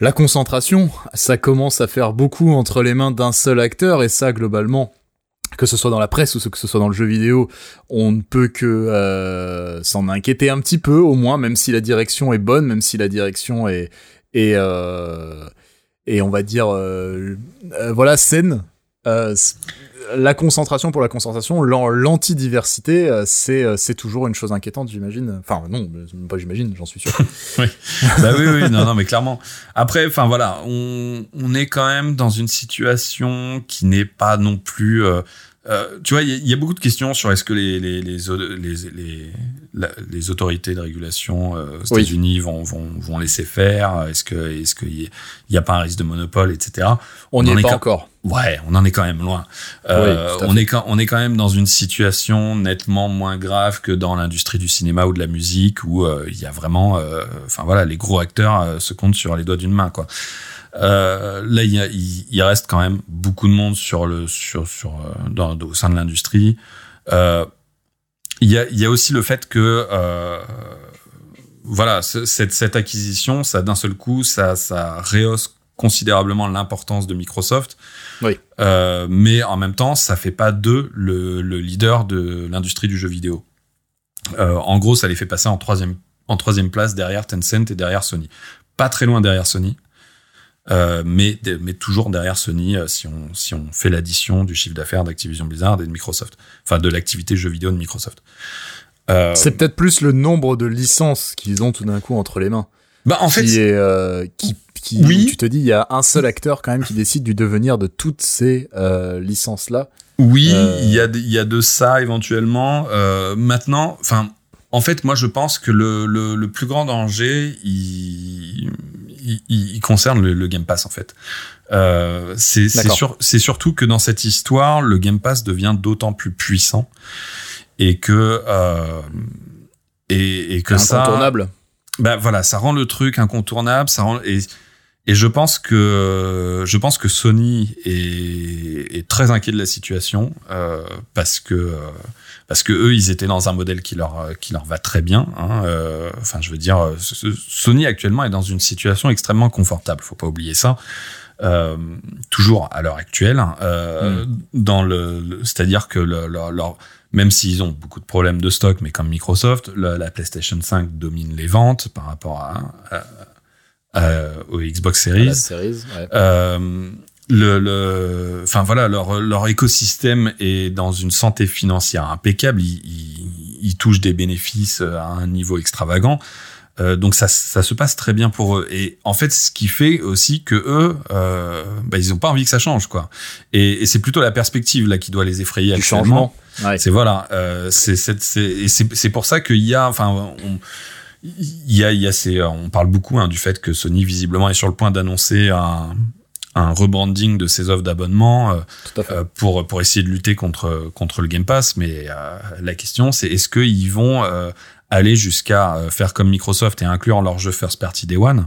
La concentration, ça commence à faire beaucoup entre les mains d'un seul acteur, et ça, globalement, que ce soit dans la presse ou que ce soit dans le jeu vidéo, on ne peut que euh, s'en inquiéter un petit peu, au moins, même si la direction est bonne, même si la direction est, est, euh, et on va dire, euh, euh, voilà, saine. La concentration pour la concentration, l'an- l'antidiversité, euh, c'est euh, c'est toujours une chose inquiétante, j'imagine. Enfin non, pas j'imagine, j'en suis sûr. [LAUGHS] bah oui, oui, non, non, mais clairement. Après, enfin voilà, on, on est quand même dans une situation qui n'est pas non plus. euh, euh, tu vois, il y, a- y a beaucoup de questions sur est-ce que les les les, les, les, la- les autorités de régulation euh, aux Oui. États-Unis vont, vont vont laisser faire Est-ce qu'il y, a- il y a pas un risque de monopole, etc. On n'y en est est pas encore. Ouais, on en est quand même loin. Euh, Oui, on est quand on est quand même dans une situation nettement moins grave que dans l'industrie du cinéma ou de la musique où euh, il y a vraiment, euh, enfin voilà, les gros acteurs se comptent sur les doigts d'une main, quoi. Euh, là, il, reste quand même beaucoup de monde sur le sur sur euh, dans, au sein de l'industrie. Euh, il y a il y a aussi le fait que euh, voilà, ce- cette, cette acquisition, ça d'un seul coup, ça, ça rehausse considérablement l'importance de Microsoft. Oui. Mais en même temps, ça fait pas d'eux le, le leader de l'industrie du jeu vidéo. En gros, ça les fait passer en troisième, en troisième place derrière Tencent et derrière Sony. Pas très loin derrière Sony. Euh, mais, mais toujours derrière Sony euh, si on, si on fait l'addition du chiffre d'affaires d'Activision Blizzard et de Microsoft. Enfin, de l'activité jeu vidéo de Microsoft. Euh, C'est peut-être plus le nombre de licences qu'ils ont tout d'un coup entre les mains. bah, en fait, qui est euh, qui, qui Oui. tu te dis il y a un seul acteur quand même qui décide du devenir de toutes ces licences là. Oui, il y a de- il y a de ça éventuellement. Maintenant, enfin, en fait, moi, je pense que le, le, le plus grand danger, il, il, il concerne le, le Game Pass en fait. Euh, c'est sur- surtout que dans cette histoire, le Game Pass devient d'autant plus puissant et que euh, et, et que ça incontournable. bah voilà, ça rend le truc incontournable, ça rend et et je pense que je pense que Sony est, est très inquiet de la situation euh, parce que euh, parce que eux ils étaient dans un modèle qui leur qui leur va très bien. Hein, euh, enfin, je veux dire, euh, Sony actuellement est dans une situation extrêmement confortable. Faut pas oublier ça. Euh, toujours à l'heure actuelle, euh, dans le, le- c'est-à-dire que le- leur, leur- même s'ils ont beaucoup de problèmes de stock, mais comme Microsoft, la, la PlayStation 5 domine les ventes par rapport à, à- à- au Xbox Series. la Series, ouais. Euh, le, le, enfin voilà, leur, leur écosystème est dans une santé financière impeccable. Ils, ils, ils touchent des bénéfices à un niveau extravagant. Euh, donc ça, ça se passe très bien pour eux. Et en fait, ce qui fait aussi que eux, euh, bah, ils ont pas envie que ça change, quoi. Et, et c'est plutôt la perspective là qui doit les effrayer Du actuellement. changement. Ouais. C'est voilà, euh, c'est c'est pour ça qu'il y a, enfin, on, il y a il y a ces, on parle beaucoup hein, du fait que Sony visiblement est sur le point d'annoncer un un rebranding de ses offres d'abonnement euh, euh, pour pour essayer de lutter contre contre le Game Pass. Mais euh, la question c'est est-ce qu'ils vont euh, aller jusqu'à faire comme Microsoft et inclure leur jeu first party Day One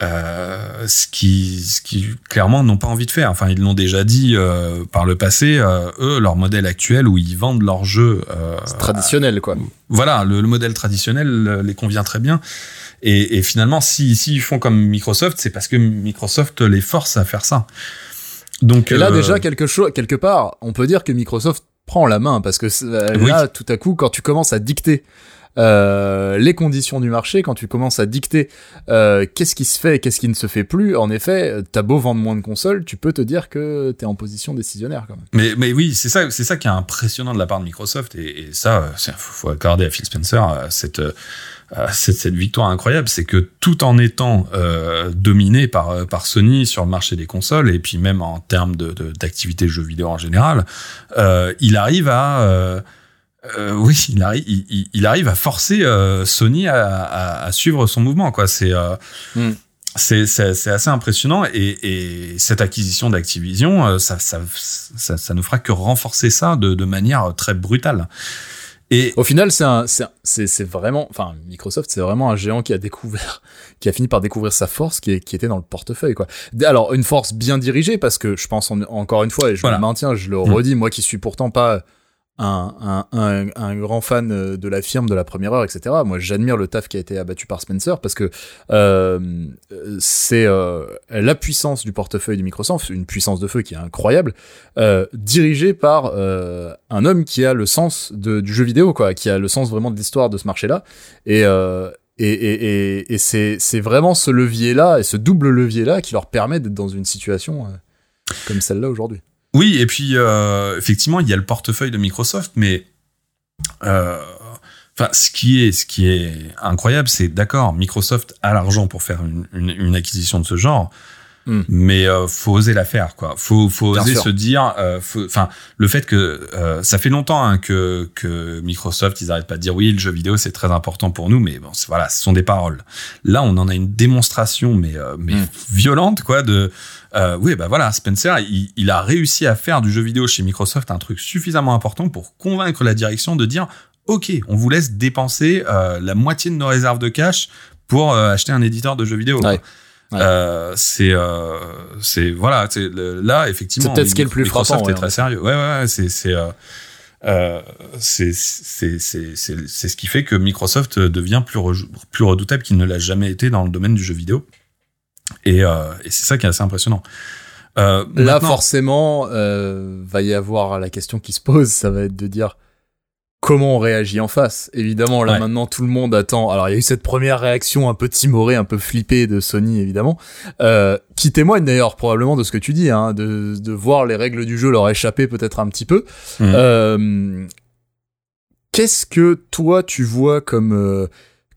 ce qui, ce qui clairement n'ont pas envie de faire. Enfin, ils l'ont déjà dit par le passé. eux, leur modèle actuel où ils vendent leurs jeux, traditionnel quoi. voilà, le, le modèle traditionnel les convient très bien. Et, et finalement, si s'ils font comme Microsoft, c'est parce que Microsoft les force à faire ça. Donc Et là euh, déjà quelque chose quelque part, on peut dire que Microsoft prend la main parce que euh, Oui. là tout à coup quand tu commences à dicter euh, les conditions du marché, quand tu commences à dicter euh, qu'est-ce qui se fait et qu'est-ce qui ne se fait plus, en effet, t'as beau vendre moins de consoles, tu peux te dire que t'es en position décisionnaire quand même. Mais, mais oui, c'est ça, c'est ça qui est impressionnant de la part de Microsoft et, et ça, euh, faut, faut accorder à Phil Spencer cette, euh, cette, cette victoire incroyable, c'est que tout en étant euh, dominé par, euh, par Sony sur le marché des consoles et puis même en termes de, de- d'activité jeux vidéo en général, euh, il arrive à euh, euh, oui, il arrive, il, arrive à forcer euh, Sony à, à- à suivre son mouvement. Quoi, c'est euh, Mm. c'est c'est c'est assez impressionnant et, et cette acquisition d'Activision, euh, ça, ça, ça, ça ne fera que renforcer ça de, de manière très brutale. Et Au final, c'est un, c'est, un- c'est, c'est vraiment, enfin, Microsoft, c'est vraiment un géant qui a découvert, [LAUGHS] qui a fini par découvrir sa force, qui, est, qui était dans le portefeuille, quoi. Alors, une force bien dirigée, parce que je pense en- encore une fois, et je Voilà. le maintiens, je le Mm. redis, moi qui suis pourtant pas un, un, un, grand fan euh, de la firme de la première heure, etc. Moi, j'admire le taf qui a été abattu par Spencer parce que euh, c'est euh, la puissance du portefeuille de Microsoft, une puissance de feu qui est incroyable, euh, dirigée par euh, un homme qui a le sens de, du jeu vidéo, quoi, qui a le sens vraiment de l'histoire de ce marché-là. Et, euh, et, et, et, et c'est, vraiment ce levier-là et ce double levier-là qui leur permet d'être dans une situation comme celle-là aujourd'hui. Oui, et puis euh, effectivement, il y a le portefeuille de Microsoft, mais euh, enfin, ce qui est ce qui est incroyable, c'est d'accord, Microsoft a l'argent pour faire une, une, une acquisition de ce genre. Hmm. Mais euh, faut oser la faire, quoi. Faut, faut Bien oser sûr. se dire, euh, enfin, le fait que euh, ça fait longtemps hein, que que Microsoft, ils arrêtent pas de dire oui, le jeu vidéo c'est très important pour nous, mais bon, voilà, ce sont des paroles. Là, on en a une démonstration, mais mais Hmm. violente, quoi, de euh, oui, bah voilà, Spencer, il, il a réussi à faire du jeu vidéo chez Microsoft un truc suffisamment important pour convaincre la direction de dire, ok, on vous laisse dépenser euh, la moitié de nos réserves de cash pour euh, acheter un éditeur de jeux vidéo. quoi. Ouais. Ouais. Euh, c'est euh, c'est voilà, c'est là effectivement. C'est peut-être ce qui est le plus Microsoft frappant, est ouais, très sérieux. Ouais, ouais, ouais, c'est c'est euh, c'est ce qui fait que Microsoft devient plus re- plus redoutable qu'il ne l'a jamais été dans le domaine du jeu vidéo. Et, euh, et c'est ça qui est assez impressionnant. Euh, Là, forcément, euh, va y avoir la question qui se pose, ça va être de dire comment on réagit en face. Évidemment, là Ouais. maintenant, tout le monde attend. Alors, il y a eu cette première réaction un peu timorée, un peu flippée de Sony, évidemment, euh, qui témoigne d'ailleurs probablement de ce que tu dis, hein, de, de voir les règles du jeu leur échapper peut-être un petit peu. Mhm. Euh, Qu'est-ce que toi tu vois comme euh,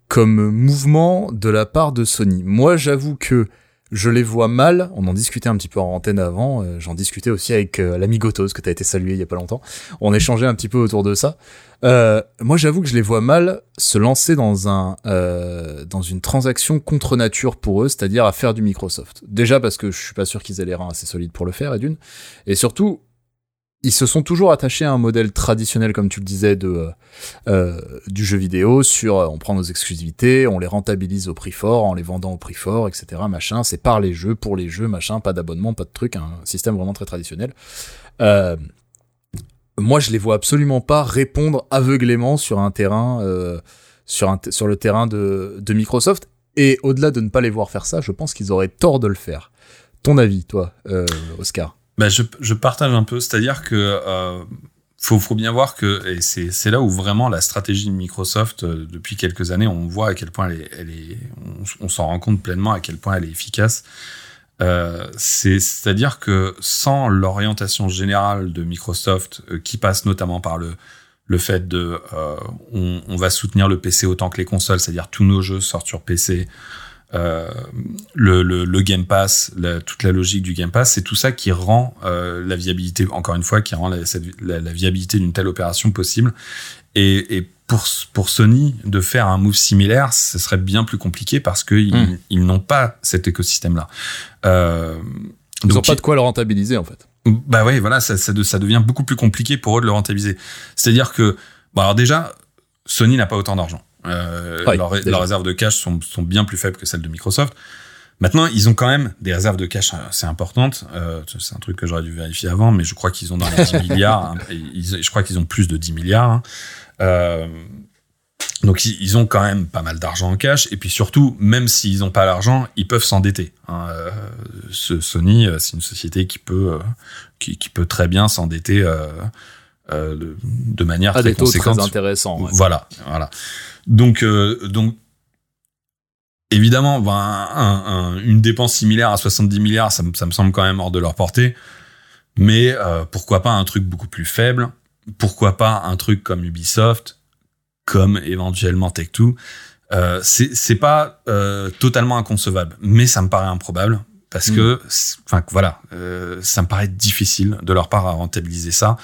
comme mouvement de la part de Sony Moi, j'avoue que je les vois mal. On en discutait un petit peu en antenne avant. euh, J'en discutais aussi avec euh, l'ami Gotos que t'as été salué il y a pas longtemps. On échangeait un petit peu autour de ça. Euh, moi, j'avoue que je les vois mal se lancer dans un dans une transaction contre nature pour eux, c'est-à-dire à faire du Microsoft. Déjà parce que je suis pas sûr qu'ils aient les reins assez solides pour le faire, et d'une. Et surtout, ils se sont toujours attachés à un modèle traditionnel, comme tu le disais, de euh, euh, du jeu vidéo. Sur, euh, on prend nos exclusivités, on les rentabilise au prix fort, en les vendant au prix fort, etc. Machin. C'est par les jeux, pour les jeux, machin. Pas d'abonnement, pas de truc. Un système vraiment très traditionnel. Euh, moi, je les vois absolument pas répondre aveuglément sur un terrain, euh, sur, un sur le terrain de, de Microsoft. Et au-delà de ne pas les voir faire ça, je pense qu'ils auraient tort de le faire. Ton avis, toi, euh, Oscar? Bah, je, je partage un peu, c'est-à-dire que euh, faut, faut bien voir que et c'est là où vraiment la stratégie de Microsoft euh, depuis quelques années, on voit à quel point elle est, on, s'en rend compte pleinement à quel point elle est efficace. Euh, c'est c'est-à-dire que sans l'orientation générale de Microsoft, euh, qui passe notamment par le le fait de euh, on va soutenir le PC autant que les consoles, c'est-à-dire tous nos jeux sortent sur PC. Euh, le, le, le Game Pass, la- toute la logique du Game Pass, c'est tout ça qui rend euh, la viabilité, encore une fois, qui rend la, cette- la, la viabilité d'une telle opération possible. Et, et pour, pour Sony, de faire un move similaire, ce serait bien plus compliqué parce qu'ils Mm. ils n'ont pas cet écosystème-là. Euh, Ils ont donc, pas de quoi le rentabiliser, en fait. bah ouais, voilà, ça, ça devient beaucoup plus compliqué pour eux de le rentabiliser. C'est-à-dire que, bon alors déjà, Sony n'a pas autant d'argent. Euh, Ouais, leurs, réserves de cash sont, sont bien plus faibles que celles de Microsoft. Maintenant, ils ont quand même des réserves de cash assez importantes. Euh, c'est un truc que j'aurais dû vérifier avant, mais je crois qu'ils ont dans les 10 [LAUGHS] milliards. hein. Ils- je crois qu'ils ont plus de 10 milliards. hein. Euh, donc ils, ont quand même pas mal d'argent en cash. Et puis surtout, même s'ils n'ont pas l'argent, ils peuvent s'endetter. hein. Euh, ce Sony, c'est une société qui peut, euh, qui, qui peut très bien s'endetter euh, de, de manière À très des taux conséquente. très intéressants. ouais. Voilà, voilà. Donc, euh, donc, évidemment, ben, un- un- une dépense similaire à 70 milliards, ça, me- ça me semble quand même hors de leur portée. Mais euh, pourquoi pas un truc beaucoup plus faible? Pourquoi pas un truc comme Ubisoft, comme éventuellement Tech2 euh, C'est c'est pas euh, totalement inconcevable, mais ça me paraît improbable parce Mm. que, enfin voilà, euh, ça me paraît difficile de leur part à rentabiliser ça.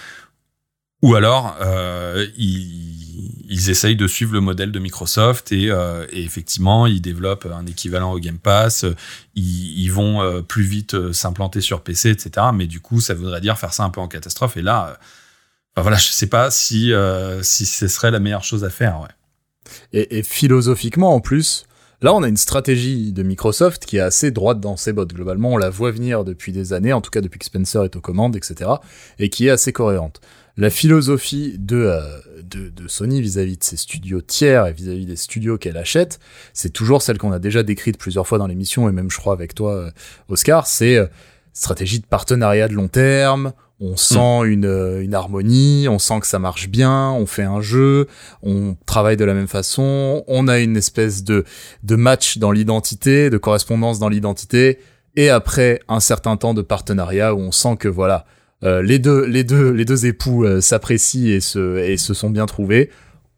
Ou alors, euh, ils, essayent de suivre le modèle de Microsoft et, euh, et effectivement, ils développent un équivalent au Game Pass. Ils, vont euh, plus vite s'implanter sur PC, etc. Mais du coup, ça voudrait dire faire ça un peu en catastrophe. Et là, enfin, voilà, je sais pas si ce serait la meilleure chose à faire. Et, et philosophiquement, en plus, là, on a une stratégie de Microsoft qui est assez droite dans ses bottes. Globalement, on la voit venir depuis des années, en tout cas depuis que Spencer est aux commandes, etc., et qui est assez cohérente. La philosophie de, euh, de, de Sony vis-à-vis de ses studios tiers et vis-à-vis des studios qu'elle achète, c'est toujours celle qu'on a déjà décrite plusieurs fois dans l'émission, et même, je crois, avec toi, euh, Oscar, c'est euh, stratégie de partenariat de long terme, on sent une, une harmonie, on sent que ça marche bien, on fait un jeu, on travaille de la même façon, on a une espèce de, de match dans l'identité, de correspondance dans l'identité, et après un certain temps de partenariat où on sent que voilà, euh, les deux, les deux, les deux époux euh, s'apprécient et se, et se sont bien trouvés.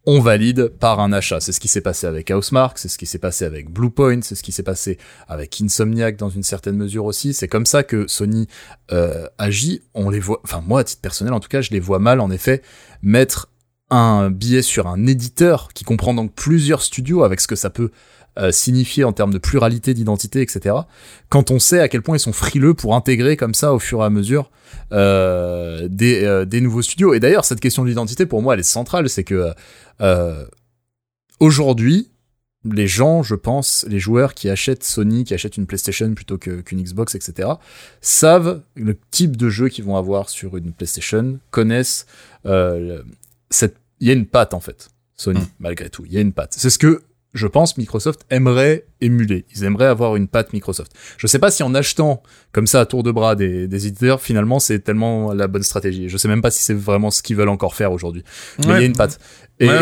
On valide par un achat. C'est ce qui s'est passé avec Housemark, c'est ce qui s'est passé avec Bluepoint, c'est ce qui s'est passé avec Insomniac dans une certaine mesure aussi. C'est comme ça que Sony euh, agit. On les voit, enfin moi à titre personnel en tout cas, je les vois mal en effet mettre un billet sur un éditeur qui comprend donc plusieurs studios avec ce que ça peut euh, signifier en termes de pluralité d'identité, etc. Quand on sait à quel point ils sont frileux pour intégrer comme ça au fur et à mesure euh, des, euh, des nouveaux studios. Et d'ailleurs, cette question de l'identité, pour moi, elle est centrale. C'est que euh, aujourd'hui, les gens, je pense, les joueurs qui achètent Sony, qui achètent une PlayStation plutôt que- qu'une Xbox, etc., savent le type de jeu qu'ils vont avoir sur une PlayStation, connaissent cette. Il y a une patte en fait, Sony, Mm. malgré tout. Il y a une patte. C'est ce que je pense Microsoft aimerait émuler. Ils aimeraient avoir une patte Microsoft. Je sais pas si en achetant comme ça à tour de bras des, des éditeurs, finalement, c'est tellement la bonne stratégie. Je sais même pas si c'est vraiment ce qu'ils veulent encore faire aujourd'hui. Mais il y a une patte. Et, Ouais,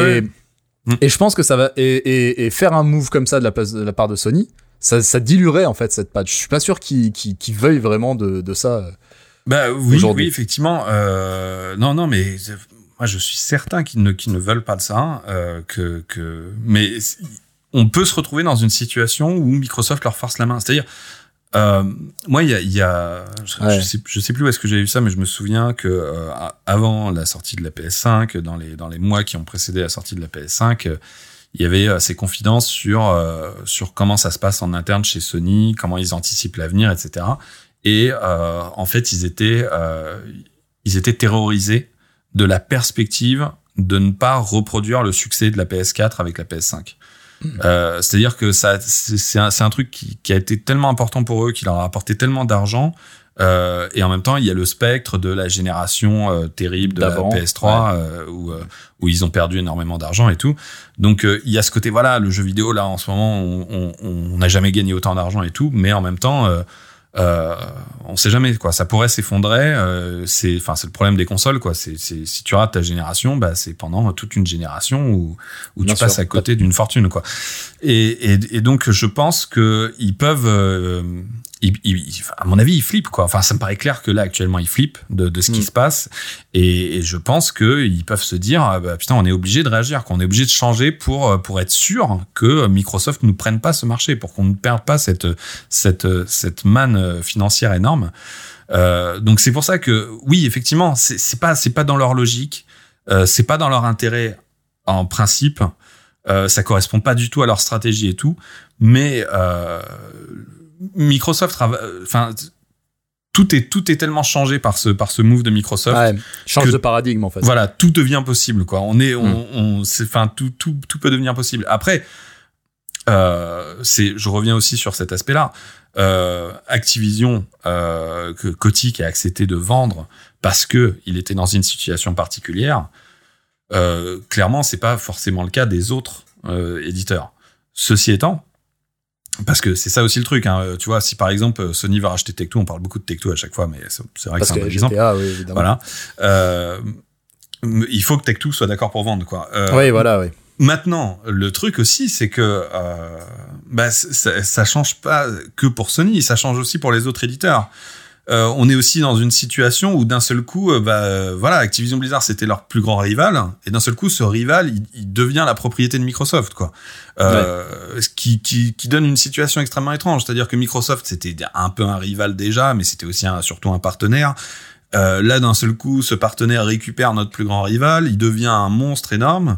ouais. et- je pense que ça va et, et, et faire un move comme ça de la, de la part de Sony, ça, ça diluerait en fait cette patte. Je suis pas sûr qu'ils veuillent vraiment de, de ça. Bah oui, effectivement. Euh, non, non, mais euh, moi je suis certain qu'ils ne, veulent pas de ça. euh, que, que, mais on peut se retrouver dans une situation où Microsoft leur force la main. C'est-à-dire, euh, moi, il y a, il y a je, Ouais. je sais, je sais plus où est-ce que j'ai eu ça, mais je me souviens que euh, avant la sortie de la PS5, dans les dans les mois qui ont précédé la sortie de la PS5. euh, il y avait ces confidences sur sur comment ça se passe en interne chez Sony, comment ils anticipent l'avenir, etc. Et en fait, ils étaient ils étaient terrorisés de la perspective de ne pas reproduire le succès de la PS4 avec la PS5. Euh, C'est-à-dire que ça, c'est un, truc qui, qui a été tellement important pour eux, qui leur a apporté tellement d'argent. Euh, et en même temps, il y a le spectre de la génération euh, terrible de la D'avant, PS3 euh, où, où ils ont perdu énormément d'argent et tout. Donc il y a ce côté voilà, le jeu vidéo là en ce moment, on n'a jamais gagné autant d'argent et tout, mais en même temps, euh, on sait jamais quoi. Ça pourrait s'effondrer. Euh, c'est enfin c'est le problème des consoles quoi. C'est si tu rates ta génération, bah c'est pendant toute une génération où où Bien tu passes à côté d'une fortune quoi. Et, et, et donc je pense que ils peuvent, euh, à mon avis, ils flippent quoi. Enfin, ça me paraît clair que là actuellement ils flippent de, de ce qui Mm. se passe, et, et je pense que ils peuvent se dire, ah, bah, putain, on est obligé de réagir, qu'on est obligé de changer pour euh, pour être sûr que Microsoft ne prenne pas ce marché, pour qu'on ne perde pas cette cette cette manne financière énorme. Euh, donc c'est pour ça que oui, effectivement, c'est c'est pas c'est pas dans leur logique, euh, c'est pas dans leur intérêt en principe. Euh, ça correspond pas du tout à leur stratégie et tout, mais euh, Microsoft, euh, enfin, tout est tout est tellement changé par ce par ce move de Microsoft. Ouais, change que- de paradigme en fait. Voilà, tout devient possible, quoi. On est, on, Mm. on, c'est, enfin, tout, tout, tout peut devenir possible. Après, euh, c'est, je reviens aussi sur cet aspect-là. Euh, Activision, euh, que Kotick a accepté de vendre parce que il était dans une situation particulière. Euh, clairement, c'est pas forcément le cas des autres éditeurs. Ceci étant, parce que c'est ça aussi le truc, hein, tu vois, si par exemple Sony va racheter Tech2, on parle beaucoup de Tech2 à chaque fois, mais c'est vrai Parce que c'est un bon exemple. Oui, évidemment. Voilà. Euh, il faut que Tech2 soit d'accord pour vendre, quoi. Euh, oui, voilà, oui. Maintenant, le truc aussi, c'est que euh, bah, ça, ça change pas que pour Sony, ça change aussi pour les autres éditeurs. Euh, on est aussi dans une situation où d'un seul coup, euh, bah, euh, voilà, Activision Blizzard c'était leur plus grand rival, et d'un seul coup, ce rival, il, il, devient la propriété de Microsoft, quoi. Euh, Ce qui, qui, qui, donne une situation extrêmement étrange, c'est-à-dire que Microsoft c'était un peu un rival déjà, mais c'était aussi un, surtout un partenaire. Euh, là, d'un seul coup, ce partenaire récupère notre plus grand rival, il devient un monstre énorme.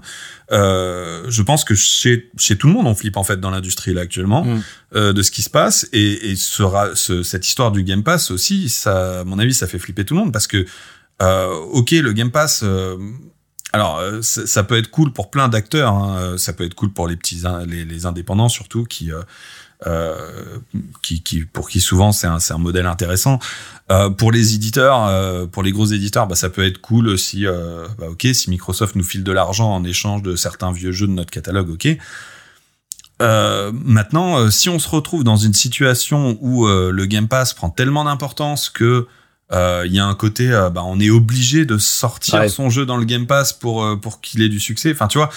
Euh, je pense que chez, chez tout le monde, on flippe en fait dans l'industrie là actuellement mm. euh, de ce qui se passe. Et, et ce, cette histoire du Game Pass aussi, ça, à mon avis, ça fait flipper tout le monde parce que, euh, ok, le Game Pass. Euh, alors, ça peut être cool pour plein d'acteurs. Hein, ça peut être cool pour les petits, les, les indépendants surtout qui euh, qui, qui, pour qui souvent c'est un, un modèle intéressant. Euh, pour les éditeurs, euh, pour les gros éditeurs, bah, ça peut être cool si, bah, ok, si Microsoft nous file de l'argent en échange de certains vieux jeux de notre catalogue, ok. Maintenant, si on se retrouve dans une situation où le Game Pass prend tellement d'importance que il y a un côté, bah, on est obligé de sortir ouais. son jeu dans le Game Pass pour pour qu'il ait du succès. Enfin, tu vois,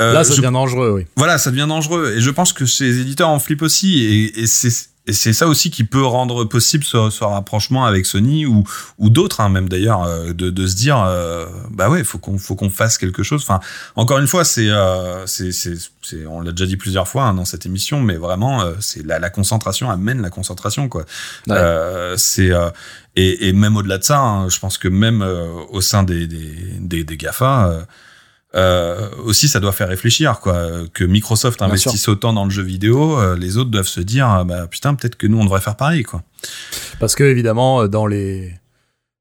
Là, ça je... devient dangereux, oui. Voilà, ça devient dangereux. Et je pense que ces éditeurs en flippent aussi. Et, et c'est ça aussi qui peut rendre possible ce, ce rapprochement avec Sony ou, ou d'autres, hein, même d'ailleurs, euh, de, de, se dire, euh, bah ouais, faut qu'on faut qu'on fasse quelque chose. Enfin, encore une fois, c'est euh, on l'a déjà dit plusieurs fois hein, dans cette émission, mais vraiment, euh, c'est la, la concentration amène la concentration, quoi. Ouais. Euh, c'est et, et même au-delà de ça, hein, je pense que même au sein des des des, des Gafa euh, aussi ça doit faire réfléchir quoi que Microsoft investisse autant dans le jeu vidéo euh, les autres doivent se dire ah, bah putain peut-être que nous on devrait faire pareil quoi. Parce que évidemment euh, dans les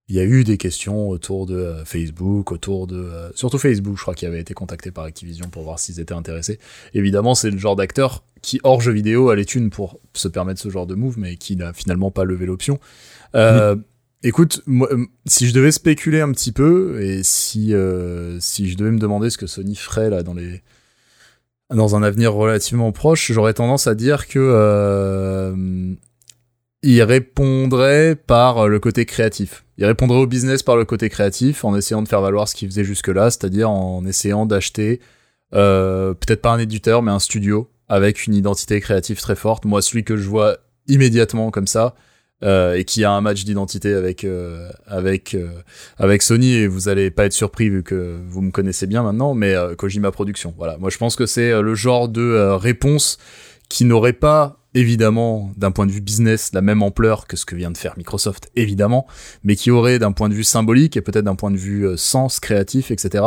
il y a eu des questions autour de euh, Facebook autour de surtout Facebook je crois qui avait été contacté par Activision pour voir s'ils étaient intéressés. Évidemment c'est le genre d'acteur qui hors jeu vidéo a les thunes pour se permettre ce genre de move mais qui n'a finalement pas levé l'option. Euh, oui. Écoute, moi, si je devais spéculer un petit peu et si euh, si je devais me demander ce que Sony ferait là dans les dans un avenir relativement proche, j'aurais tendance à dire que euh, il répondrait par le côté créatif. Il répondrait au business par le côté créatif en essayant de faire valoir ce qu'il faisait jusque-là, c'est-à-dire en essayant d'acheter euh, peut-être pas un éditeur mais un studio avec une identité créative très forte. Moi, celui que je vois immédiatement comme ça, euh, et qui a un match d'identité avec euh, avec euh, avec Sony et vous allez pas être surpris vu que vous me connaissez bien maintenant mais euh, Kojima Production voilà. Moi je pense que c'est euh, le genre de euh, réponse qui n'aurait pas évidemment d'un point de vue business la même ampleur que ce que vient de faire Microsoft évidemment mais qui aurait d'un point de vue symbolique et peut-être d'un point de vue euh, sens créatif etc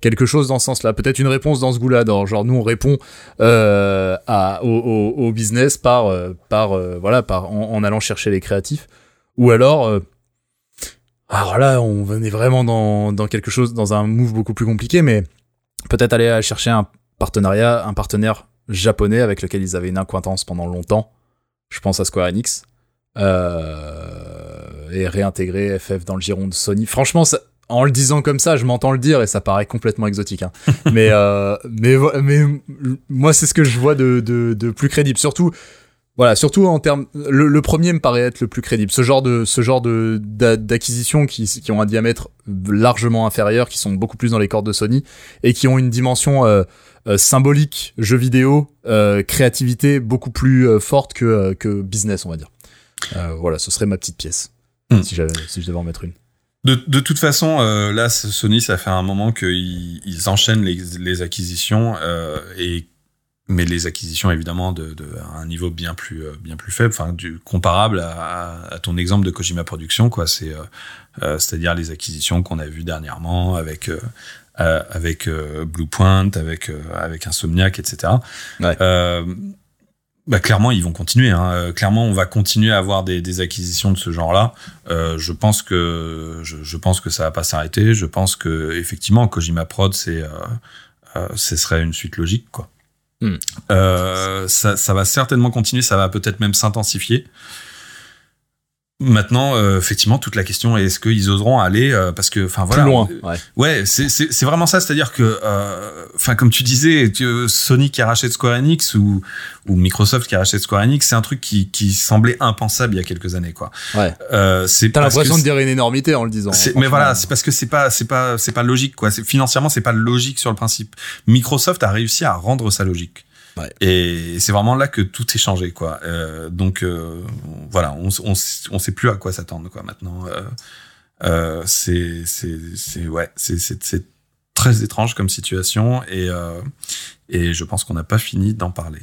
quelque chose dans ce sens là peut-être une réponse dans ce goût là genre nous on répond euh, à, au, business par euh, par voilà par en, allant chercher les créatifs. Ou alors euh, alors là on venait vraiment dans, dans quelque chose dans un move beaucoup plus compliqué mais peut-être aller chercher un partenariat un partenaire japonais avec lequel ils avaient une acquaintance pendant longtemps. Je pense à Square Enix. Euh, et réintégrer FF dans le giron de Sony. Franchement, ça, en le disant comme ça, je m'entends le dire et ça paraît complètement exotique. Hein. [LAUGHS] mais, euh, mais, mais moi, c'est ce que je vois de, de, de plus crédible. Surtout, voilà, surtout en termes, le, le, premier me paraît être le plus crédible. Ce genre de, ce genre de d'acquisitions qui, qui ont un diamètre largement inférieur, qui sont beaucoup plus dans les cordes de Sony et qui ont une dimension euh, euh, symbolique, jeu vidéo, euh, créativité beaucoup plus euh, forte que euh, que business, on va dire. Euh, voilà, ce serait ma petite pièce mm. si j'avais, si je devais en mettre une. De, de toute façon, là, Sony, ça fait un moment qu'ils ils enchaînent les, les acquisitions et mais les acquisitions évidemment de, de à un niveau bien plus euh, bien plus faible enfin du comparable à, à, ton exemple de Kojima Productions quoi. C'est euh, euh, c'est-à-dire les acquisitions qu'on a vues dernièrement avec euh, euh avec Bluepoint avec avec Insomniac etc ouais. bah clairement ils vont continuer hein. clairement on va continuer à avoir des, des acquisitions de ce genre là je pense que je, je, pense que ça va pas s'arrêter. Je pense que effectivement Kojima Prod c'est ce serait une suite logique quoi Hmm. Euh, ça, ça, va certainement continuer, ça va peut-être même s'intensifier. Maintenant, euh, effectivement, toute la question est est-ce qu'ils oseront aller euh, parce que, enfin voilà, Plus loin. euh, Ouais. Ouais, c'est c'est c'est vraiment ça, c'est-à-dire que, euh, enfin comme tu disais, tu- Sony qui rachète Square Enix ou ou Microsoft qui rachète Square Enix, c'est un truc qui qui semblait impensable il y a quelques années, quoi. Ouais. Euh, c'est T'as l'impression de dire une énormité en le disant. mais voilà, c'est parce que c'est pas, c'est pas, c'est pas logique quoi. C'est financièrement, c'est pas logique sur le principe. Microsoft a réussi à rendre ça logique. Et c'est vraiment là que tout est changé quoi. Euh, donc euh, voilà, on, on, sait plus à quoi s'attendre quoi maintenant. Euh, euh, c'est, c'est, ouais, c'est très étrange comme situation et euh, et je pense qu'on n'a pas fini d'en parler.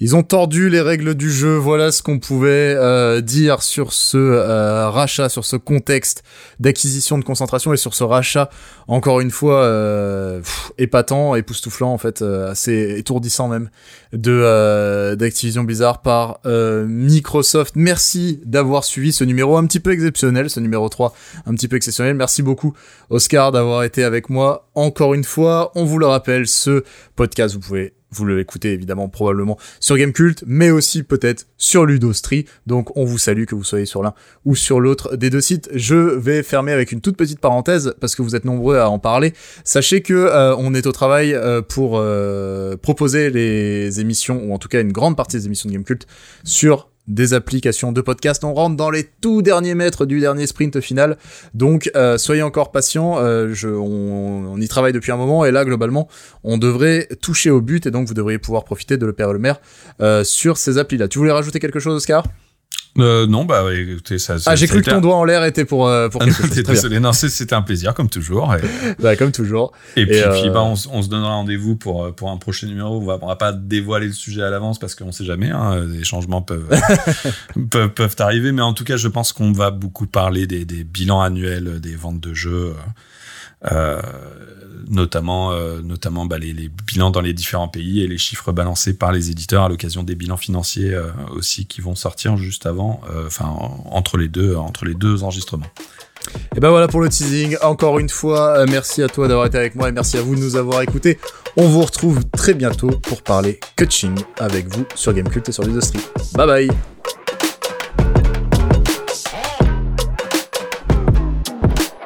Ils ont tordu les règles du jeu. Voilà ce qu'on pouvait euh, dire sur ce euh, rachat, sur ce contexte d'acquisition de concentration et sur ce rachat, encore une fois, euh, épatant, époustouflant en fait, euh, assez étourdissant même, de euh, d'Activision Blizzard par euh, Microsoft. Merci d'avoir suivi ce numéro un petit peu exceptionnel, ce numéro 3 un petit peu exceptionnel. Merci beaucoup Oscar d'avoir été avec moi encore une fois. On vous le rappelle, ce podcast, vous pouvez vous l'écoutez évidemment probablement sur Gamecult, mais aussi peut-être sur Ludostri. Donc on vous salue que vous soyez sur l'un ou sur l'autre des deux sites. Je vais fermer avec une toute petite parenthèse parce que vous êtes nombreux à en parler. Sachez que euh, on est au travail euh, pour euh, proposer les émissions ou en tout cas une grande partie des émissions de Gamecult sur des applications de podcast. On rentre dans les tout derniers mètres du dernier sprint final. Donc euh, soyez encore patients. Euh, on y travaille depuis un moment et là globalement on devrait toucher au but et donc vous devriez pouvoir profiter de le père et le maire euh, sur ces applis là. Tu voulais rajouter quelque chose Oscar? Euh, non, bah écoutez, ça. Ah j'ai cru que ton doigt en l'air était pour euh, pour Ah quelque non, chose. désolé. Non, c'était un plaisir comme toujours. Et... [LAUGHS] Bah, comme toujours. Et puis, euh, puis bah, on, on se donnera rendez-vous pour, euh, pour un prochain numéro. On va, on va pas dévoiler le sujet à l'avance parce qu'on sait jamais. Hein, les changements peuvent, [LAUGHS] peuvent, peuvent arriver. Mais en tout cas, je pense qu'on va beaucoup parler des, des bilans annuels des ventes de jeux. Euh, notamment euh, notamment bah, les, les bilans dans les différents pays et les chiffres balancés par les éditeurs à l'occasion des bilans financiers euh, aussi qui vont sortir juste avant enfin en- entre les deux entre les deux enregistrements Et ben voilà pour le teasing. Encore une fois, euh, merci à toi d'avoir été avec moi et merci à vous de nous avoir écoutés. On vous retrouve très bientôt pour parler coaching avec vous sur Gamecult et sur Ludostri. Bye bye.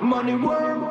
Money world.